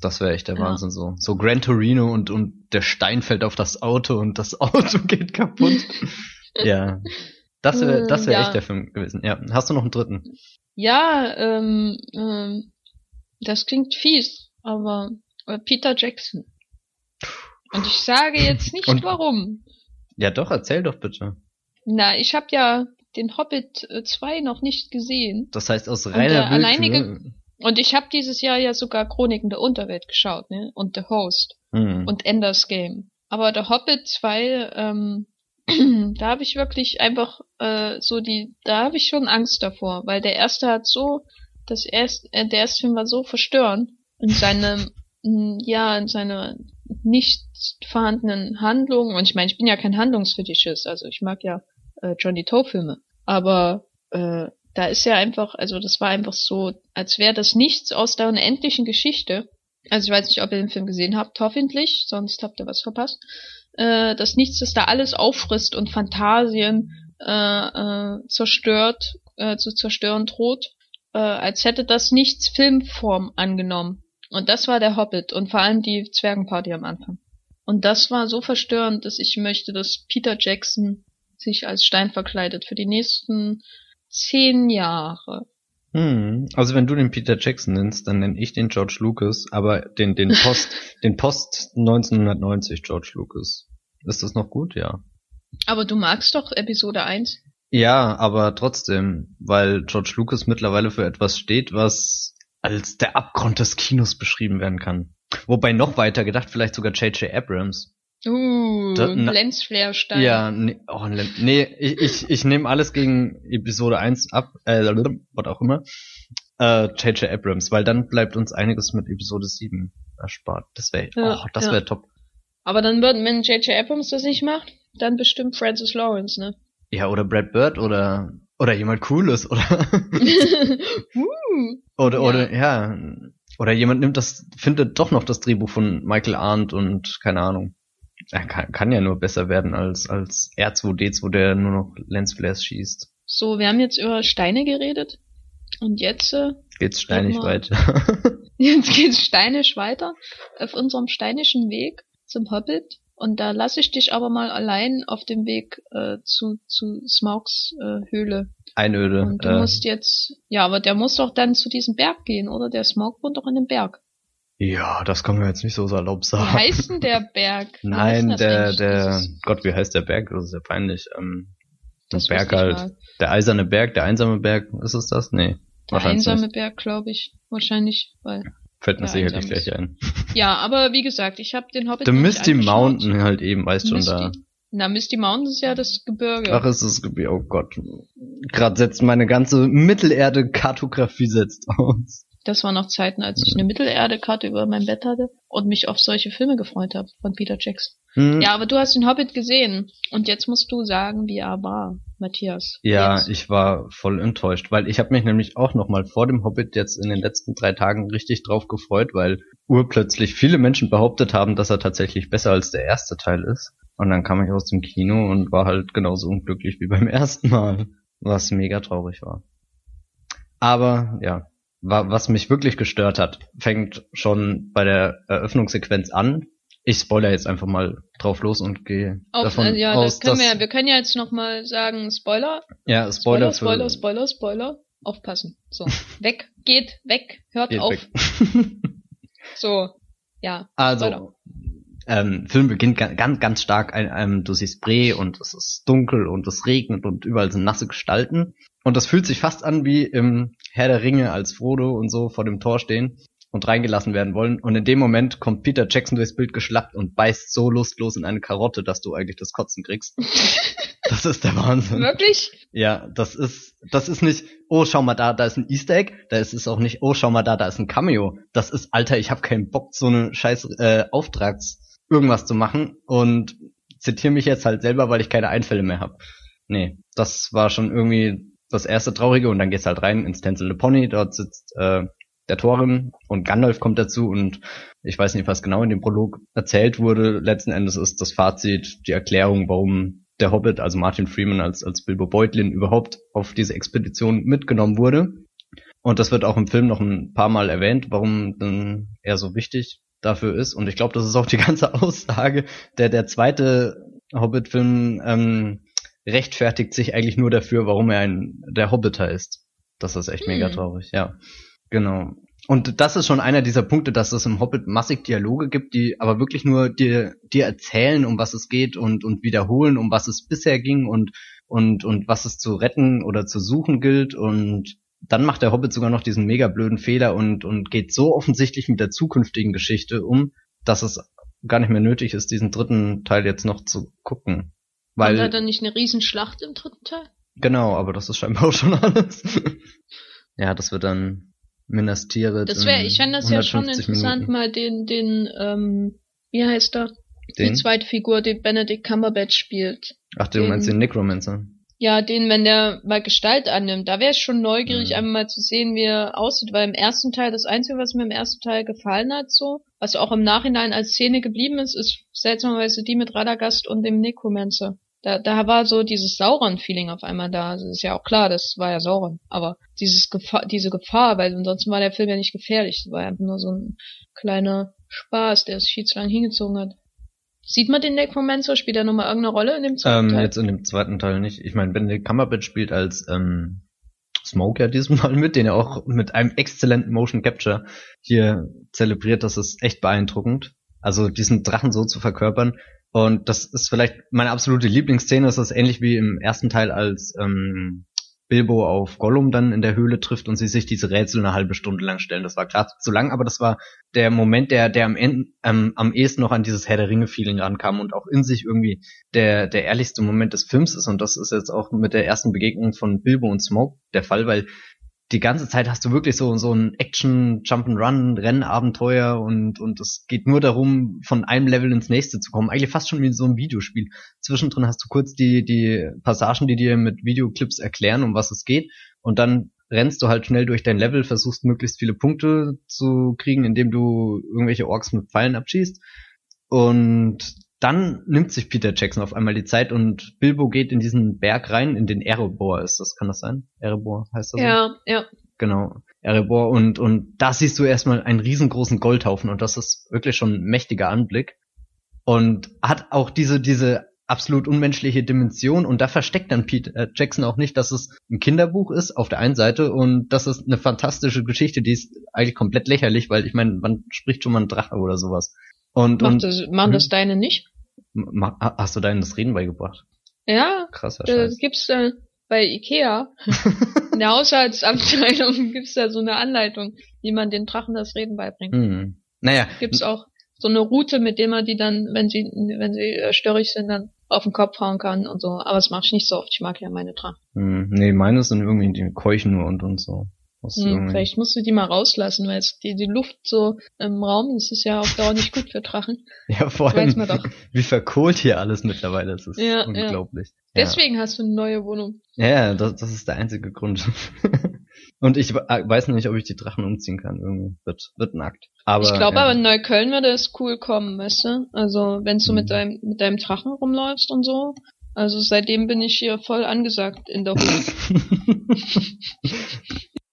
Das wäre echt der Ja. Wahnsinn so. So Gran Torino und, und der Stein fällt auf das Auto und das Auto geht kaputt. ja. Das wäre das wär ja. echt der Film gewesen. Ja. Hast du noch einen dritten? Ja, ähm, ähm, das klingt fies, aber äh, Peter Jackson. Und ich sage jetzt nicht Und- warum. Ja doch, erzähl doch bitte. Na, ich habe ja den Hobbit 2 noch nicht gesehen. Das heißt aus Und reiner Willkür. alleinige- Und ich habe dieses Jahr ja sogar Chroniken der Unterwelt geschaut, ne? Und The Host Hm. und Ender's Game. Aber der Hobbit 2, ähm, da habe ich wirklich einfach äh, so die, da habe ich schon Angst davor, weil der erste hat so, das erste, äh, der erste Film war so verstörend in seinem, ja, in seiner nicht vorhandenen Handlung. Und ich meine, ich bin ja kein Handlungsfetischist, also ich mag ja äh, Johnny Toe Filme, aber äh, da ist ja einfach, also das war einfach so, als wäre das nichts aus der unendlichen Geschichte. Also ich weiß nicht, ob ihr den Film gesehen habt, hoffentlich, sonst habt ihr was verpasst. Äh, dass nichts das da alles auffrisst und Fantasien äh, äh, zerstört, äh, zu zerstören droht, äh, als hätte das nichts Filmform angenommen. Und das war der Hobbit und vor allem die Zwergenparty am Anfang. Und das war so verstörend, dass ich möchte, dass Peter Jackson sich als Stein verkleidet für die nächsten zehn Jahre. Hm, also wenn du den Peter Jackson nennst, dann nenne ich den George Lucas, aber den, den Post, den Post 1990 George Lucas. Ist das noch gut? Ja. Aber du magst doch Episode 1. Ja, aber trotzdem, weil George Lucas mittlerweile für etwas steht, was als der Abgrund des Kinos beschrieben werden kann. Wobei noch weiter gedacht, vielleicht sogar J.J. Abrams. Uh, da, na, Lensflare-Stein. Ja, nee, oh, nee ich, ich, ich nehme alles gegen Episode 1 ab, äh, was auch immer. J.J. Äh, Abrams, weil dann bleibt uns einiges mit Episode 7 erspart. Das wäre, ja, oh, das wäre ja. top. Aber dann wird, wenn J.J. Abrams das nicht macht, dann bestimmt Francis Lawrence, ne? Ja, oder Brad Bird oder oder jemand Cooles oder uh, oder oder ja. ja oder jemand nimmt das findet doch noch das Drehbuch von Michael Arndt und keine Ahnung. Er kann, kann ja nur besser werden als als R2D2, der nur noch Lensflares schießt. So, wir haben jetzt über Steine geredet und jetzt äh, geht's steinig weiter. jetzt geht's steinisch weiter auf unserem steinischen Weg zum Hobbit und da lasse ich dich aber mal allein auf dem Weg äh, zu, zu Smaugs äh, Höhle. Einöde. Und du äh, musst jetzt, ja, aber der muss doch dann zu diesem Berg gehen, oder? Der Smaug wohnt doch in dem Berg. Ja, das kann man jetzt nicht so salopp sagen. Wie heißt denn der Berg? Nein, der, der, Gott, wie heißt der Berg? Das ist ja peinlich. Ähm, der Berg halt. Mal. Der eiserne Berg, der einsame Berg, ist es das? Nee. Der einsame nicht. Berg, glaube ich. Wahrscheinlich, weil Fällt mir sicherlich gleich ein. Ja, aber wie gesagt, ich habe den Hobbit. The Misty Mountain halt eben, weißt schon da. Na, Misty Mountain ist ja das Gebirge. Ach, ist das Gebirge, oh Gott. Gerade setzt meine ganze Mittelerde-Kartografie setzt aus. Das war noch Zeiten, als ich eine Mittelerde-Karte über mein Bett hatte und mich auf solche Filme gefreut habe von Peter Jackson. Hm. Ja, aber du hast den Hobbit gesehen und jetzt musst du sagen, wie er war, Matthias. Ja, jetzt. ich war voll enttäuscht, weil ich habe mich nämlich auch noch mal vor dem Hobbit jetzt in den letzten drei Tagen richtig drauf gefreut, weil urplötzlich viele Menschen behauptet haben, dass er tatsächlich besser als der erste Teil ist. Und dann kam ich aus dem Kino und war halt genauso unglücklich wie beim ersten Mal, was mega traurig war. Aber ja, was mich wirklich gestört hat, fängt schon bei der Eröffnungssequenz an. Ich spoiler jetzt einfach mal drauf los und gehe davon äh, ja, aus, das können wir, wir können ja jetzt noch mal sagen Spoiler. Ja, Spoiler, Spoiler, Spoiler, Spoiler, Spoiler. Aufpassen. So, weg, geht, weg, hört geht auf. Weg. so, ja. Also, ähm, Film beginnt ganz, ganz stark, ähm, du siehst Bree und es ist dunkel und es regnet und überall sind nasse Gestalten. Und das fühlt sich fast an wie im Herr der Ringe, als Frodo und so vor dem Tor stehen und reingelassen werden wollen. Und in dem Moment kommt Peter Jackson durchs Bild geschlappt und beißt so lustlos in eine Karotte, dass du eigentlich das Kotzen kriegst. das ist der Wahnsinn. Wirklich? Ja, das ist, das ist nicht, oh, schau mal da, da ist ein Easter Egg. Da ist es auch nicht, oh, schau mal da, da ist ein Cameo. Das ist, Alter, ich hab keinen Bock, so eine scheiß äh, Auftrags irgendwas zu machen und zitiere mich jetzt halt selber, weil ich keine Einfälle mehr habe. Nee, das war schon irgendwie das erste Traurige und dann geht's halt rein ins Tänzel the Pony, dort sitzt äh, der Torin und Gandalf kommt dazu und ich weiß nicht, was genau in dem Prolog erzählt wurde. Letzten Endes ist das Fazit die Erklärung, warum der Hobbit, also Martin Freeman als, als Bilbo Beutlin überhaupt auf diese Expedition mitgenommen wurde. Und das wird auch im Film noch ein paar Mal erwähnt, warum dann er so wichtig dafür ist. Und ich glaube, das ist auch die ganze Aussage. Der, der zweite Hobbit-Film ähm, rechtfertigt sich eigentlich nur dafür, warum er ein der Hobbiter ist. Das ist echt hm. mega traurig, ja. Genau. Und das ist schon einer dieser Punkte, dass es im Hobbit massig Dialoge gibt, die aber wirklich nur dir, dir erzählen, um was es geht und, und wiederholen, um was es bisher ging und, und, und was es zu retten oder zu suchen gilt und dann macht der Hobbit sogar noch diesen mega blöden Fehler und, und geht so offensichtlich mit der zukünftigen Geschichte um, dass es gar nicht mehr nötig ist, diesen dritten Teil jetzt noch zu gucken. Weil, Und hat er nicht eine Riesenschlacht im dritten Teil? genau, aber das ist scheinbar auch schon alles. ja, das wird dann Minas Tirith. Das wäre, ich fände das ja schon 150 interessant, Minuten. mal den, den, ähm, wie heißt er? Die Den? zweite Figur, die Benedict Cumberbatch spielt. Ach, du meinst den- den Necromancer? Ja, den, wenn der mal Gestalt annimmt, da wäre ich schon neugierig, Mhm. einmal mal zu sehen, wie er aussieht, weil im ersten Teil, das Einzige, was mir im ersten Teil gefallen hat, so, was auch im Nachhinein als Szene geblieben ist, ist seltsamerweise die mit Radagast und dem Necromancer. Da, da war so dieses Sauron-Feeling auf einmal da. Also ist ja auch klar, das war ja Sauron. Aber dieses Gefahr, diese Gefahr, weil ansonsten war der Film ja nicht gefährlich. Das war einfach nur so ein kleiner Spaß, der es viel zu lang hingezogen hat. Sieht man den Necromancer? Spielt er nochmal irgendeine Rolle in dem zweiten Ähm, Teil? jetzt in dem zweiten Teil nicht. Ich meine, Benedict Cumberbatch spielt als ähm, Smoke ja diesmal mit, den er auch mit einem exzellenten Motion Capture hier zelebriert. Das ist echt beeindruckend. Also diesen Drachen so zu verkörpern. Und das ist vielleicht meine absolute Lieblingsszene. Das ist ähnlich wie im ersten Teil, als ähm, Bilbo auf Gollum dann in der Höhle trifft und sie sich diese Rätsel eine halbe Stunde lang stellen. Das war klar zu lang, aber das war der Moment, der, der am Ende, ähm, am ehesten noch an dieses Herr der Ringe-Feeling rankam und auch in sich irgendwie der, der ehrlichste Moment des Films ist. Und das ist jetzt auch mit der ersten Begegnung von Bilbo und Smoke der Fall, weil die ganze Zeit hast du wirklich so, so ein Action, Jump'n'Run, Rennabenteuer und, und es geht nur darum, von einem Level ins nächste zu kommen. Eigentlich fast schon wie so ein Videospiel. Zwischendrin hast du kurz die, die Passagen, die dir mit Videoclips erklären, um was es geht. Und dann rennst du halt schnell durch dein Level, versuchst möglichst viele Punkte zu kriegen, indem du irgendwelche Orks mit Pfeilen abschießt. Und dann nimmt sich Peter Jackson auf einmal die Zeit und Bilbo geht in diesen Berg rein, in den Erebor ist das, kann das sein? Erebor heißt das? so? ja, ja. Genau, Erebor und, und da siehst du erstmal einen riesengroßen Goldhaufen und das ist wirklich schon ein mächtiger Anblick und hat auch diese, diese absolut unmenschliche Dimension und da versteckt dann Pete äh, Jackson auch nicht, dass es ein Kinderbuch ist auf der einen Seite und das ist eine fantastische Geschichte, die ist eigentlich komplett lächerlich, weil ich meine, man spricht schon mal einen Drache oder sowas. Und, Macht und das, machen das deine nicht? ma- hast du deinen das Reden beigebracht? Ja, Krasser da Scheiß. gibt's äh, bei Ikea in der Haushaltsabteilung gibt's da so eine Anleitung, wie man den Drachen das Reden beibringt. Hm. Naja, Gibt's auch so eine Route, mit der man die dann, wenn sie wenn sie äh, störrig sind, dann auf den Kopf hauen kann und so. Aber das mache ich nicht so oft. Ich mag ja meine Drachen. hm, nee, meine sind irgendwie die keuchen nur und und so. Hm, vielleicht musst du die mal rauslassen, weil es die, die Luft so im Raum, das ist ja auf Dauer nicht gut für Drachen. Ja, vor Weiß allem, wie verkohlt hier alles mittlerweile ist. Das ist Ja, ja. unglaublich. Deswegen hast du eine neue Wohnung. Ja, ja das, das ist der einzige Grund. Und ich we- weiß noch nicht, ob ich die Drachen umziehen kann. Irgendwie wird, wird ein Akt. Aber, ich glaube ja. aber in Neukölln würde es cool kommen, weißt du? Also wenn du Mhm. mit deinem mit deinem Drachen rumläufst und so. Also seitdem bin ich hier voll angesagt in der Hut.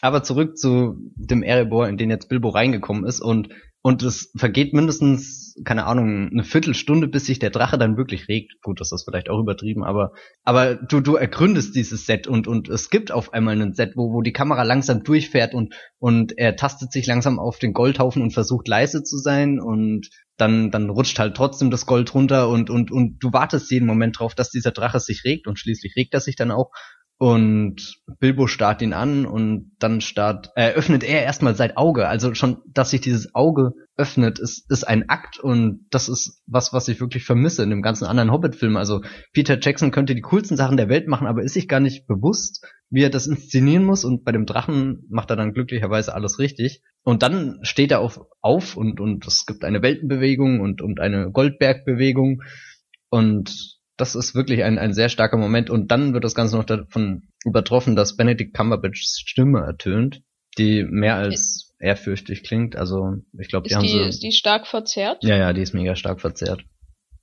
Aber zurück zu dem Erebor, in den jetzt Bilbo reingekommen ist und und es vergeht mindestens, keine Ahnung, eine Viertelstunde, bis sich der Drache dann wirklich regt. Gut, das ist vielleicht auch übertrieben, aber aber du du ergründest dieses Set und und es gibt auf einmal einen Set, wo wo die Kamera langsam durchfährt und und er tastet sich langsam auf den Goldhaufen und versucht leise zu sein und dann dann rutscht halt trotzdem das Gold runter und und und du wartest jeden Moment drauf, dass dieser Drache sich regt und schließlich regt er sich dann auch und Bilbo starrt ihn an und dann starrt, äh, öffnet er erstmal sein Auge. Also schon, dass sich dieses Auge öffnet, ist, ist ein Akt und das ist was, was ich wirklich vermisse in dem ganzen anderen Hobbit-Film. Also Peter Jackson könnte die coolsten Sachen der Welt machen, aber ist sich gar nicht bewusst, wie er das inszenieren muss und bei dem Drachen macht er dann glücklicherweise alles richtig. Und dann steht er auf, auf und, und es gibt eine Weltenbewegung und, und eine Goldbergbewegung und das ist wirklich ein, ein sehr starker Moment und dann wird das Ganze noch davon übertroffen, dass Benedict Cumberbatchs Stimme ertönt, die mehr als ehrfürchtig klingt. Also ich glaube, die haben die, so. ist die stark verzerrt? ja, ja, die ist mega stark verzerrt.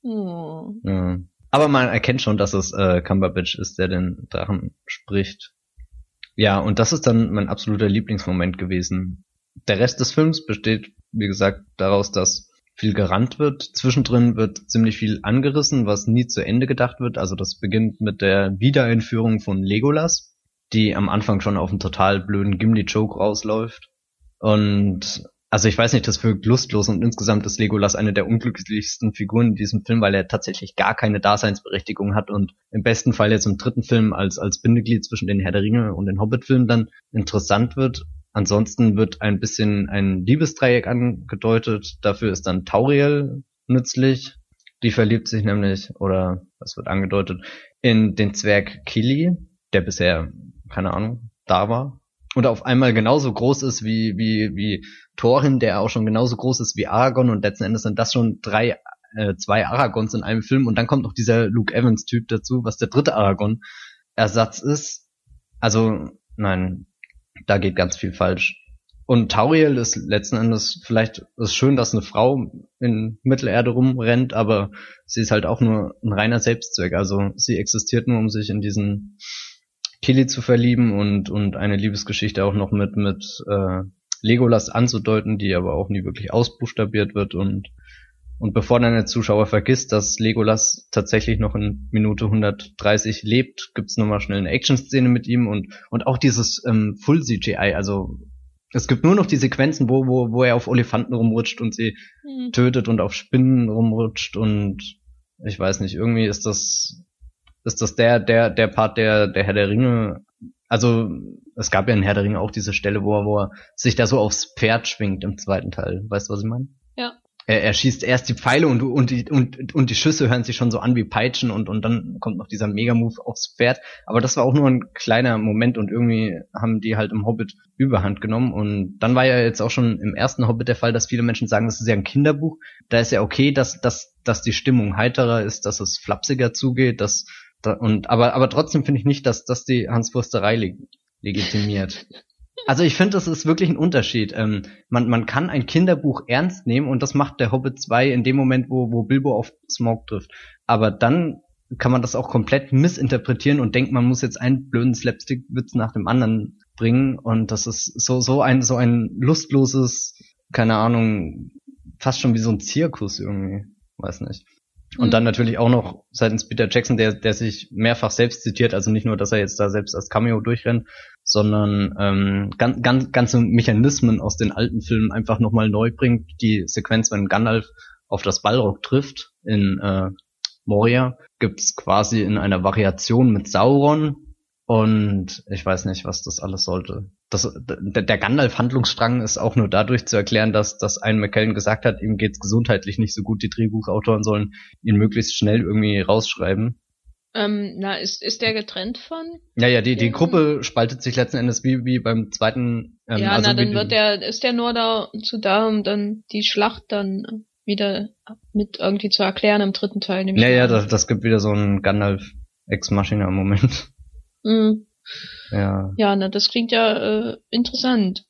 Hm. Ja. Aber man erkennt schon, dass es äh, Cumberbatch ist, der den Drachen spricht. Ja, und das ist dann mein absoluter Lieblingsmoment gewesen. Der Rest des Films besteht, wie gesagt, daraus, dass viel gerannt wird. Zwischendrin wird ziemlich viel angerissen, was nie zu Ende gedacht wird. Also das beginnt mit der Wiedereinführung von Legolas, die am Anfang schon auf einen total blöden Gimli-Joke rausläuft. Und also ich weiß nicht, das wirkt lustlos und insgesamt ist Legolas eine der unglücklichsten Figuren in diesem Film, weil er tatsächlich gar keine Daseinsberechtigung hat und im besten Fall jetzt im dritten Film als, als Bindeglied zwischen den Herr der Ringe und den Hobbit-Filmen dann interessant wird. Ansonsten wird ein bisschen ein Liebesdreieck angedeutet. Dafür ist dann Tauriel nützlich. Die verliebt sich nämlich, oder was wird angedeutet, in den Zwerg Kili, der bisher, keine Ahnung, da war. Und auf einmal genauso groß ist wie, wie, wie Thorin, der auch schon genauso groß ist wie Aragorn und letzten Endes sind das schon drei, äh, zwei Aragons in einem Film und dann kommt noch dieser Luke Evans Typ dazu, was der dritte Aragon Ersatz ist. Also, nein, da geht ganz viel falsch. Und Tauriel ist letzten Endes vielleicht ist schön, dass eine Frau in Mittelerde rumrennt, aber sie ist halt auch nur ein reiner Selbstzweck. Also sie existiert nur, um sich in diesen Kili zu verlieben und und eine Liebesgeschichte auch noch mit mit äh, Legolas anzudeuten, die aber auch nie wirklich ausbuchstabiert wird und und bevor dann der Zuschauer vergisst, dass Legolas tatsächlich noch in Minute 130 lebt, gibt's nochmal schnell eine Action-Szene mit ihm und, und auch dieses ähm, Full-CGI, also es gibt nur noch die Sequenzen, wo, wo, wo er auf Elefanten rumrutscht und sie mhm. tötet und auf Spinnen rumrutscht und ich weiß nicht, irgendwie ist das, ist das der, der, der Part der, der Herr der Ringe, also es gab ja in Herr der Ringe auch diese Stelle, wo er, wo er sich da so aufs Pferd schwingt im zweiten Teil. Weißt du, was ich meine? Er, schießt erst die Pfeile und, und, die, und, und die Schüsse hören sich schon so an wie Peitschen und, und dann kommt noch dieser Mega-Move aufs Pferd. Aber das war auch nur ein kleiner Moment und irgendwie haben die halt im Hobbit Überhand genommen. Und dann war ja jetzt auch schon im ersten Hobbit der Fall, dass viele Menschen sagen, das ist ja ein Kinderbuch. Da ist ja okay, dass, dass, dass die Stimmung heiterer ist, dass es flapsiger zugeht, dass, da, und, aber, aber trotzdem finde ich nicht, dass, dass die Hanswursterei leg legitimiert. Also ich finde, das ist wirklich ein Unterschied. Ähm, man, man kann ein Kinderbuch ernst nehmen und das macht der Hobbit 2 in dem Moment, wo, wo Bilbo auf Smoke trifft. Aber dann kann man das auch komplett missinterpretieren und denkt, man muss jetzt einen blöden Slapstick-Witz nach dem anderen bringen und das ist so, so ein, so ein lustloses, keine Ahnung, fast schon wie so ein Zirkus irgendwie. Weiß nicht. Und mhm. dann natürlich auch noch seitens Peter Jackson, der, der sich mehrfach selbst zitiert, also nicht nur, dass er jetzt da selbst als Cameo durchrennt, sondern ähm, ganz, ganz, ganze Mechanismen aus den alten Filmen einfach nochmal neu bringt. Die Sequenz, wenn Gandalf auf das Balrog trifft in äh, Moria, gibt's quasi in einer Variation mit Sauron und ich weiß nicht, was das alles sollte. Das, der, Gandalf-Handlungsstrang ist auch nur dadurch zu erklären, dass, dass ein McKellen gesagt hat, ihm geht's gesundheitlich nicht so gut, die Drehbuchautoren sollen ihn möglichst schnell irgendwie rausschreiben. Ähm, na, ist, ist der getrennt von? Ja, ja, die, die Gruppe spaltet sich letzten Endes wie, wie beim zweiten. Ähm, ja, also na, dann wird der, ist der nur dazu da, um dann die Schlacht dann wieder mit irgendwie zu erklären im dritten Teil. Ja, ja, das, das gibt wieder so einen Gandalf Ex Machina Moment. Mhm. Ja. Ja, na, das klingt ja äh, interessant.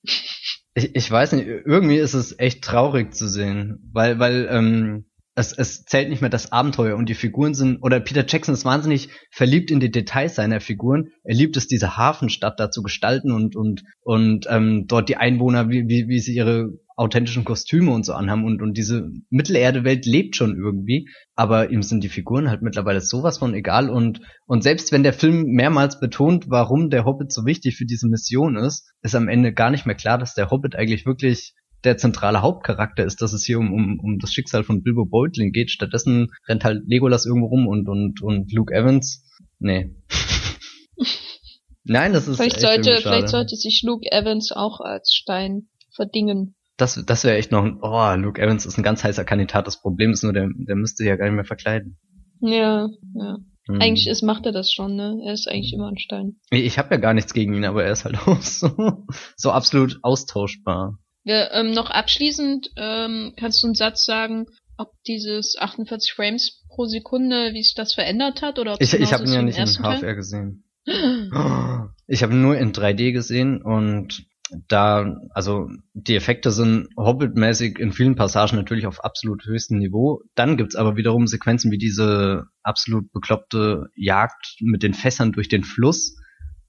Ich, ich weiß nicht, irgendwie ist es echt traurig zu sehen, weil, weil, ähm, es, es zählt nicht mehr das Abenteuer und die Figuren sind, oder Peter Jackson ist wahnsinnig verliebt in die Details seiner Figuren. Er liebt es, diese Hafenstadt da zu gestalten und, und, und ähm, dort die Einwohner, wie, wie, wie sie ihre authentischen Kostüme und so anhaben und, und diese Mittelerde-Welt lebt schon irgendwie, aber ihm sind die Figuren halt mittlerweile sowas von egal und, und selbst wenn der Film mehrmals betont, warum der Hobbit so wichtig für diese Mission ist, ist am Ende gar nicht mehr klar, dass der Hobbit eigentlich wirklich der zentrale Hauptcharakter ist, dass es hier um, um, um das Schicksal von Bilbo Beutlin geht. Stattdessen rennt halt Legolas irgendwo rum und, und, und Luke Evans. Nee. Nein, das ist vielleicht sollte vielleicht sollte sich Luke Evans auch als Stein verdingen. Das, das wäre echt noch ein, oh, Luke Evans ist ein ganz heißer Kandidat. Das Problem ist nur, der, der müsste ja gar nicht mehr verkleiden. Ja, ja. Hm. Eigentlich ist, macht er das schon, ne? Er ist eigentlich immer ein Stein. Ich, ich habe ja gar nichts gegen ihn, aber er ist halt auch so, so absolut austauschbar. Ja, ähm, noch abschließend ähm, kannst du einen Satz sagen, ob dieses 48 Frames pro Sekunde, wie sich das verändert hat oder ob ich ich habe ihn ja nicht in HFR gesehen. ich habe ihn nur in 3D gesehen und da also die Effekte sind Hobbit-mäßig in vielen Passagen natürlich auf absolut höchstem Niveau. Dann gibt's aber wiederum Sequenzen wie diese absolut bekloppte Jagd mit den Fässern durch den Fluss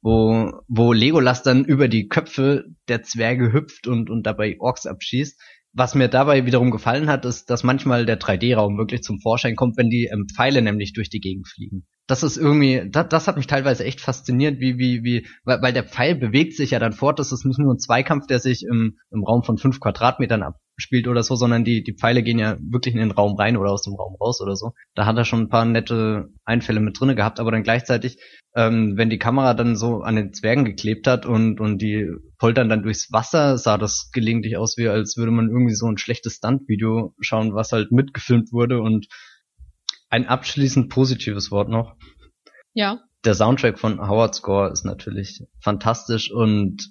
wo, wo Legolas dann über die Köpfe der Zwerge hüpft und, und dabei Orks abschießt. Was mir dabei wiederum gefallen hat, ist, dass manchmal der 3D-Raum wirklich zum Vorschein kommt, wenn die ähm, Pfeile nämlich durch die Gegend fliegen. Das ist irgendwie, das, das hat mich teilweise echt fasziniert, wie, wie, wie, weil, weil der Pfeil bewegt sich ja dann fort. Das ist nicht nur ein Zweikampf, der sich im, im Raum von fünf Quadratmetern ab, spielt oder so, sondern die, die Pfeile gehen ja wirklich in den Raum rein oder aus dem Raum raus oder so. Da hat er schon ein paar nette Einfälle mit drinne gehabt, aber dann gleichzeitig, ähm, wenn die Kamera dann so an den Zwergen geklebt hat und, und die poltern dann durchs Wasser, sah das gelegentlich aus, wie als würde man irgendwie so ein schlechtes Stunt-Video schauen, was halt mitgefilmt wurde und ein abschließend positives Wort noch. Ja. Der Soundtrack von Howard Score ist natürlich fantastisch und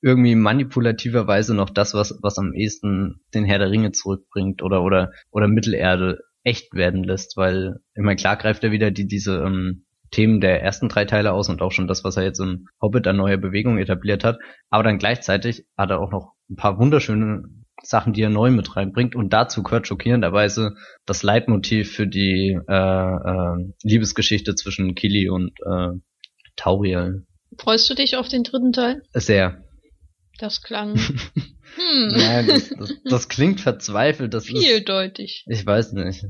irgendwie manipulativerweise noch das, was, was am ehesten den Herr der Ringe zurückbringt oder, oder, oder Mittelerde echt werden lässt, weil immer klar greift er wieder die, diese ähm, Themen der ersten drei Teile aus und auch schon das, was er jetzt im Hobbit an neue Bewegung etabliert hat. Aber dann gleichzeitig hat er auch noch ein paar wunderschöne Sachen, die er neu mit reinbringt und dazu gehört schockierenderweise das Leitmotiv für die äh, äh, Liebesgeschichte zwischen Kili und äh, Tauriel. Freust du dich auf den dritten Teil? Sehr. Das klang. hm. Nein, das, das, das klingt verzweifelt. Das Vieldeutig. Ist, ich weiß nicht.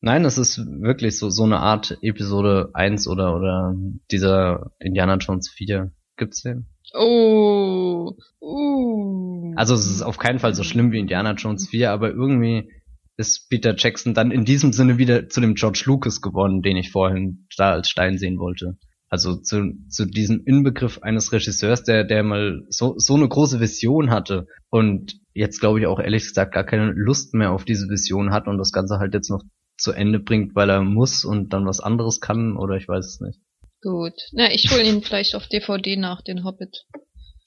Nein, das ist wirklich so, so eine Art Episode 1 oder, oder dieser Indiana Jones 4. Gibt's den? Oh. Uh. Also es ist auf keinen Fall so schlimm wie Indiana Jones 4, aber irgendwie ist Peter Jackson dann in diesem Sinne wieder zu dem George Lucas geworden, den ich vorhin da als Stein sehen wollte. Also zu, zu diesem Inbegriff eines Regisseurs, der, der mal so, so eine große Vision hatte und jetzt glaube ich auch ehrlich gesagt gar keine Lust mehr auf diese Vision hat und das Ganze halt jetzt noch zu Ende bringt, weil er muss und dann was anderes kann oder ich weiß es nicht. Gut. Na, ich hole ihn vielleicht auf DVD nach, den Hobbit.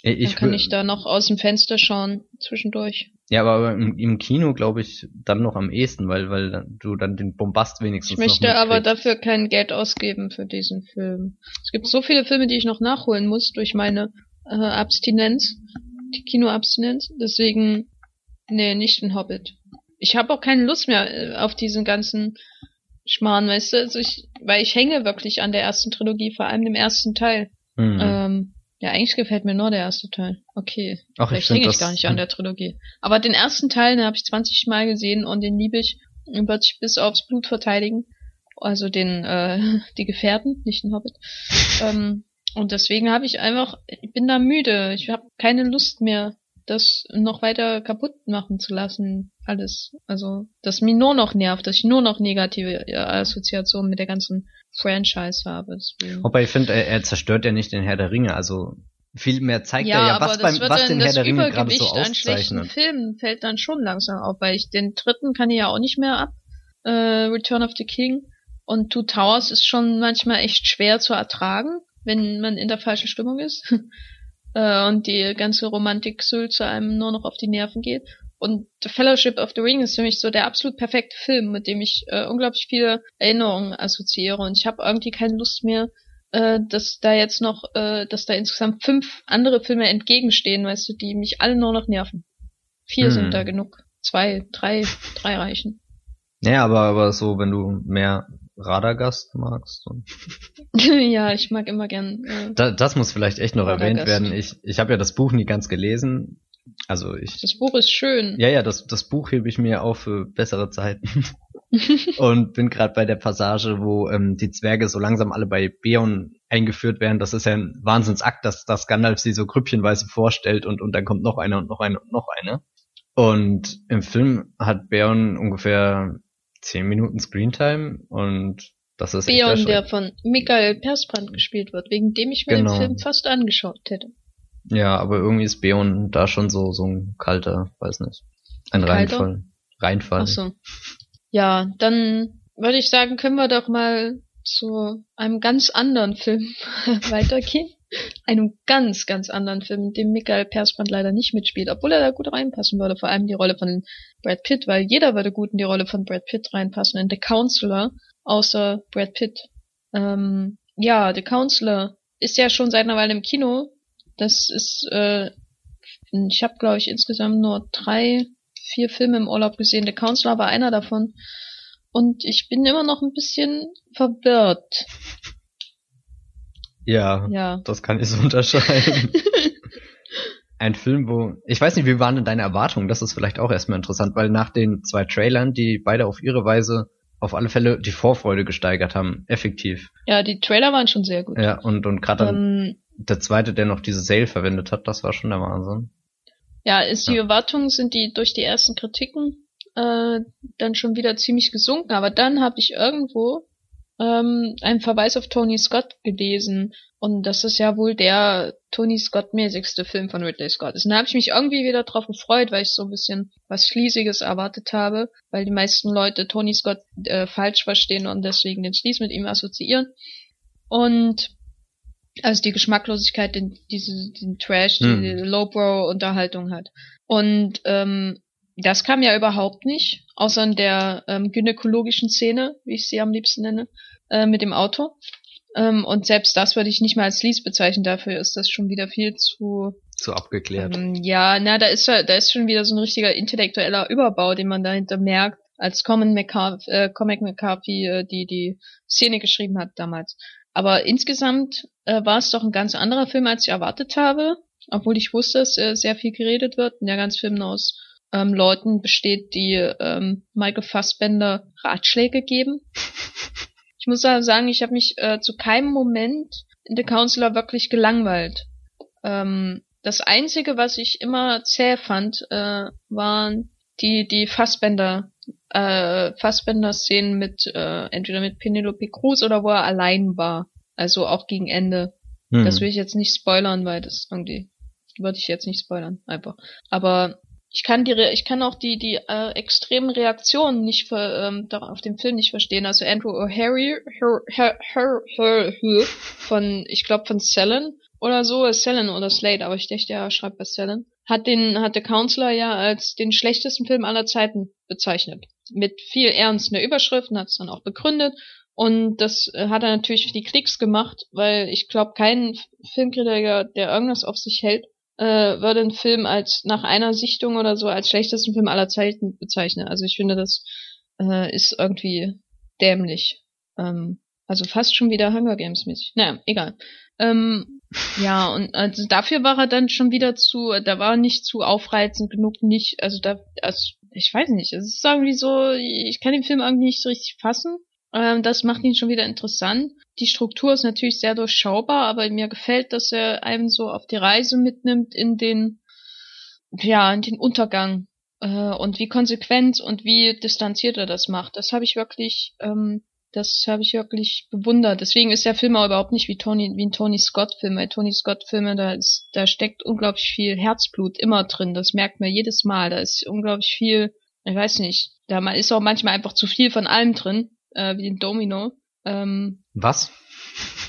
Ich, dann kann ich da noch aus dem Fenster schauen zwischendurch. Ja, aber im, im Kino glaube ich dann noch am ehesten, weil weil du dann den Bombast wenigstens Ich möchte aber dafür kein Geld ausgeben für diesen Film. Es gibt so viele Filme, die ich noch nachholen muss durch meine äh, Abstinenz, die Kinoabstinenz. Deswegen, nee, nicht den Hobbit. Ich habe auch keine Lust mehr äh, auf diesen ganzen Schmarrn, weißt du? Also ich, weil ich hänge wirklich an der ersten Trilogie, vor allem dem ersten Teil. Mhm. Ähm, ja, eigentlich gefällt mir nur der erste Teil. Okay. Ach, Vielleicht ich hänge ich gar nicht an der Trilogie. Aber den ersten Teil, den habe ich 20 Mal gesehen und den liebe ich und würde ich bis aufs Blut verteidigen. Also den, äh, die Gefährten, nicht den Hobbit. ähm, und deswegen habe ich einfach, ich bin da müde. Ich habe keine Lust mehr, das noch weiter kaputt machen zu lassen. Alles. Also, das mir nur noch nervt, dass ich nur noch negative Assoziationen mit der ganzen Franchise habe. Deswegen. Wobei ich finde, er, er, zerstört ja nicht den Herr der Ringe, also vielmehr zeigt ja, er ja, was, beim, was den Herr der Ringe gerade so auszeichnet. Filmen fällt dann schon langsam auf, weil ich den dritten kann ich ja auch nicht mehr ab. Äh, Return of the King. Und Two Towers ist schon manchmal echt schwer zu ertragen, wenn man in der falschen Stimmung ist. äh, und die ganze Romantik-Sülze einem nur noch auf die Nerven geht. Und The Fellowship of the Ring ist für mich so der absolut perfekte Film, mit dem ich äh, unglaublich viele Erinnerungen assoziiere. Und ich habe irgendwie keine Lust mehr, äh, dass da jetzt noch, äh, dass da insgesamt fünf andere Filme entgegenstehen, weißt du, die mich alle nur noch nerven. Vier hm. sind da genug. Zwei, drei, drei reichen. Ja, aber, aber so, wenn du mehr Radagast magst. ja, ich mag immer gern. Äh, da, das muss vielleicht echt noch Radagast. erwähnt werden. Ich, ich habe ja das Buch nie ganz gelesen. Also ich. Das Buch ist schön. Ja, ja, das, das Buch hebe ich mir auf für bessere Zeiten. und bin gerade bei der Passage, wo ähm, die Zwerge so langsam alle bei Beon eingeführt werden. Das ist ja ein Wahnsinnsakt, dass, dass Gandalf sie so grüppchenweise vorstellt und, und dann kommt noch einer und noch einer und noch einer. Und im Film hat Beon ungefähr zehn Minuten Screentime und das ist Beon, der von Michael Persbrandt gespielt wird, wegen dem ich mir genau. den Film fast angeschaut hätte. Ja, aber irgendwie ist Beon da schon so, so ein kalter, weiß nicht. Ein, ein Reinfall. Reinfall. Ach so. Ja, dann würde ich sagen, können wir doch mal zu einem ganz anderen Film weitergehen. Einem ganz, ganz anderen Film, dem Michael Persbrandt leider nicht mitspielt, obwohl er da gut reinpassen würde, vor allem die Rolle von Brad Pitt, weil jeder würde gut in die Rolle von Brad Pitt reinpassen, in The Counselor, außer Brad Pitt. Ähm, ja, The Counselor ist ja schon seit einer Weile im Kino, das ist, äh, ich habe, glaube ich, insgesamt nur drei, vier Filme im Urlaub gesehen. The Counselor war einer davon. Und ich bin immer noch ein bisschen verwirrt. Ja, ja. das kann ich so unterscheiden. ein Film, wo. Ich weiß nicht, wie waren denn deine Erwartungen? Das ist vielleicht auch erstmal interessant, weil nach den zwei Trailern, die beide auf ihre Weise auf alle Fälle die Vorfreude gesteigert haben, effektiv. Ja, die Trailer waren schon sehr gut. Ja, und, und gerade ähm, der zweite, der noch diese Sale verwendet hat, das war schon der Wahnsinn. Ja, ist die Erwartungen sind die durch die ersten Kritiken äh, dann schon wieder ziemlich gesunken, aber dann habe ich irgendwo ähm, einen Verweis auf Tony Scott gelesen und das ist ja wohl der Tony Scott-mäßigste Film von Ridley Scott ist. Und da habe ich mich irgendwie wieder drauf gefreut, weil ich so ein bisschen was Schließiges erwartet habe, weil die meisten Leute Tony Scott äh, falsch verstehen und deswegen den Schließ mit ihm assoziieren. Und also die Geschmacklosigkeit, den, diese, den Trash, hm. die Lowbrow-Unterhaltung hat. Und ähm, das kam ja überhaupt nicht, außer in der ähm, gynäkologischen Szene, wie ich sie am liebsten nenne, äh, mit dem Auto. Ähm, und selbst das würde ich nicht mal als Lease bezeichnen, dafür ist das schon wieder viel zu zu abgeklärt. Ähm, ja, na, da ist da ist schon wieder so ein richtiger intellektueller Überbau, den man dahinter merkt, als Common McCarthy, äh, Comic McCarthy äh, die die Szene geschrieben hat damals. Aber insgesamt äh, war es doch ein ganz anderer Film, als ich erwartet habe, obwohl ich wusste, dass äh, sehr viel geredet wird und der ganze Film aus ähm, Leuten besteht, die ähm, Michael Fassbender Ratschläge geben. Ich muss sagen, ich habe mich äh, zu keinem Moment in The Counselor wirklich gelangweilt. Ähm, das Einzige, was ich immer zäh fand, äh, waren die, die Fassbender, äh, Fassbender-Szenen mit, äh, entweder mit Penelope Cruz oder wo er allein war. Also auch gegen Ende. Hm. Das will ich jetzt nicht spoilern, weil das irgendwie, würde ich jetzt nicht spoilern, einfach. Aber ich kann die, ich kann auch die die äh, extremen Reaktionen nicht für, ähm, auf dem Film nicht verstehen. Also Andrew O'Harry von, ich glaube von Sellen oder so, Sellen oder Slade, aber ich dachte, er schreibt bei Sellen, hat den hat der Counselor ja als den schlechtesten Film aller Zeiten bezeichnet. Mit viel Ernst in der Überschrift und hat es dann auch begründet. Und das äh, hat er natürlich für die Klicks gemacht, weil ich glaube, kein Filmkritiker, der irgendwas auf sich hält, äh, würde einen Film als nach einer Sichtung oder so als schlechtesten Film aller Zeiten bezeichnen. Also ich finde, das äh, ist irgendwie dämlich. Ähm, also fast schon wieder Hunger Games mäßig. Naja, egal. Ähm, ja, und also dafür war er dann schon wieder zu, da war er nicht zu aufreizend genug, nicht, also da, also ich weiß nicht, es ist irgendwie so, ich kann den Film irgendwie nicht so richtig fassen. Ähm, das macht ihn schon wieder interessant. Die Struktur ist natürlich sehr durchschaubar, aber mir gefällt, dass er einem so auf die Reise mitnimmt in den, ja, in den Untergang äh, und wie konsequent und wie distanziert er das macht. Das habe ich wirklich, ähm, das habe ich wirklich bewundert. Deswegen ist der Film auch überhaupt nicht wie Tony, wie ein Tony Scott Film. Weil Tony Scott Filme, da ist, da steckt unglaublich viel Herzblut immer drin. Das merkt man jedes Mal. Da ist unglaublich viel, ich weiß nicht, da ist auch manchmal einfach zu viel von allem drin äh, wie den Domino. Ähm, Was?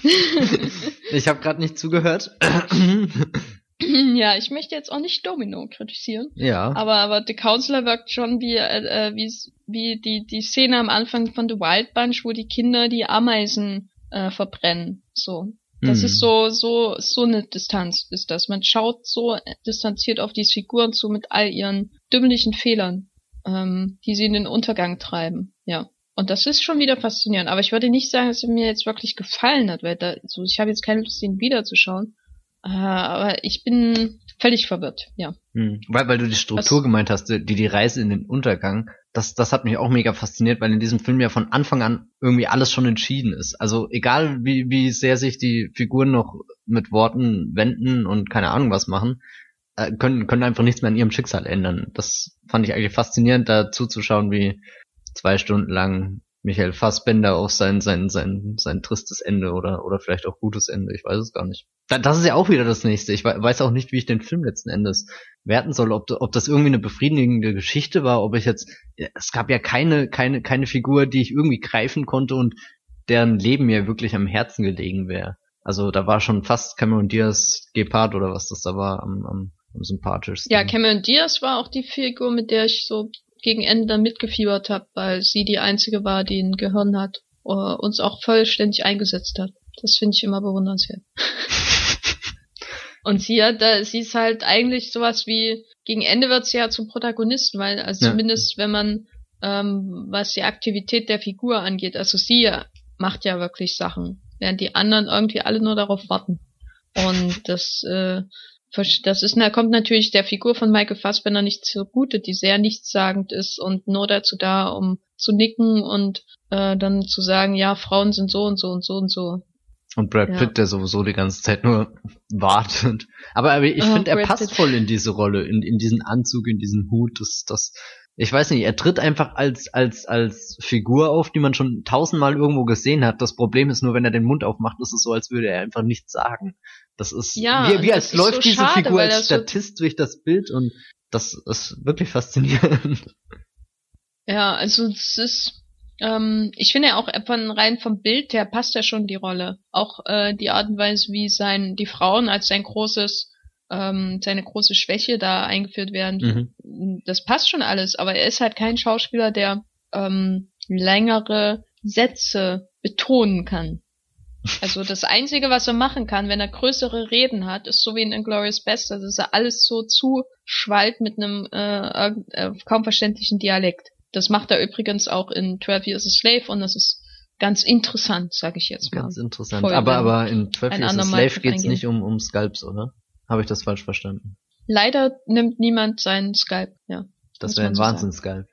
ich habe gerade nicht zugehört. ja, ich möchte jetzt auch nicht Domino kritisieren. Ja. Aber, aber The Counselor wirkt schon wie, äh, wie, wie die, die Szene am Anfang von The Wild Bunch, wo die Kinder die Ameisen äh, verbrennen. So. Das hm. ist so, so, so eine Distanz ist das. Man schaut so distanziert auf diese Figuren zu mit all ihren dümmlichen Fehlern, ähm, die sie in den Untergang treiben. Ja. Und das ist schon wieder faszinierend. Aber ich würde nicht sagen, dass er mir jetzt wirklich gefallen hat, weil da, so, ich habe jetzt keine Lust, ihn wiederzuschauen. Äh, aber ich bin völlig verwirrt, ja. Hm. Weil, weil du die Struktur Was? gemeint hast, die, die Reise in den Untergang, das, das hat mich auch mega fasziniert, weil in diesem Film ja von Anfang an irgendwie alles schon entschieden ist. Also egal wie, wie sehr sich die Figuren noch mit Worten wenden und keine Ahnung was machen, äh, können, können einfach nichts mehr an ihrem Schicksal ändern. Das fand ich eigentlich faszinierend, da zuzuschauen, wie, zwei Stunden lang Michael Fassbender auf sein, sein, sein, sein tristes Ende oder, oder vielleicht auch gutes Ende. Ich weiß es gar nicht. Das ist ja auch wieder das nächste. Ich weiß auch nicht, wie ich den Film letzten Endes werten soll, ob, ob das irgendwie eine befriedigende Geschichte war, ob ich jetzt, es gab ja keine, keine, keine Figur, die ich irgendwie greifen konnte und deren Leben mir wirklich am Herzen gelegen wäre. Also da war schon fast Cameron Diaz Gepard oder was das da war am, am, am sympathischsten. Ja, Cameron Diaz war auch die Figur, mit der ich so gegen Ende dann mitgefiebert habe, weil sie die einzige war, die ein Gehirn hat, uh, uns auch vollständig eingesetzt hat. Das finde ich immer bewundernswert. Und sie hat, da, sie ist halt eigentlich sowas wie, gegen Ende wird sie ja zum Protagonisten, weil, also ja. zumindest wenn man, ähm, was die Aktivität der Figur angeht, also sie macht ja wirklich Sachen, während die anderen irgendwie alle nur darauf warten. Und das, äh, das ist, da kommt natürlich der Figur von Michael Fassbender nicht zugute, die sehr nichtssagend ist und nur dazu da, um zu nicken und äh, dann zu sagen, ja, Frauen sind so und so und so und so. Und Brad Pitt, ja. der sowieso die ganze Zeit nur wartet. Aber, aber ich oh, finde, er passt Pitt. voll in diese Rolle, in, in diesen Anzug, in diesen Hut. Das, das, ich weiß nicht, er tritt einfach als, als, als Figur auf, die man schon tausendmal irgendwo gesehen hat. Das Problem ist nur, wenn er den Mund aufmacht, ist es so, als würde er einfach nichts sagen. Das ist, ja, wie, wie als läuft so diese schade, Figur als Statist so durch das Bild und das ist wirklich faszinierend. Ja, also es ist, ähm, ich finde ja auch von rein vom Bild her passt ja schon die Rolle. Auch äh, die Art und Weise, wie sein die Frauen als sein großes ähm, seine große Schwäche da eingeführt werden. Mhm. Das passt schon alles, aber er ist halt kein Schauspieler, der ähm, längere Sätze betonen kann. Also das Einzige, was er machen kann, wenn er größere Reden hat, ist so wie in Inglourious Best, also dass er alles so zuschwallt mit einem äh, äh, kaum verständlichen Dialekt. Das macht er übrigens auch in 12 Years a Slave und das ist ganz interessant, sage ich jetzt mal. Ganz interessant. aber aber in 12 Years a Slave geht's nicht um um Scalps, oder? Habe ich das falsch verstanden? Leider nimmt niemand seinen Skype, ja. Das wäre ein so Wahnsinn-Skype.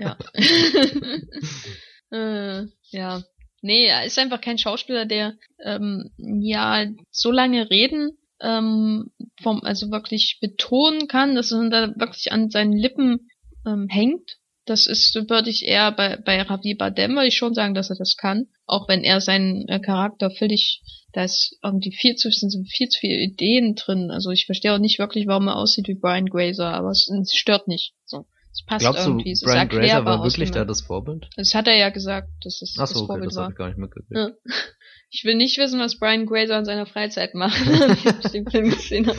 ja. äh, ja. Nee, er ist einfach kein Schauspieler, der ähm, ja so lange reden ähm, vom, also wirklich betonen kann, dass er da wirklich an seinen Lippen ähm, hängt. Das ist, würde ich eher bei, bei Ravi Badem, würde ich schon sagen, dass er das kann. Auch wenn er seinen äh, Charakter völlig da ist irgendwie viel zu, sind viel zu viele Ideen drin. Also ich verstehe auch nicht wirklich, warum er aussieht wie Brian Grazer, aber es, es stört nicht. So. Es passt Glaubst irgendwie. Du, Brian Grazer war wirklich da das Vorbild? Das hat er ja gesagt, dass es Ach so, das okay, Vorbild das war. Ich, gar nicht mitgekriegt. Ja. Ich will nicht wissen, was Brian Grazer in seiner Freizeit macht, ich den Film gesehen habe.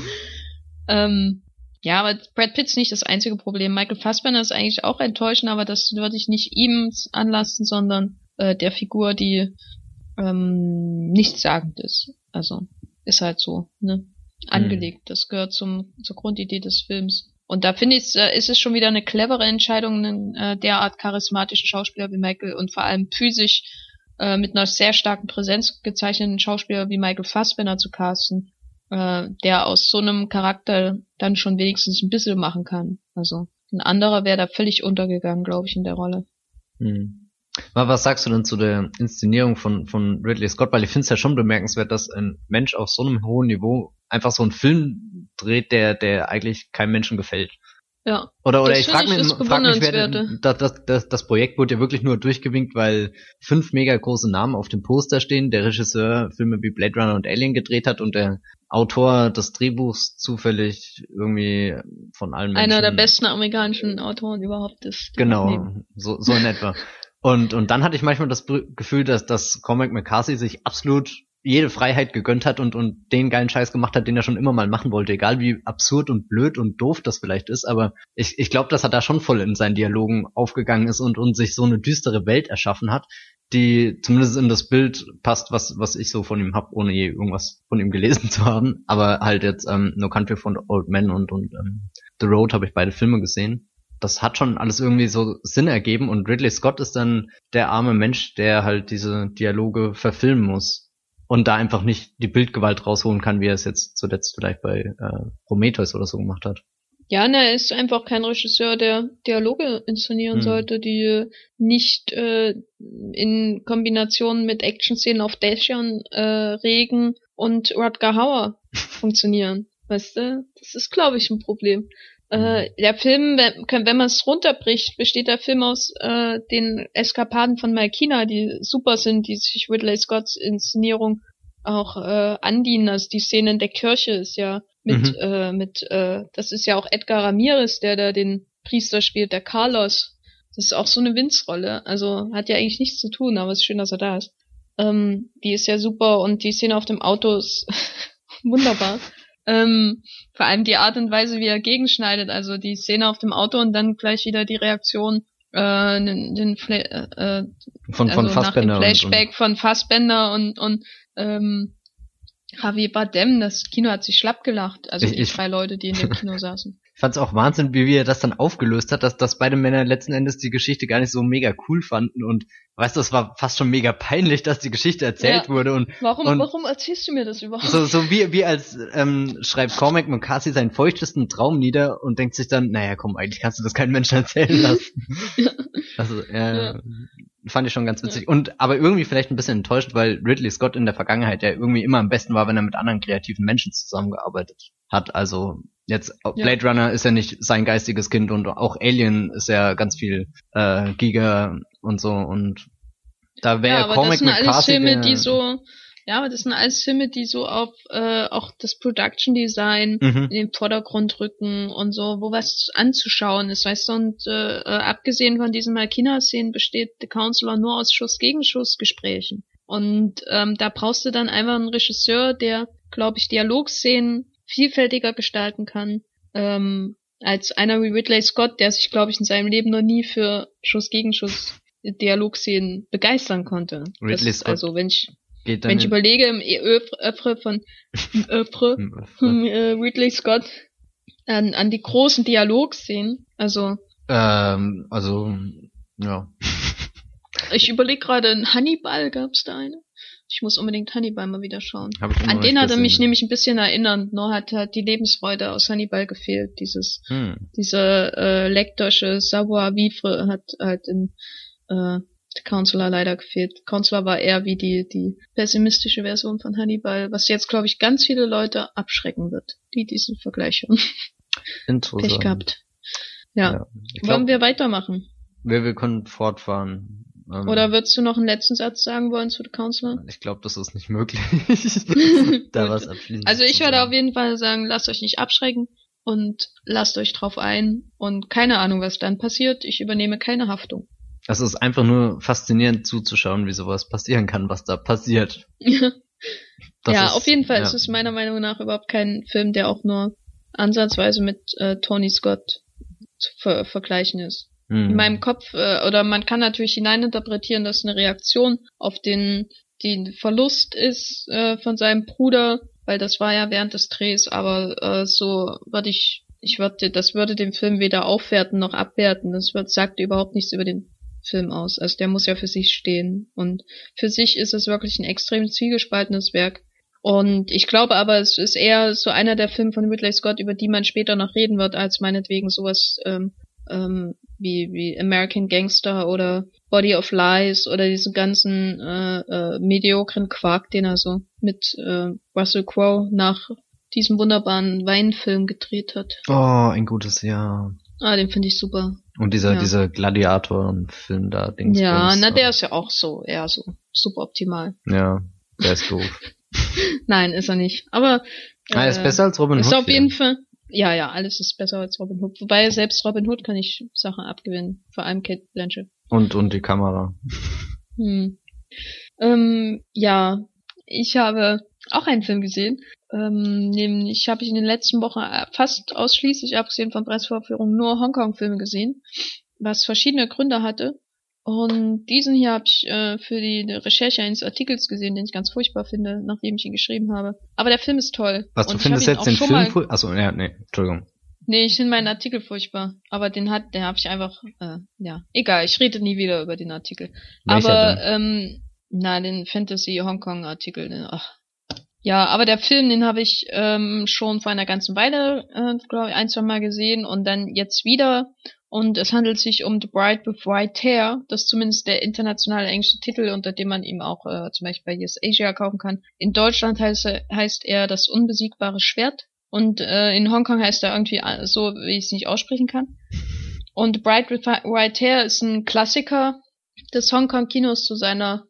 Ähm, ja, aber Brad Pitt ist nicht das einzige Problem. Michael Fassbender ist eigentlich auch enttäuschend, aber das würde ich nicht ihm anlassen, sondern äh, der Figur, die ähm, nichtssagend ist. Also ist halt so, ne? Angelegt. Mhm. Das gehört zum, zur Grundidee des Films. Und da finde ich, äh, ist es schon wieder eine clevere Entscheidung, einen äh, derart charismatischen Schauspieler wie Michael und vor allem physisch äh, mit einer sehr starken Präsenz gezeichneten Schauspieler wie Michael Fassbender zu casten, äh, der aus so einem Charakter dann schon wenigstens ein bisschen machen kann. Also ein anderer wäre da völlig untergegangen, glaube ich, in der Rolle. Mhm. Was sagst du denn zu der Inszenierung von, von Ridley Scott? Weil ich finde es ja schon bemerkenswert, dass ein Mensch auf so einem hohen Niveau einfach so einen Film dreht, der, der eigentlich keinem Menschen gefällt. Ja. Oder, oder ich frage mich, frag mich wer, das, das, das, das Projekt wurde ja wirklich nur durchgewinkt, weil fünf mega große Namen auf dem Poster stehen, der Regisseur Filme wie Blade Runner und Alien gedreht hat und der Autor des Drehbuchs zufällig irgendwie von allen Menschen. Einer der besten amerikanischen Autoren überhaupt ist. Genau, so, so in etwa. Und, und dann hatte ich manchmal das Gefühl, dass, dass Cormac McCarthy sich absolut jede Freiheit gegönnt hat und, und den geilen Scheiß gemacht hat, den er schon immer mal machen wollte, egal wie absurd und blöd und doof das vielleicht ist, aber ich, ich glaube, dass er da schon voll in seinen Dialogen aufgegangen ist und, und sich so eine düstere Welt erschaffen hat, die zumindest in das Bild passt, was, was ich so von ihm hab, ohne je irgendwas von ihm gelesen zu haben. Aber halt jetzt ähm, No Country for Old Men und, und ähm, The Road habe ich beide Filme gesehen das hat schon alles irgendwie so Sinn ergeben und Ridley Scott ist dann der arme Mensch, der halt diese Dialoge verfilmen muss und da einfach nicht die Bildgewalt rausholen kann, wie er es jetzt zuletzt vielleicht bei äh, Prometheus oder so gemacht hat. Ja, ne, er ist einfach kein Regisseur, der Dialoge inszenieren hm. sollte, die nicht äh, in Kombination mit Action-Szenen auf Dächern, äh, Regen und Rutger Hauer funktionieren. Weißt du? Das ist, glaube ich, ein Problem. Äh, mhm. der Film, wenn, wenn man es runterbricht, besteht der Film aus äh, den Eskapaden von Malkina, die super sind, die sich Ridley Scotts Inszenierung auch äh, andienen. Also die Szene in der Kirche ist ja mit, mhm. äh, mit, äh, das ist ja auch Edgar Ramirez, der da den Priester spielt, der Carlos. Das ist auch so eine Winzrolle. Also hat ja eigentlich nichts zu tun, aber es ist schön, dass er da ist. Ähm, die ist ja super und die Szene auf dem Auto ist wunderbar. Ähm, vor allem die Art und Weise, wie er gegenschneidet, also die Szene auf dem Auto und dann gleich wieder die Reaktion, äh, den, den Fla äh, von, also von Fassbender nach dem Flashback und, und. von Fassbender und, und ähm, Javier Bardem, das Kino hat sich schlapp gelacht, also ich, die drei Leute, die in dem Kino saßen. Ich fand's auch Wahnsinn, wie er das dann aufgelöst hat, dass, dass beide Männer letzten Endes die Geschichte gar nicht so mega cool fanden und weißt du, es war fast schon mega peinlich, dass die Geschichte erzählt ja. wurde und warum, und warum erzählst du mir das überhaupt? So, so wie, wie als ähm, schreibt Cormac McCarthy seinen feuchtesten Traum nieder und denkt sich dann, naja, komm, eigentlich kannst du das keinem Menschen erzählen lassen. ja. Also, äh, ja. fand ich schon ganz witzig. Und aber irgendwie vielleicht ein bisschen enttäuscht, weil Ridley Scott in der Vergangenheit ja irgendwie immer am besten war, wenn er mit anderen kreativen Menschen zusammengearbeitet hat. Also jetzt Blade ja. Runner ist ja nicht sein geistiges Kind und auch Alien ist ja ganz viel äh, Giga und so und da wäre ja, Cormac das sind McCarthy alles Filme, die so ja, aber das sind alles Filme, die so auf äh, auch das Production Design mhm. in den Vordergrund rücken und so, wo was anzuschauen ist, weißt du, und äh, äh, abgesehen von diesen Malkina-Szenen besteht The Counselor nur aus Schuss-Gegenschuss-Gesprächen. Und ähm, da brauchst du dann einfach einen Regisseur, der, glaube ich, Dialogszenen vielfältiger gestalten kann, ähm, als einer wie Ridley Scott, der sich, glaube ich, in seinem Leben noch nie für Schuss-Gegenschuss Dialogszenen begeistern konnte. Ridley das, Scott also wenn ich Wenn ich überlege, im Öffre von Öffre, von äh, Ridley Scott an, an die großen Dialogszenen, also ähm, also ja. ich überlege gerade, in Hannibal gab's da eine. Ich muss unbedingt Hannibal mal wieder schauen. An den hat er mich nämlich ein bisschen erinnert. Nur hat hat die Lebensfreude aus Hannibal gefehlt. Dieses, hm. diese äh, lektorische Savoir vivre hat halt in äh, Counselor leider gefehlt. Counselor war eher wie die, die pessimistische Version von Hannibal, was jetzt, glaube ich, ganz viele Leute abschrecken wird, die diesen Vergleich hören. Interessant. Pech gehabt. Ja. ja glaub, wollen wir weitermachen? Wir, wir können fortfahren. Ähm, Oder würdest du noch einen letzten Satz sagen wollen zu The Counselor? Ich glaube, das ist nicht möglich. da was abschließend. Also ich würde auf jeden Fall sagen, lasst euch nicht abschrecken und lasst euch drauf ein und keine Ahnung, was dann passiert. Ich übernehme keine Haftung. Es ist einfach nur faszinierend zuzuschauen, wie sowas passieren kann, was da passiert. ja, ist, auf jeden Fall ja. ist es meiner Meinung nach überhaupt kein Film, der auch nur ansatzweise mit äh, Tony Scott zu ver vergleichen ist. Mhm. In meinem Kopf, äh, oder man kann natürlich hineininterpretieren, dass eine Reaktion auf den, den Verlust ist äh, von seinem Bruder, weil das war ja während des Drehs, aber äh, so würde ich, ich würde, das würde den Film weder aufwerten noch abwerten. Das wird, sagt überhaupt nichts über den Film aus. Also der muss ja für sich stehen. Und für sich ist es wirklich ein extrem zwiegespaltenes Werk. Und ich glaube aber, es ist eher so einer der Filme von Ridley Scott, über die man später noch reden wird, als meinetwegen sowas ähm, ähm, wie, wie American Gangster oder Body of Lies oder diesen ganzen äh, äh, mediokren Quark, den er so mit äh, Russell Crowe nach diesem wunderbaren Weinfilm gedreht hat. Oh, ein gutes Jahr. Ah, den finde ich super. Und dieser, ja. dieser Gladiator-Film da, Dings. Ja, na, der ist ja auch so, eher so super optimal. Ja, der ist doof. Nein, ist er nicht. Aber. Äh, ah, er ist äh, besser als Robin Hood. Ist auf jeden Fall. Ja, ja, alles ist besser als Robin Hood. Wobei selbst Robin Hood kann ich Sachen abgewinnen. Vor allem Kate Blanchett. Und, und die Kamera. Hm. Ähm, ja, ich habe auch einen Film gesehen. Ähm, nämlich habe ich in den letzten Wochen fast ausschließlich, abgesehen von Pressevorführungen, nur Hongkong-Filme gesehen, was verschiedene Gründe hatte. Und diesen hier habe ich äh, für die Recherche eines Artikels gesehen, den ich ganz furchtbar finde, nachdem ich ihn geschrieben habe. Aber der Film ist toll. Was, du findest jetzt den Film furchtbar? Achso, ja, nee, Entschuldigung. Nee, ich finde meinen Artikel furchtbar. Aber den hat, den habe ich einfach, äh, ja, egal, ich rede nie wieder über den Artikel. Welcher aber, denn? ähm, na, den Fantasy Hongkong Artikel, den, ach, ja, aber der Film, den habe ich ähm, schon vor einer ganzen Weile, äh, glaube ich, ein, zwei Mal gesehen und dann jetzt wieder. Und es handelt sich um The Bride with White Hair. Das ist zumindest der internationale englische Titel, unter dem man ihm auch äh, zum Beispiel bei Yes Asia kaufen kann. In Deutschland heißt, heißt er das unbesiegbare Schwert. Und äh, in Hongkong heißt er irgendwie äh, so, wie ich es nicht aussprechen kann. Und The Bride with White Hair ist ein Klassiker des Hongkong-Kinos zu seiner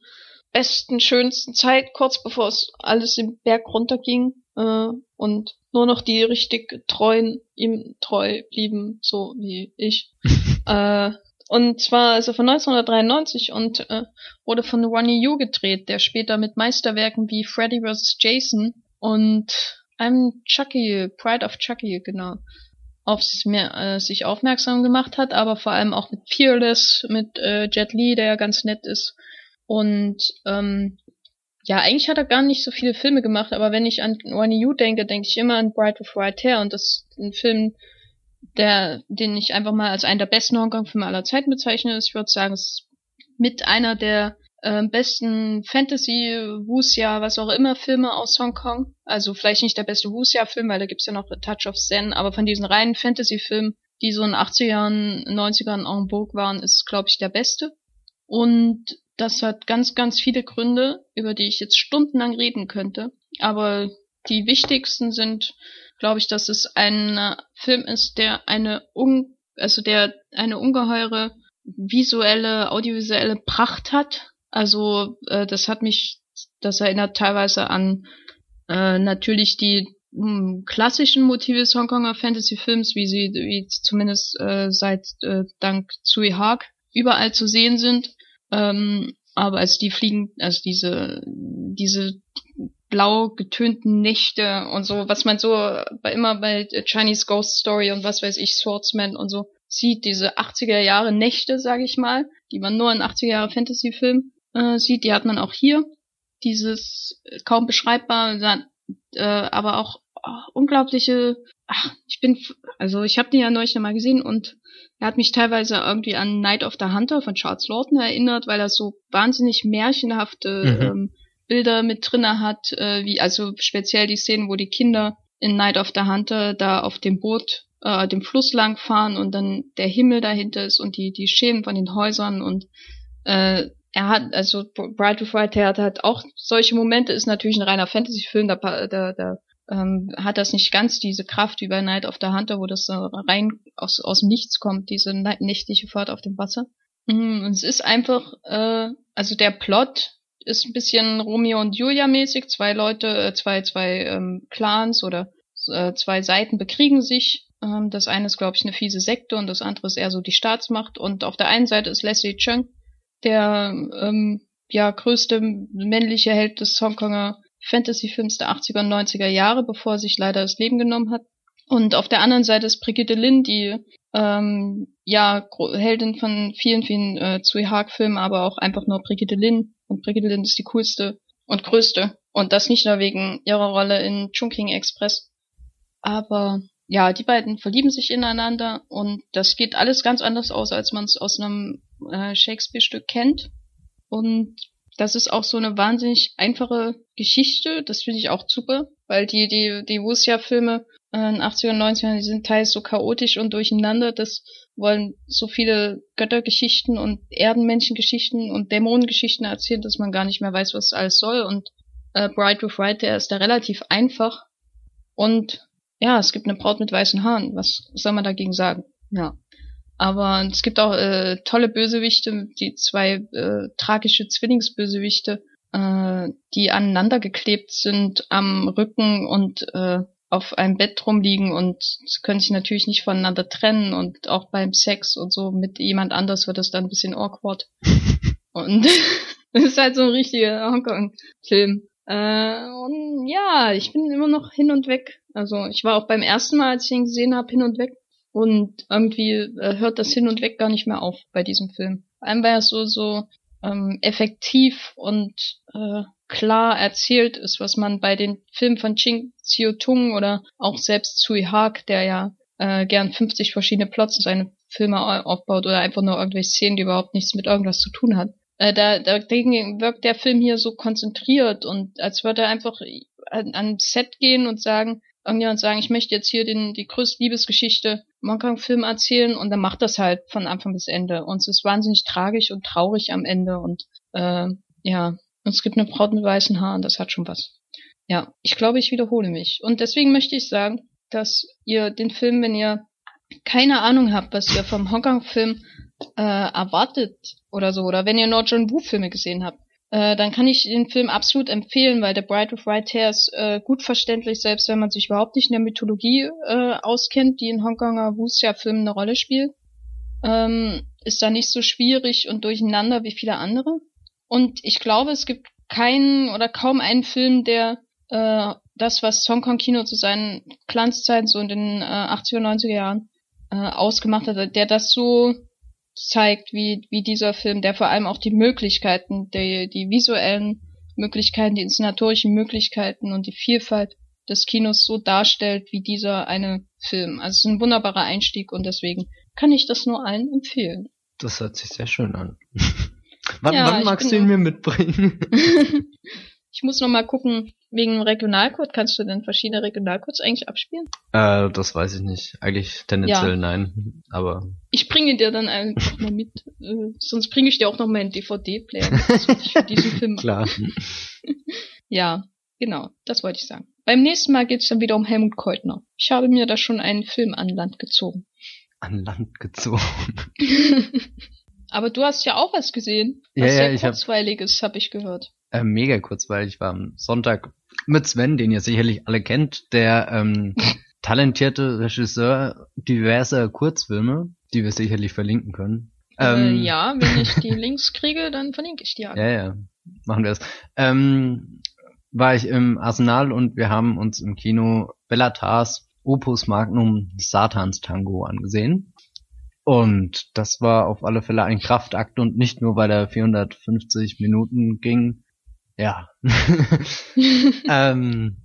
besten, schönsten Zeit, kurz bevor es alles im Berg runterging äh, und nur noch die richtig treuen ihm treu blieben, so wie ich. äh, und zwar also von 1993 und äh, wurde von Ronnie Yu gedreht, der später mit Meisterwerken wie Freddy vs. Jason und I'm Chucky, Pride of Chucky, genau, auf sich, mehr, äh, sich aufmerksam gemacht hat, aber vor allem auch mit Fearless, mit äh, Jet Li, der ja ganz nett ist und ähm, ja, eigentlich hat er gar nicht so viele Filme gemacht, aber wenn ich an One You denke, denke ich immer an Bright with White Hair und das ist ein Film, der, den ich einfach mal als einen der besten Hongkong-Filme aller Zeiten bezeichne. Ich würde sagen, es ist mit einer der äh, besten Fantasy, Wuxia, was auch immer Filme aus Hongkong. Also vielleicht nicht der beste Wuxia-Film, weil da gibt's ja noch Touch of Zen, aber von diesen reinen Fantasy-Filmen, die so in 80ern, 90ern en vogue waren, ist, glaube ich, der beste. Und das hat ganz, ganz viele Gründe, über die ich jetzt stundenlang reden könnte. Aber die wichtigsten sind, glaube ich, dass es ein Film ist, der eine un also der eine ungeheure visuelle, audiovisuelle Pracht hat. Also äh, das hat mich, das erinnert teilweise an äh, natürlich die hm, klassischen Motive des Hongkonger Fantasy-Films, wie sie wie zumindest äh, seit äh, dank Tsui Hark überall zu sehen sind. Ähm, aber als die fliegen, also diese diese blau getönten Nächte und so, was man so bei, immer bei Chinese Ghost Story und was weiß ich, Swordsman und so sieht, diese 80er Jahre Nächte, sage ich mal, die man nur in 80er Jahre Fantasy-Filmen äh, sieht, die hat man auch hier. Dieses äh, kaum beschreibbar, äh, aber auch unglaubliche, ach, ich bin, also ich habe den ja neulich nochmal gesehen und er hat mich teilweise irgendwie an Night of the Hunter von Charles Lawton erinnert, weil er so wahnsinnig märchenhafte mhm. ähm, Bilder mit drinne hat, äh, wie also speziell die Szenen, wo die Kinder in Night of the Hunter da auf dem Boot äh, dem Fluss lang fahren und dann der Himmel dahinter ist und die die Schemen von den Häusern und äh, er hat also Bright of White hat halt auch solche Momente ist natürlich ein reiner Fantasy-Film da da, da ähm, hat das nicht ganz diese Kraft wie bei Night of the Hunter wo das rein aus aus Nichts kommt diese nächtliche Fahrt auf dem Wasser mhm, und es ist einfach äh, also der Plot ist ein bisschen Romeo und Julia mäßig. Zwei Leute, äh, zwei, zwei ähm, Clans oder äh, zwei Seiten bekriegen sich. Ähm, das eine ist, glaube ich, eine fiese Sekte und das andere ist eher so die Staatsmacht. Und auf der einen Seite ist Leslie Chung, der ähm, ja größte männliche Held des Hongkonger Fantasy-Films der 80er und 90er Jahre, bevor er sich leider das Leben genommen hat. Und auf der anderen Seite ist Brigitte Lin, die ähm, ja Heldin von vielen, vielen äh, Tsui Hark-Filmen, aber auch einfach nur Brigitte Lin. Und Brigitte Lin ist die coolste und größte. Und das nicht nur wegen ihrer Rolle in Chungking Express. Aber ja, die beiden verlieben sich ineinander und das geht alles ganz anders aus, als man es aus einem äh, Shakespeare-Stück kennt. Und das ist auch so eine wahnsinnig einfache Geschichte. Das finde ich auch super, weil die, die, die Wuxia-Filme äh, in 80er und 90er, die sind teils so chaotisch und durcheinander. Das wollen so viele Göttergeschichten und Erdenmenschengeschichten und Dämonengeschichten erzählen, dass man gar nicht mehr weiß, was alles soll. Und äh, Bright with White, der ist da relativ einfach. Und ja, es gibt eine Braut mit weißen Haaren. Was soll man dagegen sagen? Ja. Aber es gibt auch äh, tolle Bösewichte, die zwei äh, tragische Zwillingsbösewichte, äh, die aneinander geklebt sind am Rücken und äh, auf einem Bett rumliegen und können sich natürlich nicht voneinander trennen und auch beim Sex und so mit jemand anders wird das dann ein bisschen awkward. und es ist halt so ein richtiger Hongkong-Film. Äh, und ja, ich bin immer noch hin und weg. Also ich war auch beim ersten Mal, als ich ihn gesehen habe, hin und weg. Und irgendwie äh, hört das hin und weg gar nicht mehr auf bei diesem Film. Vor allem, weil er so, so ähm, effektiv und äh, klar erzählt ist, was man bei den Filmen von Ching Xiu Tung oder auch selbst Tsui Hark, der ja äh, gern 50 verschiedene Plots in seine Filme aufbaut oder einfach nur irgendwelche Szenen, die überhaupt nichts mit irgendwas zu tun hat. Äh, da, dagegen wirkt der Film hier so konzentriert und als würde er einfach an, an Set gehen und sagen, irgendjemand sagen, ich möchte jetzt hier den, die größte Liebesgeschichte im Hongkong-Film erzählen und dann macht das halt von Anfang bis Ende. Und es ist wahnsinnig tragisch und traurig am Ende und äh, ja, und es gibt eine Braut mit weißen Haaren, das hat schon was. Ja, ich glaube, ich wiederhole mich. Und deswegen möchte ich sagen, dass ihr den Film, wenn ihr keine Ahnung habt, was ihr vom Hongkong-Film äh, erwartet oder so, oder wenn ihr nur John Woo-Filme gesehen habt, äh, dann kann ich den Film absolut empfehlen, weil The Bride of White Hair ist äh, gut verständlich, selbst wenn man sich überhaupt nicht in der Mythologie äh, auskennt, die in Hongkonger Wuxia-Filmen eine Rolle spielt. Ähm, ist da nicht so schwierig und durcheinander wie viele andere. Und ich glaube, es gibt keinen oder kaum einen Film, der äh, das, was Hongkong-Kino zu seinen Glanzzeiten so in den äh, 80er, 90er Jahren äh, ausgemacht hat, der das so zeigt, wie, wie dieser Film, der vor allem auch die Möglichkeiten, die, die visuellen Möglichkeiten, die inszenatorischen Möglichkeiten und die Vielfalt des Kinos so darstellt, wie dieser eine Film. Also es ist ein wunderbarer Einstieg und deswegen kann ich das nur allen empfehlen. Das hört sich sehr schön an. wann, ja, wann magst du ihn mir mitbringen? Ich muss noch mal gucken, wegen Regionalcode, kannst du denn verschiedene Regionalcodes eigentlich abspielen? Äh, das weiß ich nicht. Eigentlich tendenziell ja. nein, aber. Ich bringe dir dann einfach mal mit, äh, sonst bringe ich dir auch noch mal einen DVD-Player für diesen Film. Klar. ja, genau, das wollte ich sagen. Beim nächsten Mal geht's dann wieder um Helmut Keutner. Ich habe mir da schon einen Film an Land gezogen. An Land gezogen. Aber du hast ja auch was gesehen. Was ja, ja, sehr kurzweiliges, habe ich gehört äh, mega kurzweilig war am Sonntag mit Sven, den ihr sicherlich alle kennt, der ähm, talentierte Regisseur diverser Kurzfilme, die wir sicherlich verlinken können. Äh, ähm, äh, ja, wenn ich die Links kriege, dann verlinke ich die alle. Ja, ja, machen wir es. Ähm, war ich im Arsenal und wir haben uns im Kino Bellatars Opus Magnum Satans Tango angesehen. Und das war auf alle Fälle ein Kraftakt und nicht nur, weil er 450 Minuten ging, ja. ähm,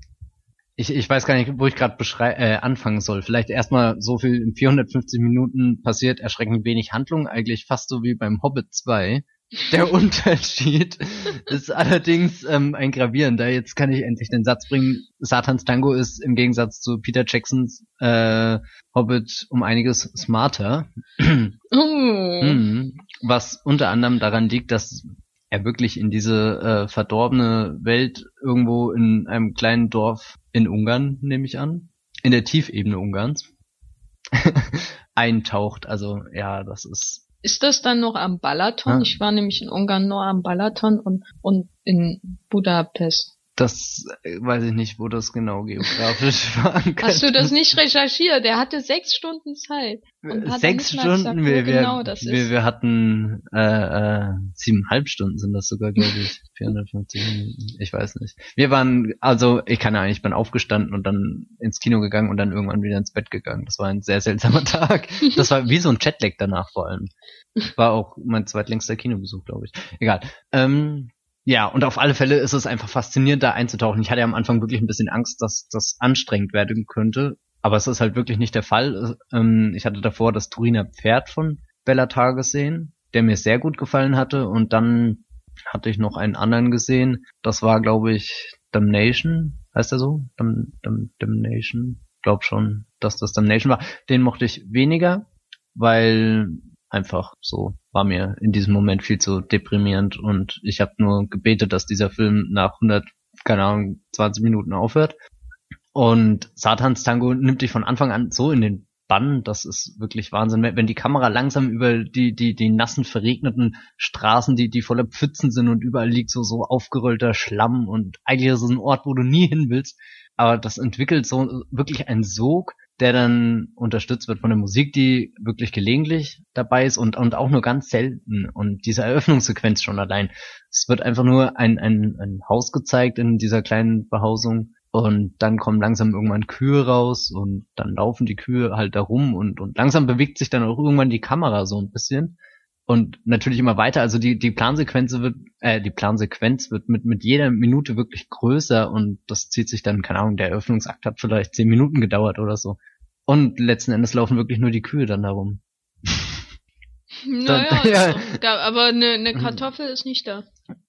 ich, ich weiß gar nicht, wo ich gerade äh, anfangen soll. Vielleicht erstmal so viel in 450 Minuten passiert erschreckend wenig Handlung, eigentlich fast so wie beim Hobbit 2. Der Unterschied ist allerdings ähm, ein gravierender. Jetzt kann ich endlich den Satz bringen. Satans Tango ist im Gegensatz zu Peter Jacksons äh, Hobbit um einiges smarter. Oh. mhm. Was unter anderem daran liegt, dass er wirklich in diese äh, verdorbene Welt irgendwo in einem kleinen Dorf in Ungarn, nehme ich an, in der Tiefebene Ungarns, eintaucht. Also ja, das ist. Ist das dann noch am Balaton? Ah. Ich war nämlich in Ungarn nur am Balaton und, und in Budapest. Das äh, weiß ich nicht, wo das genau geografisch war. Hast du das nicht recherchiert? Der hatte sechs Stunden Zeit. sechs Stunden? Gesagt, wir, wir, genau wir, wir, hatten äh, äh, siebeneinhalb Stunden sind das sogar, glaube ich. 450 Minuten. Ich weiß nicht. Wir waren, also ich kann ja eigentlich, ich bin aufgestanden und dann ins Kino gegangen und dann irgendwann wieder ins Bett gegangen. Das war ein sehr seltsamer Tag. Das war wie so ein Chatlag danach vor allem. War auch mein zweitlängster Kinobesuch, glaube ich. Egal. Ähm, ja, und auf alle Fälle ist es einfach faszinierend, da einzutauchen. Ich hatte am Anfang wirklich ein bisschen Angst, dass das anstrengend werden könnte. Aber es ist halt wirklich nicht der Fall. Ähm, ich hatte davor das Turiner Pferd von Bellatar gesehen, der mir sehr gut gefallen hatte. Und dann hatte ich noch einen anderen gesehen. Das war, glaube ich, Damnation. Heißt der so? Dam, Dam, Damnation? Glaub schon, dass das Damnation war. Den mochte ich weniger, weil einfach so war mir in diesem Moment viel zu deprimierend und ich habe nur gebetet, dass dieser Film nach 100, keine Ahnung, 20 Minuten aufhört. Und Satans Tango nimmt dich von Anfang an so in den Bann, das ist wirklich Wahnsinn. Wenn die Kamera langsam über die, die, die nassen, verregneten Straßen, die, die voller Pfützen sind und überall liegt so, so aufgerollter Schlamm und eigentlich ist es ein Ort, wo du nie hin willst, aber das entwickelt so wirklich einen Sog, der dann unterstützt wird von der Musik, die wirklich gelegentlich dabei ist und, und auch nur ganz selten. Und diese Eröffnungssequenz schon allein. Es wird einfach nur ein, ein, ein Haus gezeigt in dieser kleinen Behausung und dann kommen langsam irgendwann Kühe raus und dann laufen die Kühe halt da rum und, und langsam bewegt sich dann auch irgendwann die Kamera so ein bisschen und natürlich immer weiter. Also die die Plansequenz wird äh, die Plansequenz wird mit mit jeder Minute wirklich größer und das zieht sich dann keine Ahnung. Der Eröffnungsakt hat vielleicht zehn Minuten gedauert oder so. Und letzten Endes laufen wirklich nur die Kühe dann darum. Naja, dann, ja. da, aber eine, eine Kartoffel ist nicht da.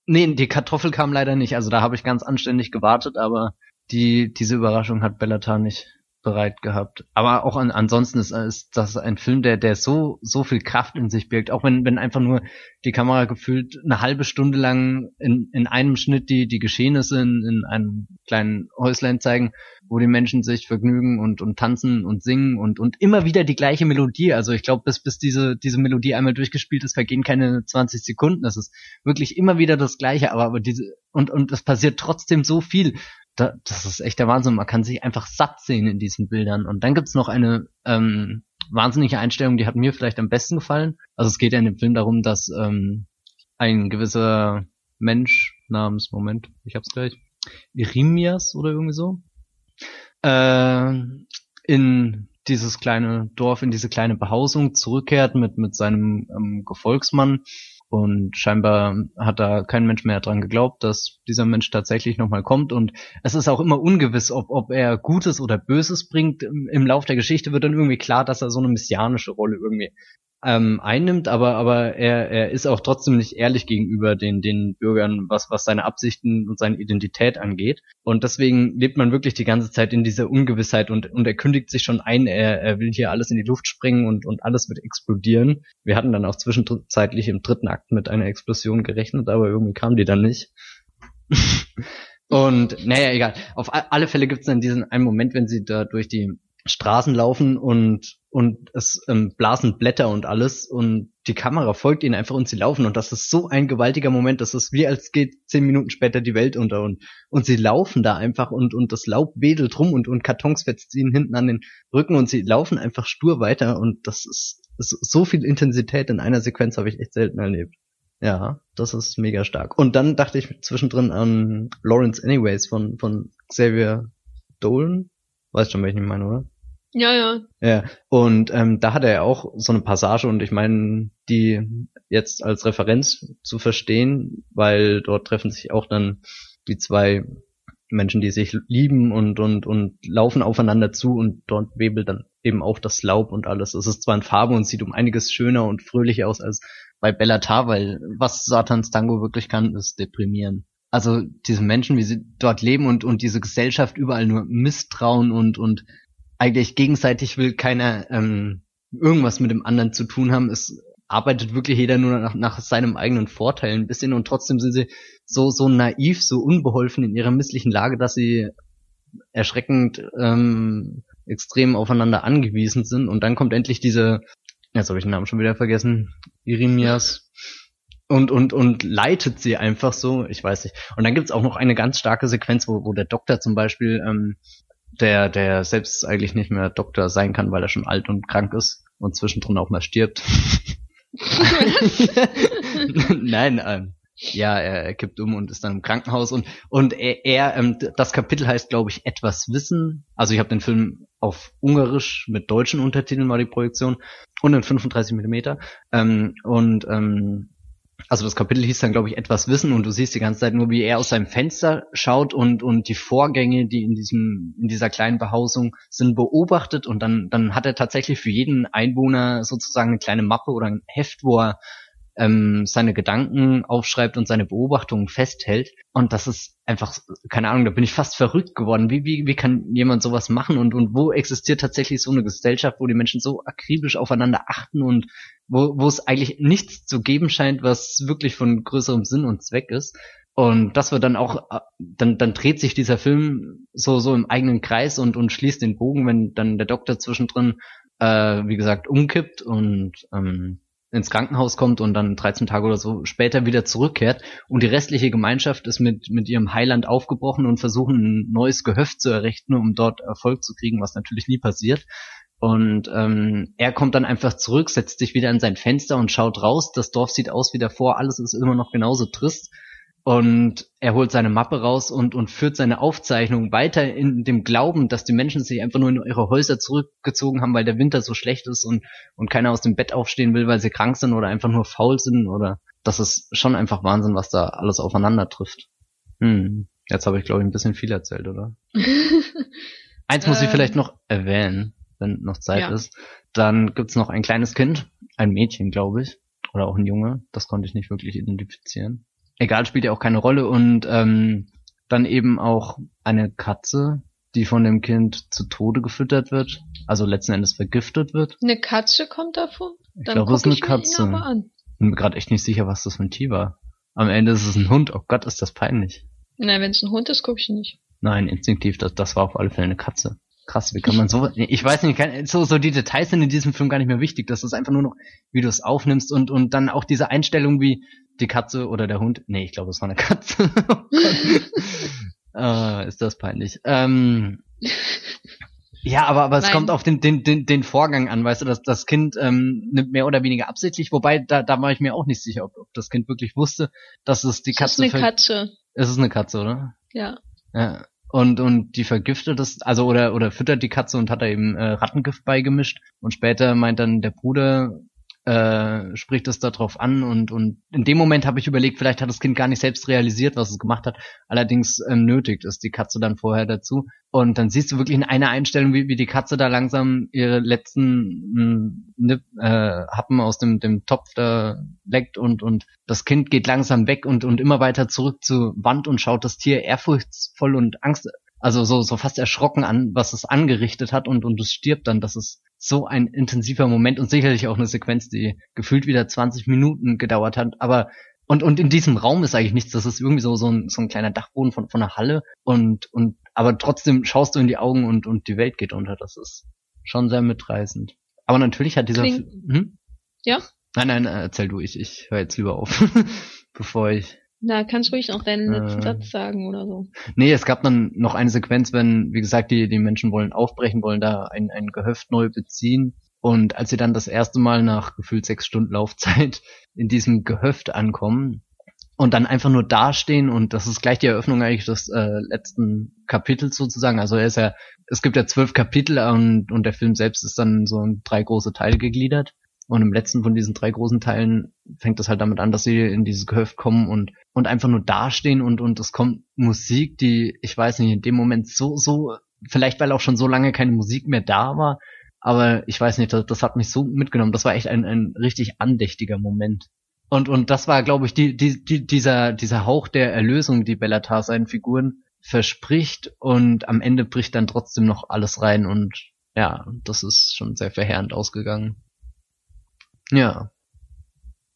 Nee, die Kartoffel kam leider nicht. Also da habe ich ganz anständig gewartet, aber die diese Überraschung hat Bellatar nicht bereit gehabt. Aber auch an, ansonsten ist, ist das ein Film, der, der so, so viel Kraft in sich birgt. Auch wenn, wenn einfach nur die Kamera gefühlt eine halbe Stunde lang in, in einem Schnitt die, die Geschehnisse in, in einem kleinen Häuslein zeigen, wo die Menschen sich vergnügen und, und tanzen und singen und, und immer wieder die gleiche Melodie. Also ich glaube, bis, bis diese, diese Melodie einmal durchgespielt ist, vergehen keine 20 Sekunden. Das ist wirklich immer wieder das Gleiche, aber, aber diese, und, und es passiert trotzdem so viel da, das ist echt der Wahnsinn. Man kann sich einfach satt sehen in diesen Bildern. Und dann gibt's noch eine ähm, wahnsinnige Einstellung, die hat mir vielleicht am besten gefallen. Also es geht ja in dem Film darum, dass ähm, ein gewisser Mensch namens, Moment, ich hab's gleich, Irimias oder irgendwie so, äh, in dieses kleine Dorf, in diese kleine Behausung zurückkehrt mit, mit seinem ähm, Gefolgsmann und scheinbar hat da kein Mensch mehr dran geglaubt, dass dieser Mensch tatsächlich nochmal kommt. Und es ist auch immer ungewiss, ob, ob er Gutes oder Böses bringt. Im, Im Lauf der Geschichte wird dann irgendwie klar, dass er so eine messianische Rolle irgendwie ähm, einnimmt, aber aber er er ist auch trotzdem nicht ehrlich gegenüber den den Bürgern, was was seine Absichten und seine Identität angeht. Und deswegen lebt man wirklich die ganze Zeit in dieser Ungewissheit und und er kündigt sich schon ein, er, er will hier alles in die Luft springen und und alles wird explodieren. Wir hatten dann auch zwischenzeitlich im dritten Akt mit einer Explosion gerechnet, aber irgendwie kam die dann nicht. und naja, egal. Auf alle Fälle gibt es dann diesen einen Moment, wenn sie da durch die Straßen laufen und und es ähm, blasen Blätter und alles und die Kamera folgt ihnen einfach und sie laufen und das ist so ein gewaltiger Moment, das ist wie als geht zehn Minuten später die Welt unter und und sie laufen da einfach und und das Laub wedelt rum und und Kartons fetzt ihnen hinten an den Rücken und sie laufen einfach stur weiter und das ist, ist so viel Intensität in einer Sequenz habe ich echt selten erlebt. Ja, das ist mega stark. Und dann dachte ich zwischendrin an Lawrence Anyways von von Xavier Dolan. Weißt schon, welchen ich meine, oder? Ja, ja. Ja, und ähm, da hat er ja auch so eine Passage und ich meine, die jetzt als Referenz zu verstehen, weil dort treffen sich auch dann die zwei Menschen, die sich lieben und und und laufen aufeinander zu und dort webelt dann eben auch das Laub und alles. Es ist zwar in Farbe und sieht um einiges schöner und fröhlicher aus als bei Bellatar, weil was Satans Tango wirklich kann, ist deprimieren. Also diese Menschen, wie sie dort leben und und diese Gesellschaft überall nur Misstrauen und und eigentlich gegenseitig will keiner ähm, irgendwas mit dem anderen zu tun haben. Es arbeitet wirklich jeder nur nach, nach seinem eigenen Vorteil ein bisschen und trotzdem sind sie so so naiv, so unbeholfen in ihrer misslichen Lage, dass sie erschreckend ähm, extrem aufeinander angewiesen sind. Und dann kommt endlich diese, jetzt habe ich den Namen schon wieder vergessen, Irimias und und und leitet sie einfach so, ich weiß nicht. Und dann gibt's auch noch eine ganz starke Sequenz, wo, wo der Doktor zum Beispiel ähm, der, der selbst eigentlich nicht mehr Doktor sein kann, weil er schon alt und krank ist und zwischendrin auch mal stirbt. Nein, ähm, ja, er, er kippt um und ist dann im Krankenhaus und und er, er ähm, das Kapitel heißt, glaube ich, etwas wissen. Also ich habe den Film auf Ungarisch mit deutschen Untertiteln war die Projektion und in 35 Millimeter ähm, und ähm, also das Kapitel hieß dann, glaube ich, etwas wissen und du siehst die ganze Zeit nur, wie er aus seinem Fenster schaut und, und die Vorgänge, die in diesem, in dieser kleinen Behausung sind, beobachtet und dann, dann hat er tatsächlich für jeden Einwohner sozusagen eine kleine Mappe oder ein Heft, wo er ähm, seine Gedanken aufschreibt und seine Beobachtungen festhält. Und das ist einfach, keine Ahnung, da bin ich fast verrückt geworden. Wie, wie, wie kann jemand sowas machen? Und, und wo existiert tatsächlich so eine Gesellschaft, wo die Menschen so akribisch aufeinander achten und wo, wo es eigentlich nichts zu geben scheint, was wirklich von größerem Sinn und Zweck ist. Und das wird dann auch, dann, dann dreht sich dieser Film so, so im eigenen Kreis und, und schließt den Bogen, wenn dann der Doktor zwischendrin, äh, wie gesagt, umkippt und ähm, ins Krankenhaus kommt und dann 13 Tage oder so später wieder zurückkehrt und die restliche Gemeinschaft ist mit, mit ihrem Heiland aufgebrochen und versuchen ein neues Gehöft zu errichten, um dort Erfolg zu kriegen, was natürlich nie passiert. Und ähm, er kommt dann einfach zurück, setzt sich wieder an sein Fenster und schaut raus. Das Dorf sieht aus wie davor, alles ist immer noch genauso trist. Und er holt seine Mappe raus und, und führt seine Aufzeichnung weiter in dem Glauben, dass die Menschen sich einfach nur in ihre Häuser zurückgezogen haben, weil der Winter so schlecht ist und, und keiner aus dem Bett aufstehen will, weil sie krank sind oder einfach nur faul sind oder das ist schon einfach Wahnsinn, was da alles aufeinander trifft. Hm. Jetzt habe ich, glaube ich, ein bisschen viel erzählt, oder? Eins muss ich ähm. vielleicht noch erwähnen, wenn noch Zeit ja. ist. Dann gibt's noch ein kleines Kind, ein Mädchen, glaube ich. Oder auch ein Junge. Das konnte ich nicht wirklich identifizieren egal, spielt ja auch keine Rolle. Und ähm, dann eben auch eine Katze, die von dem Kind zu Tode gefüttert wird, also letzten Endes vergiftet wird. Eine Katze kommt davon? Ich glaube, es ist eine Katze. Ich bin mir gerade echt nicht sicher, was das für ein Tier war. Am Ende ist es ein Hund. Oh Gott, ist das peinlich. Na, wenn es ein Hund ist, gucke ich nicht. Nein, instinktiv, das, das war auf alle Fälle eine Katze. Krass, wie kann man so, ich weiß nicht, kann, so, so die Details sind in diesem Film gar nicht mehr wichtig. Das ist einfach nur noch, wie du es aufnimmst und, und dann auch diese Einstellung, wie die Katze oder der Hund, nee, ich glaube, es war eine Katze. oh äh, ist das peinlich. Ähm, ja, aber, aber es Nein. kommt auf den, den, den, den Vorgang an, weißt du, dass das Kind ähm, nimmt mehr oder weniger absichtlich, wobei da, da war ich mir auch nicht sicher, ob, ob das Kind wirklich wusste, dass es die Katze. Es ist eine Katze. Es ist eine Katze, oder? Ja. Ja und und die vergiftet es, also oder oder füttert die Katze und hat da eben äh, Rattengift beigemischt und später meint dann der Bruder äh, spricht es darauf an und und in dem Moment habe ich überlegt, vielleicht hat das Kind gar nicht selbst realisiert, was es gemacht hat. Allerdings äh, nötigt es die Katze dann vorher dazu und dann siehst du wirklich in einer Einstellung, wie, wie die Katze da langsam ihre letzten mh, äh, Happen aus dem dem Topf da leckt und und das Kind geht langsam weg und und immer weiter zurück zur Wand und schaut das Tier ehrfurchtsvoll und Angst also so, so fast erschrocken an, was es angerichtet hat und, und es stirbt dann. Das ist so ein intensiver Moment und sicherlich auch eine Sequenz, die gefühlt wieder 20 Minuten gedauert hat. Aber und, und in diesem Raum ist eigentlich nichts. Das ist irgendwie so, so, ein, so ein kleiner Dachboden von, von einer Halle und, und, aber trotzdem schaust du in die Augen und, und die Welt geht unter. Das ist schon sehr mitreißend. Aber natürlich hat dieser, Klingt- hm? Ja? Nein, nein, erzähl du, ich, ich höre jetzt lieber auf, bevor ich Na, kannst ruhig noch deinen letzten Äh. Satz sagen oder so. Nee, es gab dann noch eine Sequenz, wenn, wie gesagt, die, die Menschen wollen aufbrechen, wollen da ein, ein Gehöft neu beziehen. Und als sie dann das erste Mal nach gefühlt sechs Stunden Laufzeit in diesem Gehöft ankommen und dann einfach nur dastehen und das ist gleich die Eröffnung eigentlich des äh, letzten Kapitels sozusagen. Also er ist ja, es gibt ja zwölf Kapitel und, und der Film selbst ist dann so in drei große Teile gegliedert. Und im letzten von diesen drei großen Teilen fängt es halt damit an, dass sie in dieses Gehöft kommen und, und einfach nur dastehen und, und es kommt Musik, die, ich weiß nicht, in dem Moment so, so, vielleicht weil auch schon so lange keine Musik mehr da war, aber ich weiß nicht, das, das hat mich so mitgenommen. Das war echt ein, ein richtig andächtiger Moment. Und, und das war, glaube ich, die, die, die, dieser, dieser Hauch der Erlösung, die Bellatar seinen Figuren verspricht und am Ende bricht dann trotzdem noch alles rein und ja, das ist schon sehr verheerend ausgegangen. Ja.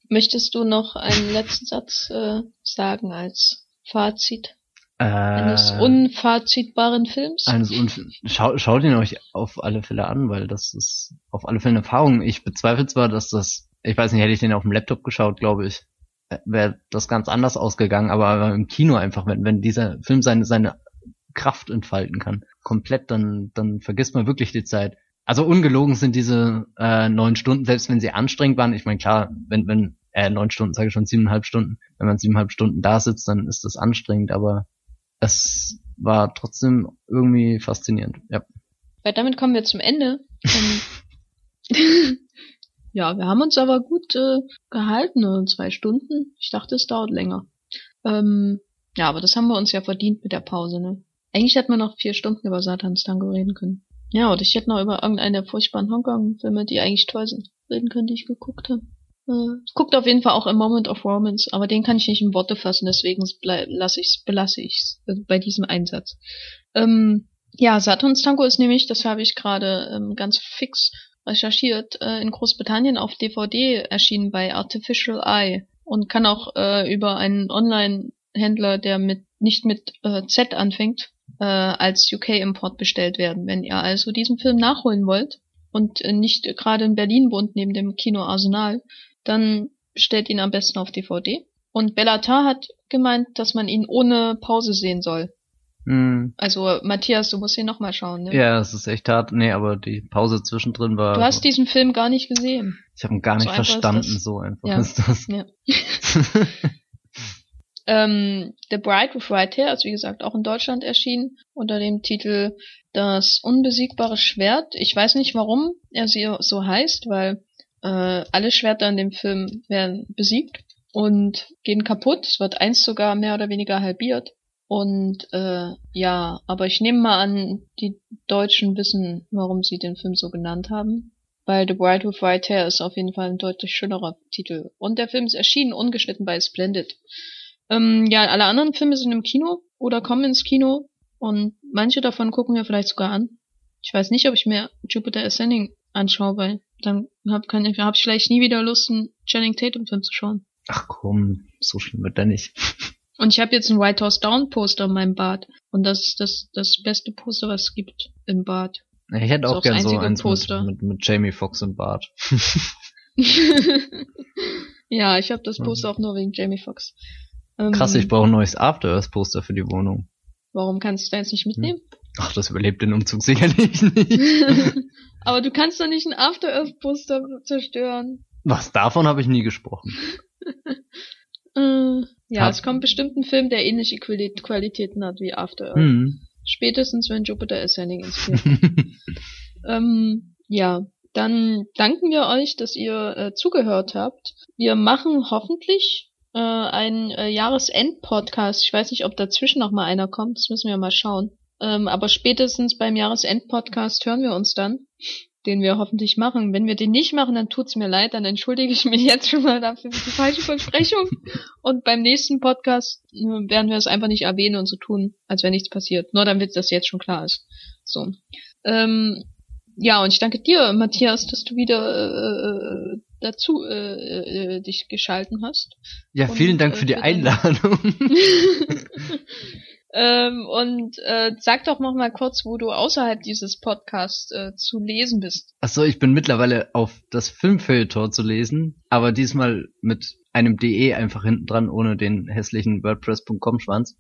Möchtest du noch einen letzten Satz äh, sagen als Fazit Äh, eines unfazitbaren Films? eines Unf Schau, schaut ihn euch auf alle Fälle an, weil das ist auf alle Fälle eine Erfahrung. Ich bezweifle zwar, dass das, ich weiß nicht, hätte ich den auf dem Laptop geschaut, glaube ich, äh, wäre das ganz anders ausgegangen, aber im Kino einfach, wenn, wenn dieser Film seine, seine Kraft entfalten kann, komplett, dann, dann vergisst man wirklich die Zeit. Also ungelogen sind diese äh, neun Stunden, selbst wenn sie anstrengend waren. Ich meine, klar, wenn, wenn, äh, neun Stunden, sage ich schon, siebeneinhalb Stunden, wenn man siebeneinhalb Stunden da sitzt, dann ist das anstrengend, aber es war trotzdem irgendwie faszinierend. Ja. Weil damit kommen wir zum Ende. Ja, wir haben uns aber gut äh, gehalten, nur zwei Stunden. Ich dachte, es dauert länger. Ähm, ja, aber das haben wir uns ja verdient mit der Pause, ne? Eigentlich hätten wir noch vier Stunden über Satans Tango reden können. Ja, oder ich hätte noch über irgendeine furchtbaren Hongkong-Filme, die eigentlich toll sind, reden können, die ich geguckt habe. Äh, ich guckte auf jeden Fall auch A Moment of Romance, aber den kann ich nicht in Worte fassen, deswegen lasse ich's, belasse ich's äh, bei diesem Einsatz. Ähm, ja, Saturns Tango ist nämlich, das habe ich gerade ähm, ganz fix recherchiert, äh, in Großbritannien auf DVD erschienen bei Artificial Eye und kann auch äh, über einen Online-Händler, der mit nicht mit äh, Z anfängt, äh, als UK-Import bestellt werden. Wenn ihr also diesen Film nachholen wollt und äh, nicht gerade in Berlin wohnt, neben dem Kino Arsenal, dann bestellt ihn am besten auf DVD. Und Bellatar hat gemeint, dass man ihn ohne Pause sehen soll. Hm. Also Matthias, du musst ihn nochmal schauen. Ne? Ja, es ist echt hart. Nee, aber die Pause zwischendrin war. Du hast diesen Film gar nicht gesehen. ich habe ihn gar so nicht ist verstanden, das. so einfach Ja. ist das. Ja. Ähm, The Bride with White Hair ist wie gesagt auch in Deutschland erschienen unter dem Titel Das unbesiegbare Schwert. Ich weiß nicht, warum er sie so heißt, weil äh, alle Schwerter in dem Film werden besiegt und gehen kaputt. Es wird eins sogar mehr oder weniger halbiert. Und äh, ja, aber ich nehme mal an, die Deutschen wissen, warum sie den Film so genannt haben. Weil The Bride with White Hair ist auf jeden Fall ein deutlich schönerer Titel. Und der Film ist erschienen, ungeschnitten bei Splendid. Ähm, ja, alle anderen Filme sind im Kino oder kommen ins Kino und manche davon gucken wir vielleicht sogar an. Ich weiß nicht, ob ich mir Jupiter Ascending anschaue, weil dann hab, kann ich, hab ich vielleicht nie wieder Lust, einen Channing Tatum Film zu schauen. Ach komm, so schlimm wird der nicht. Und ich habe jetzt ein White House Down Poster in meinem Bad und das ist das, das beste Poster, was es gibt im Bad. Ich hätte auch auch gern das so eins mit, Poster. mit, mit Jamie Foxx im Bart. ja, ich habe das Poster auch nur wegen Jamie Foxx. Ähm, Krass, ich brauche ein neues After Earth Poster für die Wohnung. Warum kannst du jetzt nicht mitnehmen? Ach, das überlebt den Umzug sicherlich nicht. Aber du kannst doch nicht ein After Earth Poster zerstören. Was davon habe ich nie gesprochen. Äh, ja, Hab- es kommt bestimmt ein Film, der ähnliche Quali Qualitäten hat wie After Earth. Hm. Spätestens, wenn Jupiter Ascending ins Kino. ähm, ja, dann danken wir euch, dass ihr äh, zugehört habt. Wir machen hoffentlich äh, einen äh, Jahresend-Podcast. Ich weiß nicht, ob dazwischen noch mal einer kommt. Das müssen wir mal schauen. Ähm, aber spätestens beim Jahresend-Podcast hören wir uns dann, den wir hoffentlich machen. Wenn wir den nicht machen, dann tut's mir leid, dann entschuldige ich mich jetzt schon mal dafür für die falsche Versprechung. Und beim nächsten Podcast äh, werden wir es einfach nicht erwähnen und so tun, als wenn nichts passiert. Nur damit das jetzt schon klar ist. So. Ähm, ja, und ich danke dir, Matthias, dass du wieder äh, dazu äh, äh, dich geschalten hast. Ja, vielen Und, Dank äh, für die für Einladung. ähm, und äh, sag doch noch mal kurz, wo du außerhalb dieses Podcasts äh, zu lesen bist. Achso, ich bin mittlerweile auf das Filmfeuilleton zu lesen, aber diesmal mit einem DE einfach hinten dran, ohne den hässlichen WordPress.com Schwanz.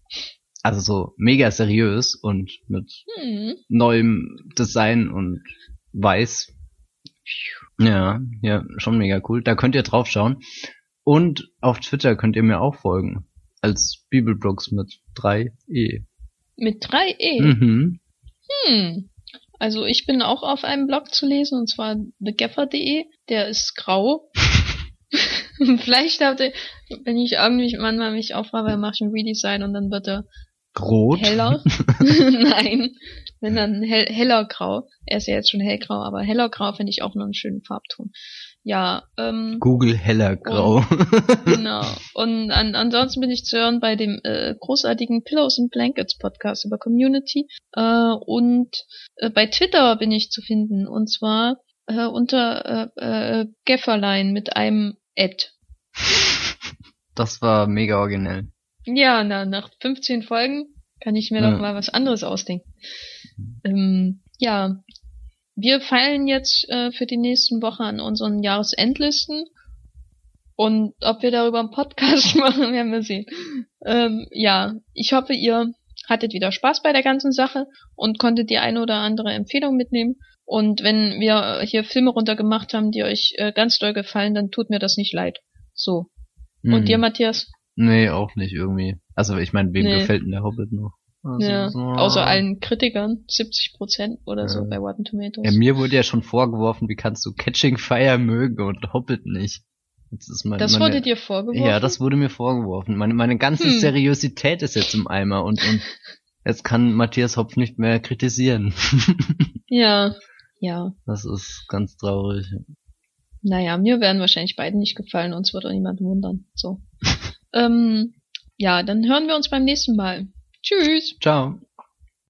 Also so mega seriös und mit Hm. neuem Design und weiß. Ja, ja, schon mega cool. Da könnt ihr drauf schauen. Und auf Twitter könnt ihr mir auch folgen. Als Bibelblocks mit 3e. Mit drei E. Mhm. Hm. Also ich bin auch auf einem Blog zu lesen, und zwar thegaffer.de. Der ist grau. Vielleicht habt ihr, wenn ich irgendwie manchmal mich aufrabe, mache ich ein Redesign und dann wird er Rot. heller. Nein, wenn dann hell, heller grau. Er ist ja jetzt schon hellgrau, aber heller grau finde ich auch noch einen schönen Farbton. Ja, ähm, Google heller grau. genau. Und an, ansonsten bin ich zu hören bei dem äh, großartigen Pillows and Blankets Podcast über Community. Äh, und äh, bei Twitter bin ich zu finden. Und zwar äh, unter äh, äh, Gefferlein mit einem Ad. Das war mega originell. Ja, na, nach 15 Folgen kann ich mir Ja. doch mal was anderes ausdenken. Ähm, ja, wir feilen jetzt äh, für die nächsten Wochen an unseren Jahresendlisten. Und ob wir darüber einen Podcast machen, werden wir sehen. Ähm, ja, ich hoffe, ihr hattet wieder Spaß bei der ganzen Sache und konntet die eine oder andere Empfehlung mitnehmen. Und wenn wir hier Filme runtergemacht haben, die euch äh, ganz doll gefallen, dann tut mir das nicht leid. So. Und Hm. dir, Matthias? Nee, auch nicht irgendwie. Also ich meine, wem Nee. gefällt denn der Hobbit noch? Also, Ja, so- außer allen Kritikern, 70 Prozent oder so Ja. bei Rotten Tomatoes. Ja, mir wurde ja schon vorgeworfen, wie kannst du Catching Fire mögen und Hobbit nicht? Jetzt ist mein, das meine, wurde dir vorgeworfen? Ja, das wurde mir vorgeworfen. Meine, meine ganze Hm. Seriosität ist jetzt im Eimer und, und jetzt kann Matthias Hopf nicht mehr kritisieren. Ja, ja. das ist ganz traurig. Naja, mir werden wahrscheinlich beiden nicht gefallen, uns wird auch niemand wundern. So. ähm, ja, dann hören wir uns beim nächsten Mal. Tschüss! Ciao.